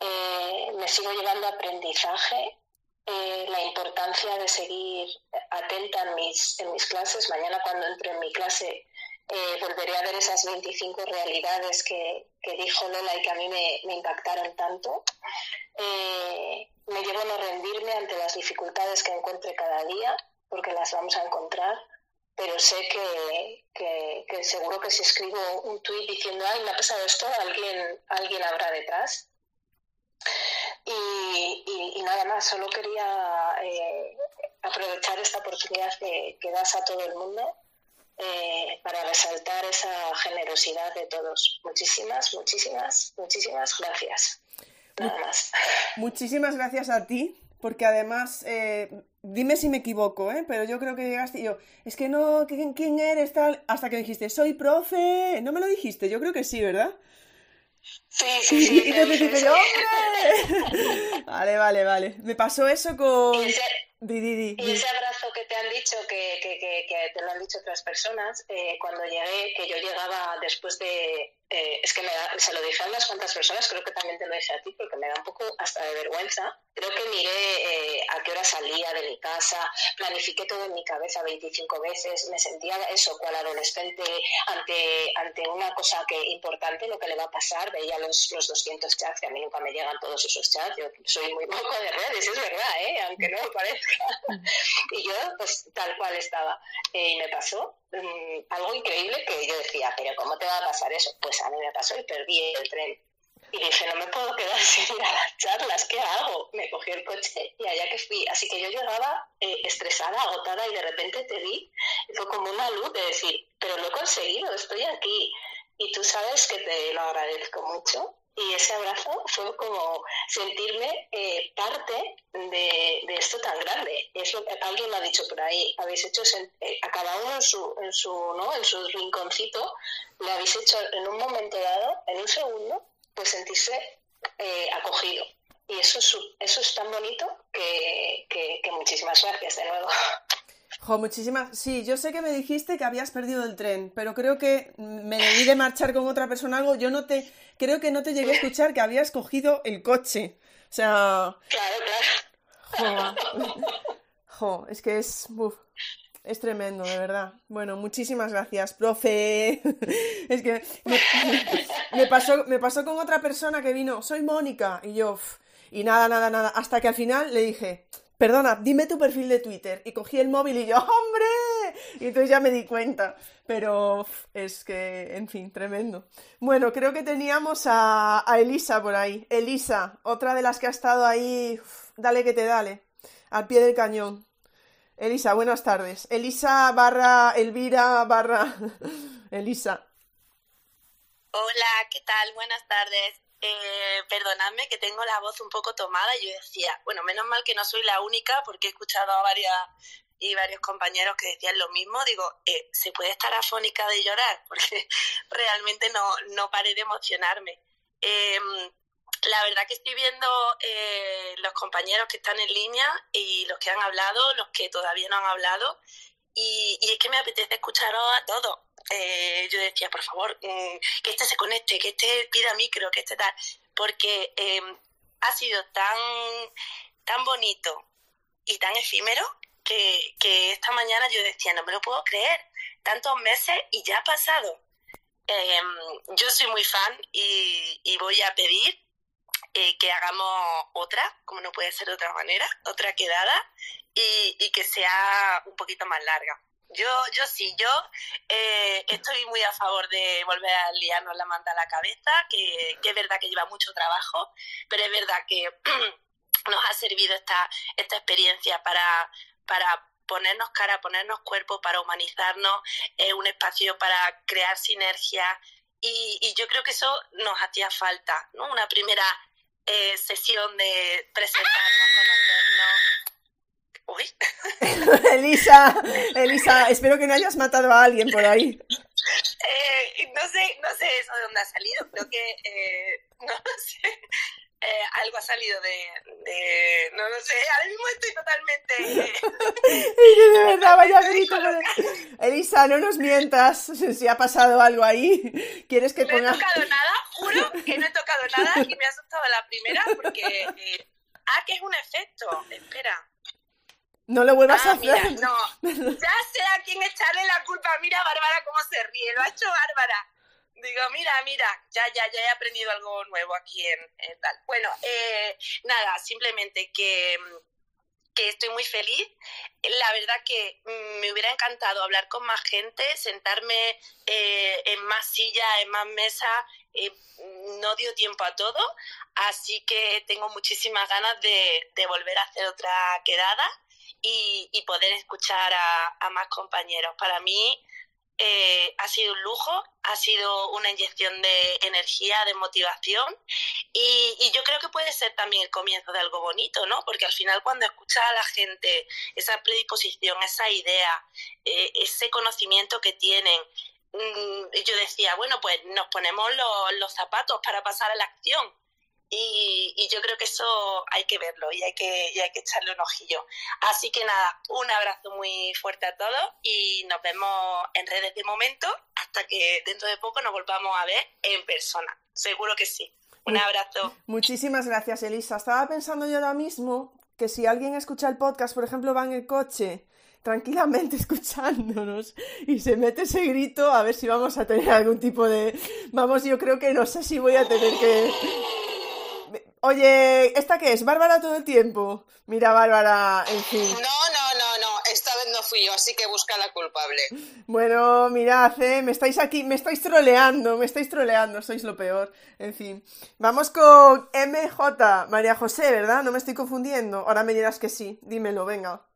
eh, me sigo llevando aprendizaje, eh, la importancia de seguir atenta en mis, clases. Mañana cuando entre en mi clase eh, volveré a ver esas 25 realidades que, dijo Lola y que a mí me, impactaron tanto. me llevo a no rendirme ante las dificultades que encuentre cada día, porque las vamos a encontrar pero sé que, que, seguro que si escribo un tuit diciendo, ay, me ha pasado esto, alguien, alguien habrá detrás. Y, nada más, solo quería eh, aprovechar esta oportunidad que, das a todo el mundo eh, para resaltar esa generosidad de todos. Muchísimas, muchísimas, muchísimas gracias. Nada más. Muchísimas gracias a ti, porque además, eh, dime si me equivoco, ¿eh? pero yo creo que llegaste y yo, es que no, ¿quién, quién eres tal? Hasta que dijiste, soy profe, no me lo dijiste, yo creo que sí, ¿verdad? Sí, sí, sí. Y te dije ¡hombre! Vale, vale, vale. Me pasó eso con... Y ese, abrazo que te han dicho, que, que, que, te lo han dicho otras personas, eh, cuando llegué, que yo llegaba después de... Eh, es que me se lo dije a unas cuantas personas, creo que también te lo dije a ti, porque me da un poco hasta de vergüenza. Creo que miré eh, a qué hora salía de mi casa, planifiqué todo en mi cabeza 25 veces, me sentía eso, cual adolescente, ante, ante una cosa que importante, lo que le va a pasar, veía los, los 200 chats, que a mí nunca me llegan todos esos chats, yo soy muy poco de redes, es verdad, ¿eh? aunque no parezca. y yo, pues tal cual estaba. Eh, y me pasó mm, algo increíble que yo decía, pero ¿cómo te va a pasar eso? Pues a mí me pasó y perdí el tren y dije, no me puedo quedar sin ir a las charlas, ¿qué hago? Me cogí el coche y allá que fui. Así que yo llegaba eh, estresada, agotada y de repente te vi. Y fue como una luz de decir, pero lo he conseguido, estoy aquí. Y tú sabes que te lo agradezco mucho. Y ese abrazo fue como sentirme eh, parte de, de, esto tan grande. Eso, alguien me ha dicho por ahí, habéis hecho eh, a cada uno en su, en su, ¿no? en su rinconcito, le habéis hecho en un momento dado, en un segundo, pues sentirse eh, acogido. Y eso es, eso es tan bonito que, que, muchísimas gracias de nuevo. Jo, muchísimas. Sí, yo sé que me dijiste que habías perdido el tren, pero creo que me debí de marchar con otra persona algo. Yo no te. Creo que no te llegué a escuchar que habías cogido el coche. O sea. Claro, claro. Jo, es que es. Es tremendo, de verdad. Bueno, muchísimas gracias, profe. es que me, pasó, me pasó con otra persona que vino, soy Mónica, y yo, y nada, nada, nada, hasta que al final le dije, perdona, dime tu perfil de Twitter. Y cogí el móvil y yo, ¡hombre! Y entonces ya me di cuenta. Pero es que, en fin, tremendo. Bueno, creo que teníamos a, Elisa por ahí. Elisa, otra de las que ha estado ahí, dale que te dale, al pie del cañón. Elisa, buenas tardes. Elisa barra Elvira barra... Elisa. Hola, ¿qué tal? Buenas tardes. Eh, perdonadme que tengo la voz un poco tomada. Yo decía, bueno, menos mal que no soy la única porque he escuchado a varias y varios compañeros que decían lo mismo. Digo, eh, ¿se puede estar afónica de llorar? Porque realmente no, no paré de emocionarme. Em, la verdad que estoy viendo eh, los compañeros que están en línea y los que han hablado, los que todavía no han hablado, y, es que me apetece escucharos a todos. Eh, yo decía, por favor, mm, que este se conecte, que este pida micro, que este tal, porque em, ha sido tan, tan bonito y tan efímero que, que esta mañana yo decía, no me lo puedo creer, tantos meses y ya ha pasado. Em, yo soy muy fan y, voy a pedir eh, que hagamos otra, como no puede ser de otra manera, otra quedada y que sea un poquito más larga. Yo, yo sí, yo eh, estoy muy a favor de volver a liarnos la manta a la cabeza, que, es verdad que lleva mucho trabajo, pero es verdad que nos ha servido esta, esta experiencia para, para ponernos cara, ponernos cuerpo, para humanizarnos, es un espacio para crear sinergia y, yo creo que eso nos hacía falta, ¿no? Una primera eh, sesión de presentarnos, conocernos. Uy. Elisa, Elisa, espero que no hayas matado a alguien por ahí. Eh, no sé, no sé eso de dónde ha salido, creo que eh, no sé. Eh, algo ha salido de, de, no lo sé, ahora mismo estoy totalmente... de verdad, vaya grito. Elisa, no nos mientas si ha pasado algo ahí. ¿Quieres que ponga...? No he tocado nada, juro que no he tocado nada y me ha asustado la primera porque... Eh... Ah, que es un efecto, espera. No lo vuelvas ah, a hacer. Mira, no, ya sé a quién echarle la culpa. Mira, Bárbara, cómo se ríe. Lo ha hecho Bárbara. Digo, mira, mira, ya, ya, ya he aprendido algo nuevo aquí en, tal. Bueno, eh, nada, simplemente que, que estoy muy feliz. La verdad que me hubiera encantado hablar con más gente, sentarme eh, en más sillas, en más mesas. Eh, no dio tiempo a todo, así que tengo muchísimas ganas de, de volver a hacer otra quedada y, y poder escuchar a, a más compañeros. Para mí eh, ha sido un lujo, ha sido una inyección de energía, de motivación y, yo creo que puede ser también el comienzo de algo bonito, ¿no? Porque al final cuando escuchas a la gente esa predisposición, esa idea, eh, ese conocimiento que tienen, mmm, yo decía, bueno, pues nos ponemos los zapatos para pasar a la acción y, y, yo creo que eso hay que verlo y hay que, y hay que echarle un ojillo. Así que nada, un abrazo muy fuerte a todos y nos vemos en redes de momento hasta que dentro de poco nos volvamos a ver en persona. Seguro que sí. Un abrazo. Muchísimas gracias, Elisa. Estaba pensando yo ahora mismo que si alguien escucha el podcast, por ejemplo, va en el coche tranquilamente escuchándonos y se mete ese grito a ver si vamos a tener algún tipo de... Vamos, yo creo que no sé si voy a tener que Oye, ¿esta qué es? ¿Bárbara todo el tiempo? Mira, Bárbara, en fin. No, no, no, no. Esta vez no fui yo, así que busca la culpable. Bueno, mirad, ¿eh? me estáis aquí, me estáis troleando, me estáis troleando, sois lo peor. En fin. Vamos con MJ, María José, ¿verdad? No me estoy confundiendo. Ahora me dirás que sí. Dímelo, venga.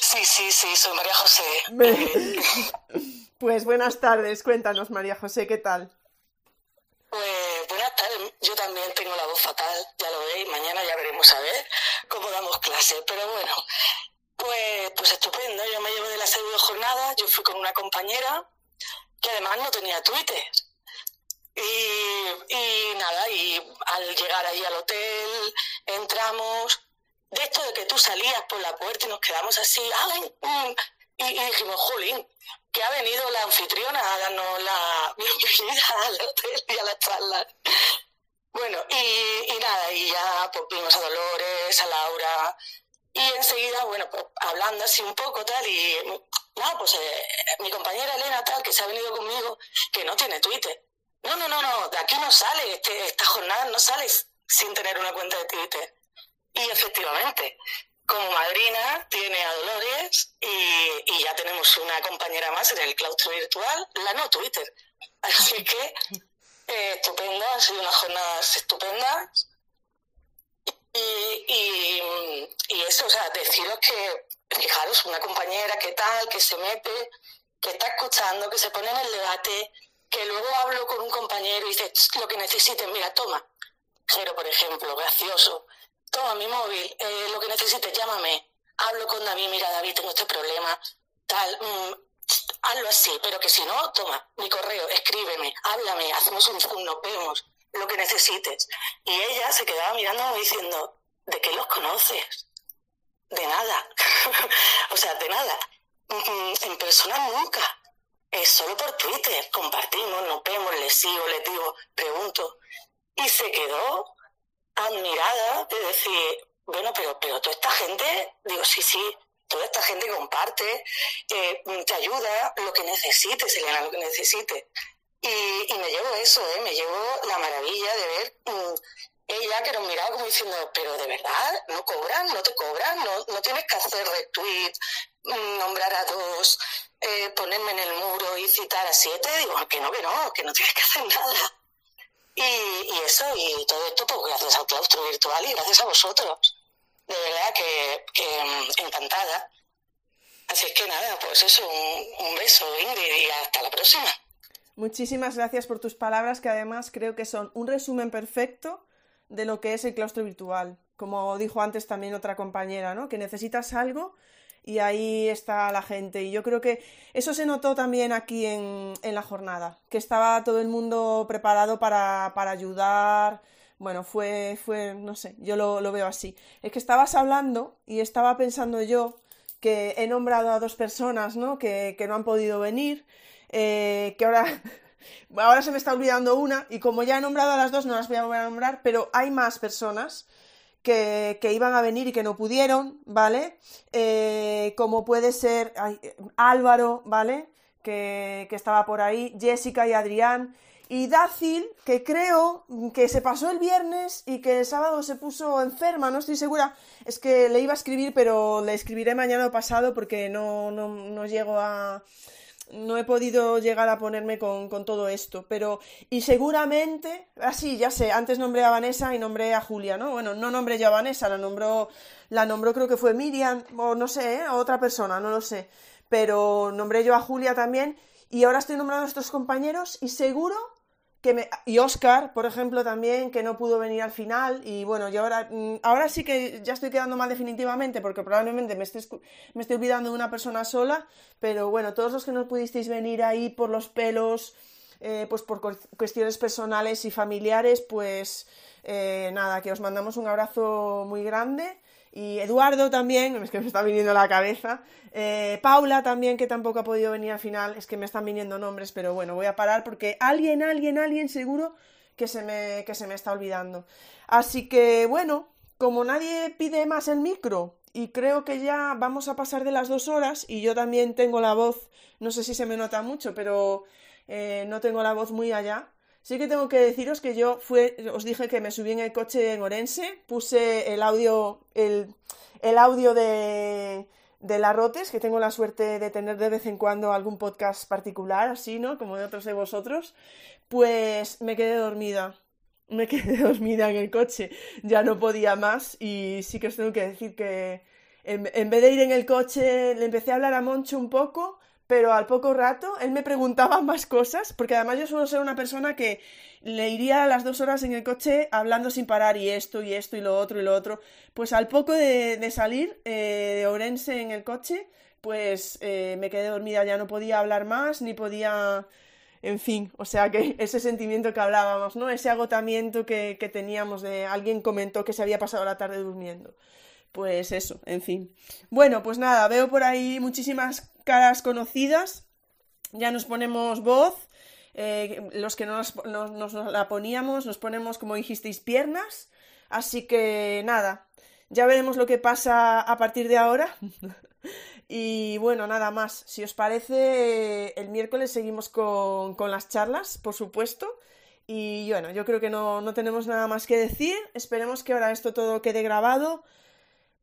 Sí, sí, sí, soy María José. pues buenas tardes, cuéntanos, María José, ¿qué tal? Pues buenas tardes, yo también tengo la voz fatal, ya lo veis, mañana ya veremos a ver cómo damos clase, pero bueno, pues, pues estupendo, yo me llevo de la pseudo jornada, yo fui con una compañera que además no tenía Twitter. Y, nada, y al llegar ahí al hotel, entramos, de esto de que tú salías por la puerta y nos quedamos así, ¡ay! Mm", y, y dijimos, jolín, que ha venido la anfitriona a darnos la bienvenida al hotel y a la charla. Bueno, y, y nada, y ya pues vimos a Dolores, a Laura, y enseguida, bueno, pues hablando así un poco tal, y no, pues eh, mi compañera Elena tal, que se ha venido conmigo, que no tiene Twitter. No, no, no, no, de aquí no sale, este, esta jornada no sale sin tener una cuenta de Twitter. Y efectivamente, como madrina tiene a Dolores y, ya tenemos una compañera más en el claustro virtual, la no Twitter. Así que eh, estupendo, han sido unas jornadas estupendas. Y, eso, o sea, deciros que, fijaros, una compañera que tal, que se mete que está escuchando, que se pone en el debate, que luego hablo con un compañero y dice, lo que necesites, mira, toma. Jero, por ejemplo, gracioso. Toma mi móvil, eh, lo que necesites, llámame. Hablo con David, mira, David, tengo este problema, tal, mm, hazlo así, pero que si no, toma mi correo, escríbeme, háblame, hacemos un zoom, nos vemos, lo que necesites. Y ella se quedaba mirándome diciendo, ¿de qué los conoces? De nada. o sea, de nada. Mm, en persona nunca. Es solo por Twitter. Compartimos, nos vemos, le sigo, le digo, pregunto. Y se quedó admirada de decir, bueno, pero, pero toda esta gente, digo, sí, sí, toda esta gente comparte, eh, te ayuda, lo que necesites, Elena, lo que necesites. Y, me llevo eso, ¿eh? me llevo la maravilla de ver mm, ella que nos miraba como diciendo, pero de verdad, no cobran, no te cobran, no, no tienes que hacer retweet, mm, nombrar a dos, eh, ponerme en el muro y citar a siete, digo, que no, que no, que no tienes que hacer nada. Y, eso, y todo esto, pues gracias al claustro virtual y gracias a vosotros. De verdad que, mm, encantada. Así que nada, pues eso, un, un beso, Ingrid, y hasta la próxima. Muchísimas gracias por tus palabras, que además creo que son un resumen perfecto de lo que es el claustro virtual. Como dijo antes también otra compañera, ¿no? Que necesitas algo y ahí está la gente. Y yo creo que eso se notó también aquí en, en la jornada, que estaba todo el mundo preparado para, para ayudar. Bueno, fue, fue, no sé, yo lo, lo veo así. Es que estabas hablando y estaba pensando yo que he nombrado a dos personas, ¿no? Que, que no han podido venir, eh, que ahora Ahora se me está olvidando una y como ya he nombrado a las dos no las voy a volver a nombrar, pero hay más personas que, iban a venir y que no pudieron, ¿vale? Eh, como puede ser Álvaro, ¿vale? Que, que, estaba por ahí, Jessica y Adrián. Y Dácil, que creo que se pasó el viernes y que el sábado se puso enferma, no estoy segura. Es que le iba a escribir, pero le escribiré mañana o pasado porque no, no, no llego a, no he podido llegar a ponerme con, todo esto, pero y seguramente, así, ah, ya sé, antes nombré a Vanessa y nombré a Julia, ¿no? Bueno, no nombré yo a Vanessa, la nombró, la nombró creo que fue Miriam, o no sé, ¿eh? otra persona, no lo sé, pero nombré yo a Julia también y ahora estoy nombrando a estos compañeros y seguro y Oscar, por ejemplo, también, que no pudo venir al final. Y bueno, yo ahora, mm, ahora sí que ya estoy quedando mal definitivamente, porque probablemente me estoy, me estoy olvidando de una persona sola. Pero bueno, todos los que no pudisteis venir ahí por los pelos, eh, pues por cuestiones personales y familiares, pues eh, nada, que os mandamos un abrazo muy grande. Y Eduardo también, es que me está viniendo a la cabeza. Eh, Paula también, que tampoco ha podido venir al final. Es que me están viniendo nombres, pero bueno, voy a parar porque alguien, alguien, alguien seguro que se me, que se me está olvidando. Así que bueno, como nadie pide más el micro y creo que ya vamos a pasar de las dos horas y yo también tengo la voz, no sé si se me nota mucho, pero eh, no tengo la voz muy allá. Sí que tengo que deciros que yo os dije que me subí en el coche en Orense, puse el audio, el, el audio de, de la Rotes, que tengo la suerte de tener de vez en cuando algún podcast particular, así, ¿no? Como de otros de vosotros, pues me quedé dormida. Me quedé dormida en el coche, ya no podía más y sí que os tengo que decir que en, en vez de ir en el coche le empecé a hablar a Moncho un poco pero al poco rato él me preguntaba más cosas, porque además yo suelo ser una persona que le iría a las dos horas en el coche hablando sin parar y esto y esto y lo otro y lo otro. Pues al poco de, salir eh, de Orense en el coche, pues eh, me quedé dormida, ya no podía hablar más, ni podía... En fin, o sea que ese sentimiento que hablábamos, ¿no? Ese agotamiento que, que teníamos de alguien comentó que se había pasado la tarde durmiendo pues eso, en fin. Bueno, pues nada, veo por ahí muchísimas caras conocidas. Ya nos ponemos voz. Eh, los que no nos, la poníamos, nos ponemos, como dijisteis, piernas. Así que nada, ya veremos lo que pasa a partir de ahora. y bueno, nada más. Si os parece, el miércoles seguimos con, con las charlas, por supuesto. Y bueno, yo creo que no, no tenemos nada más que decir. Esperemos que ahora esto todo quede grabado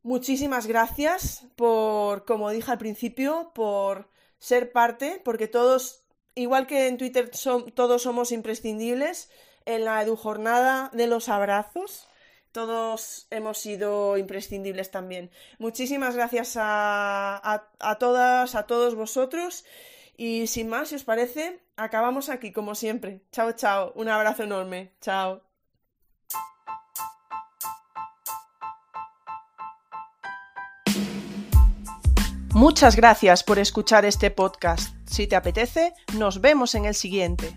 Muchísimas gracias por, como dije al principio, por ser parte, porque todos, igual que en Twitter, todos somos imprescindibles. En la EduJornada de los abrazos, todos hemos sido imprescindibles también. Muchísimas gracias a, a, todas, a todos vosotros Y sin más, si os parece, acabamos aquí como siempre. Chao, chao. Un abrazo enorme. Chao. Muchas gracias por escuchar este podcast. Si te apetece, nos vemos en el siguiente.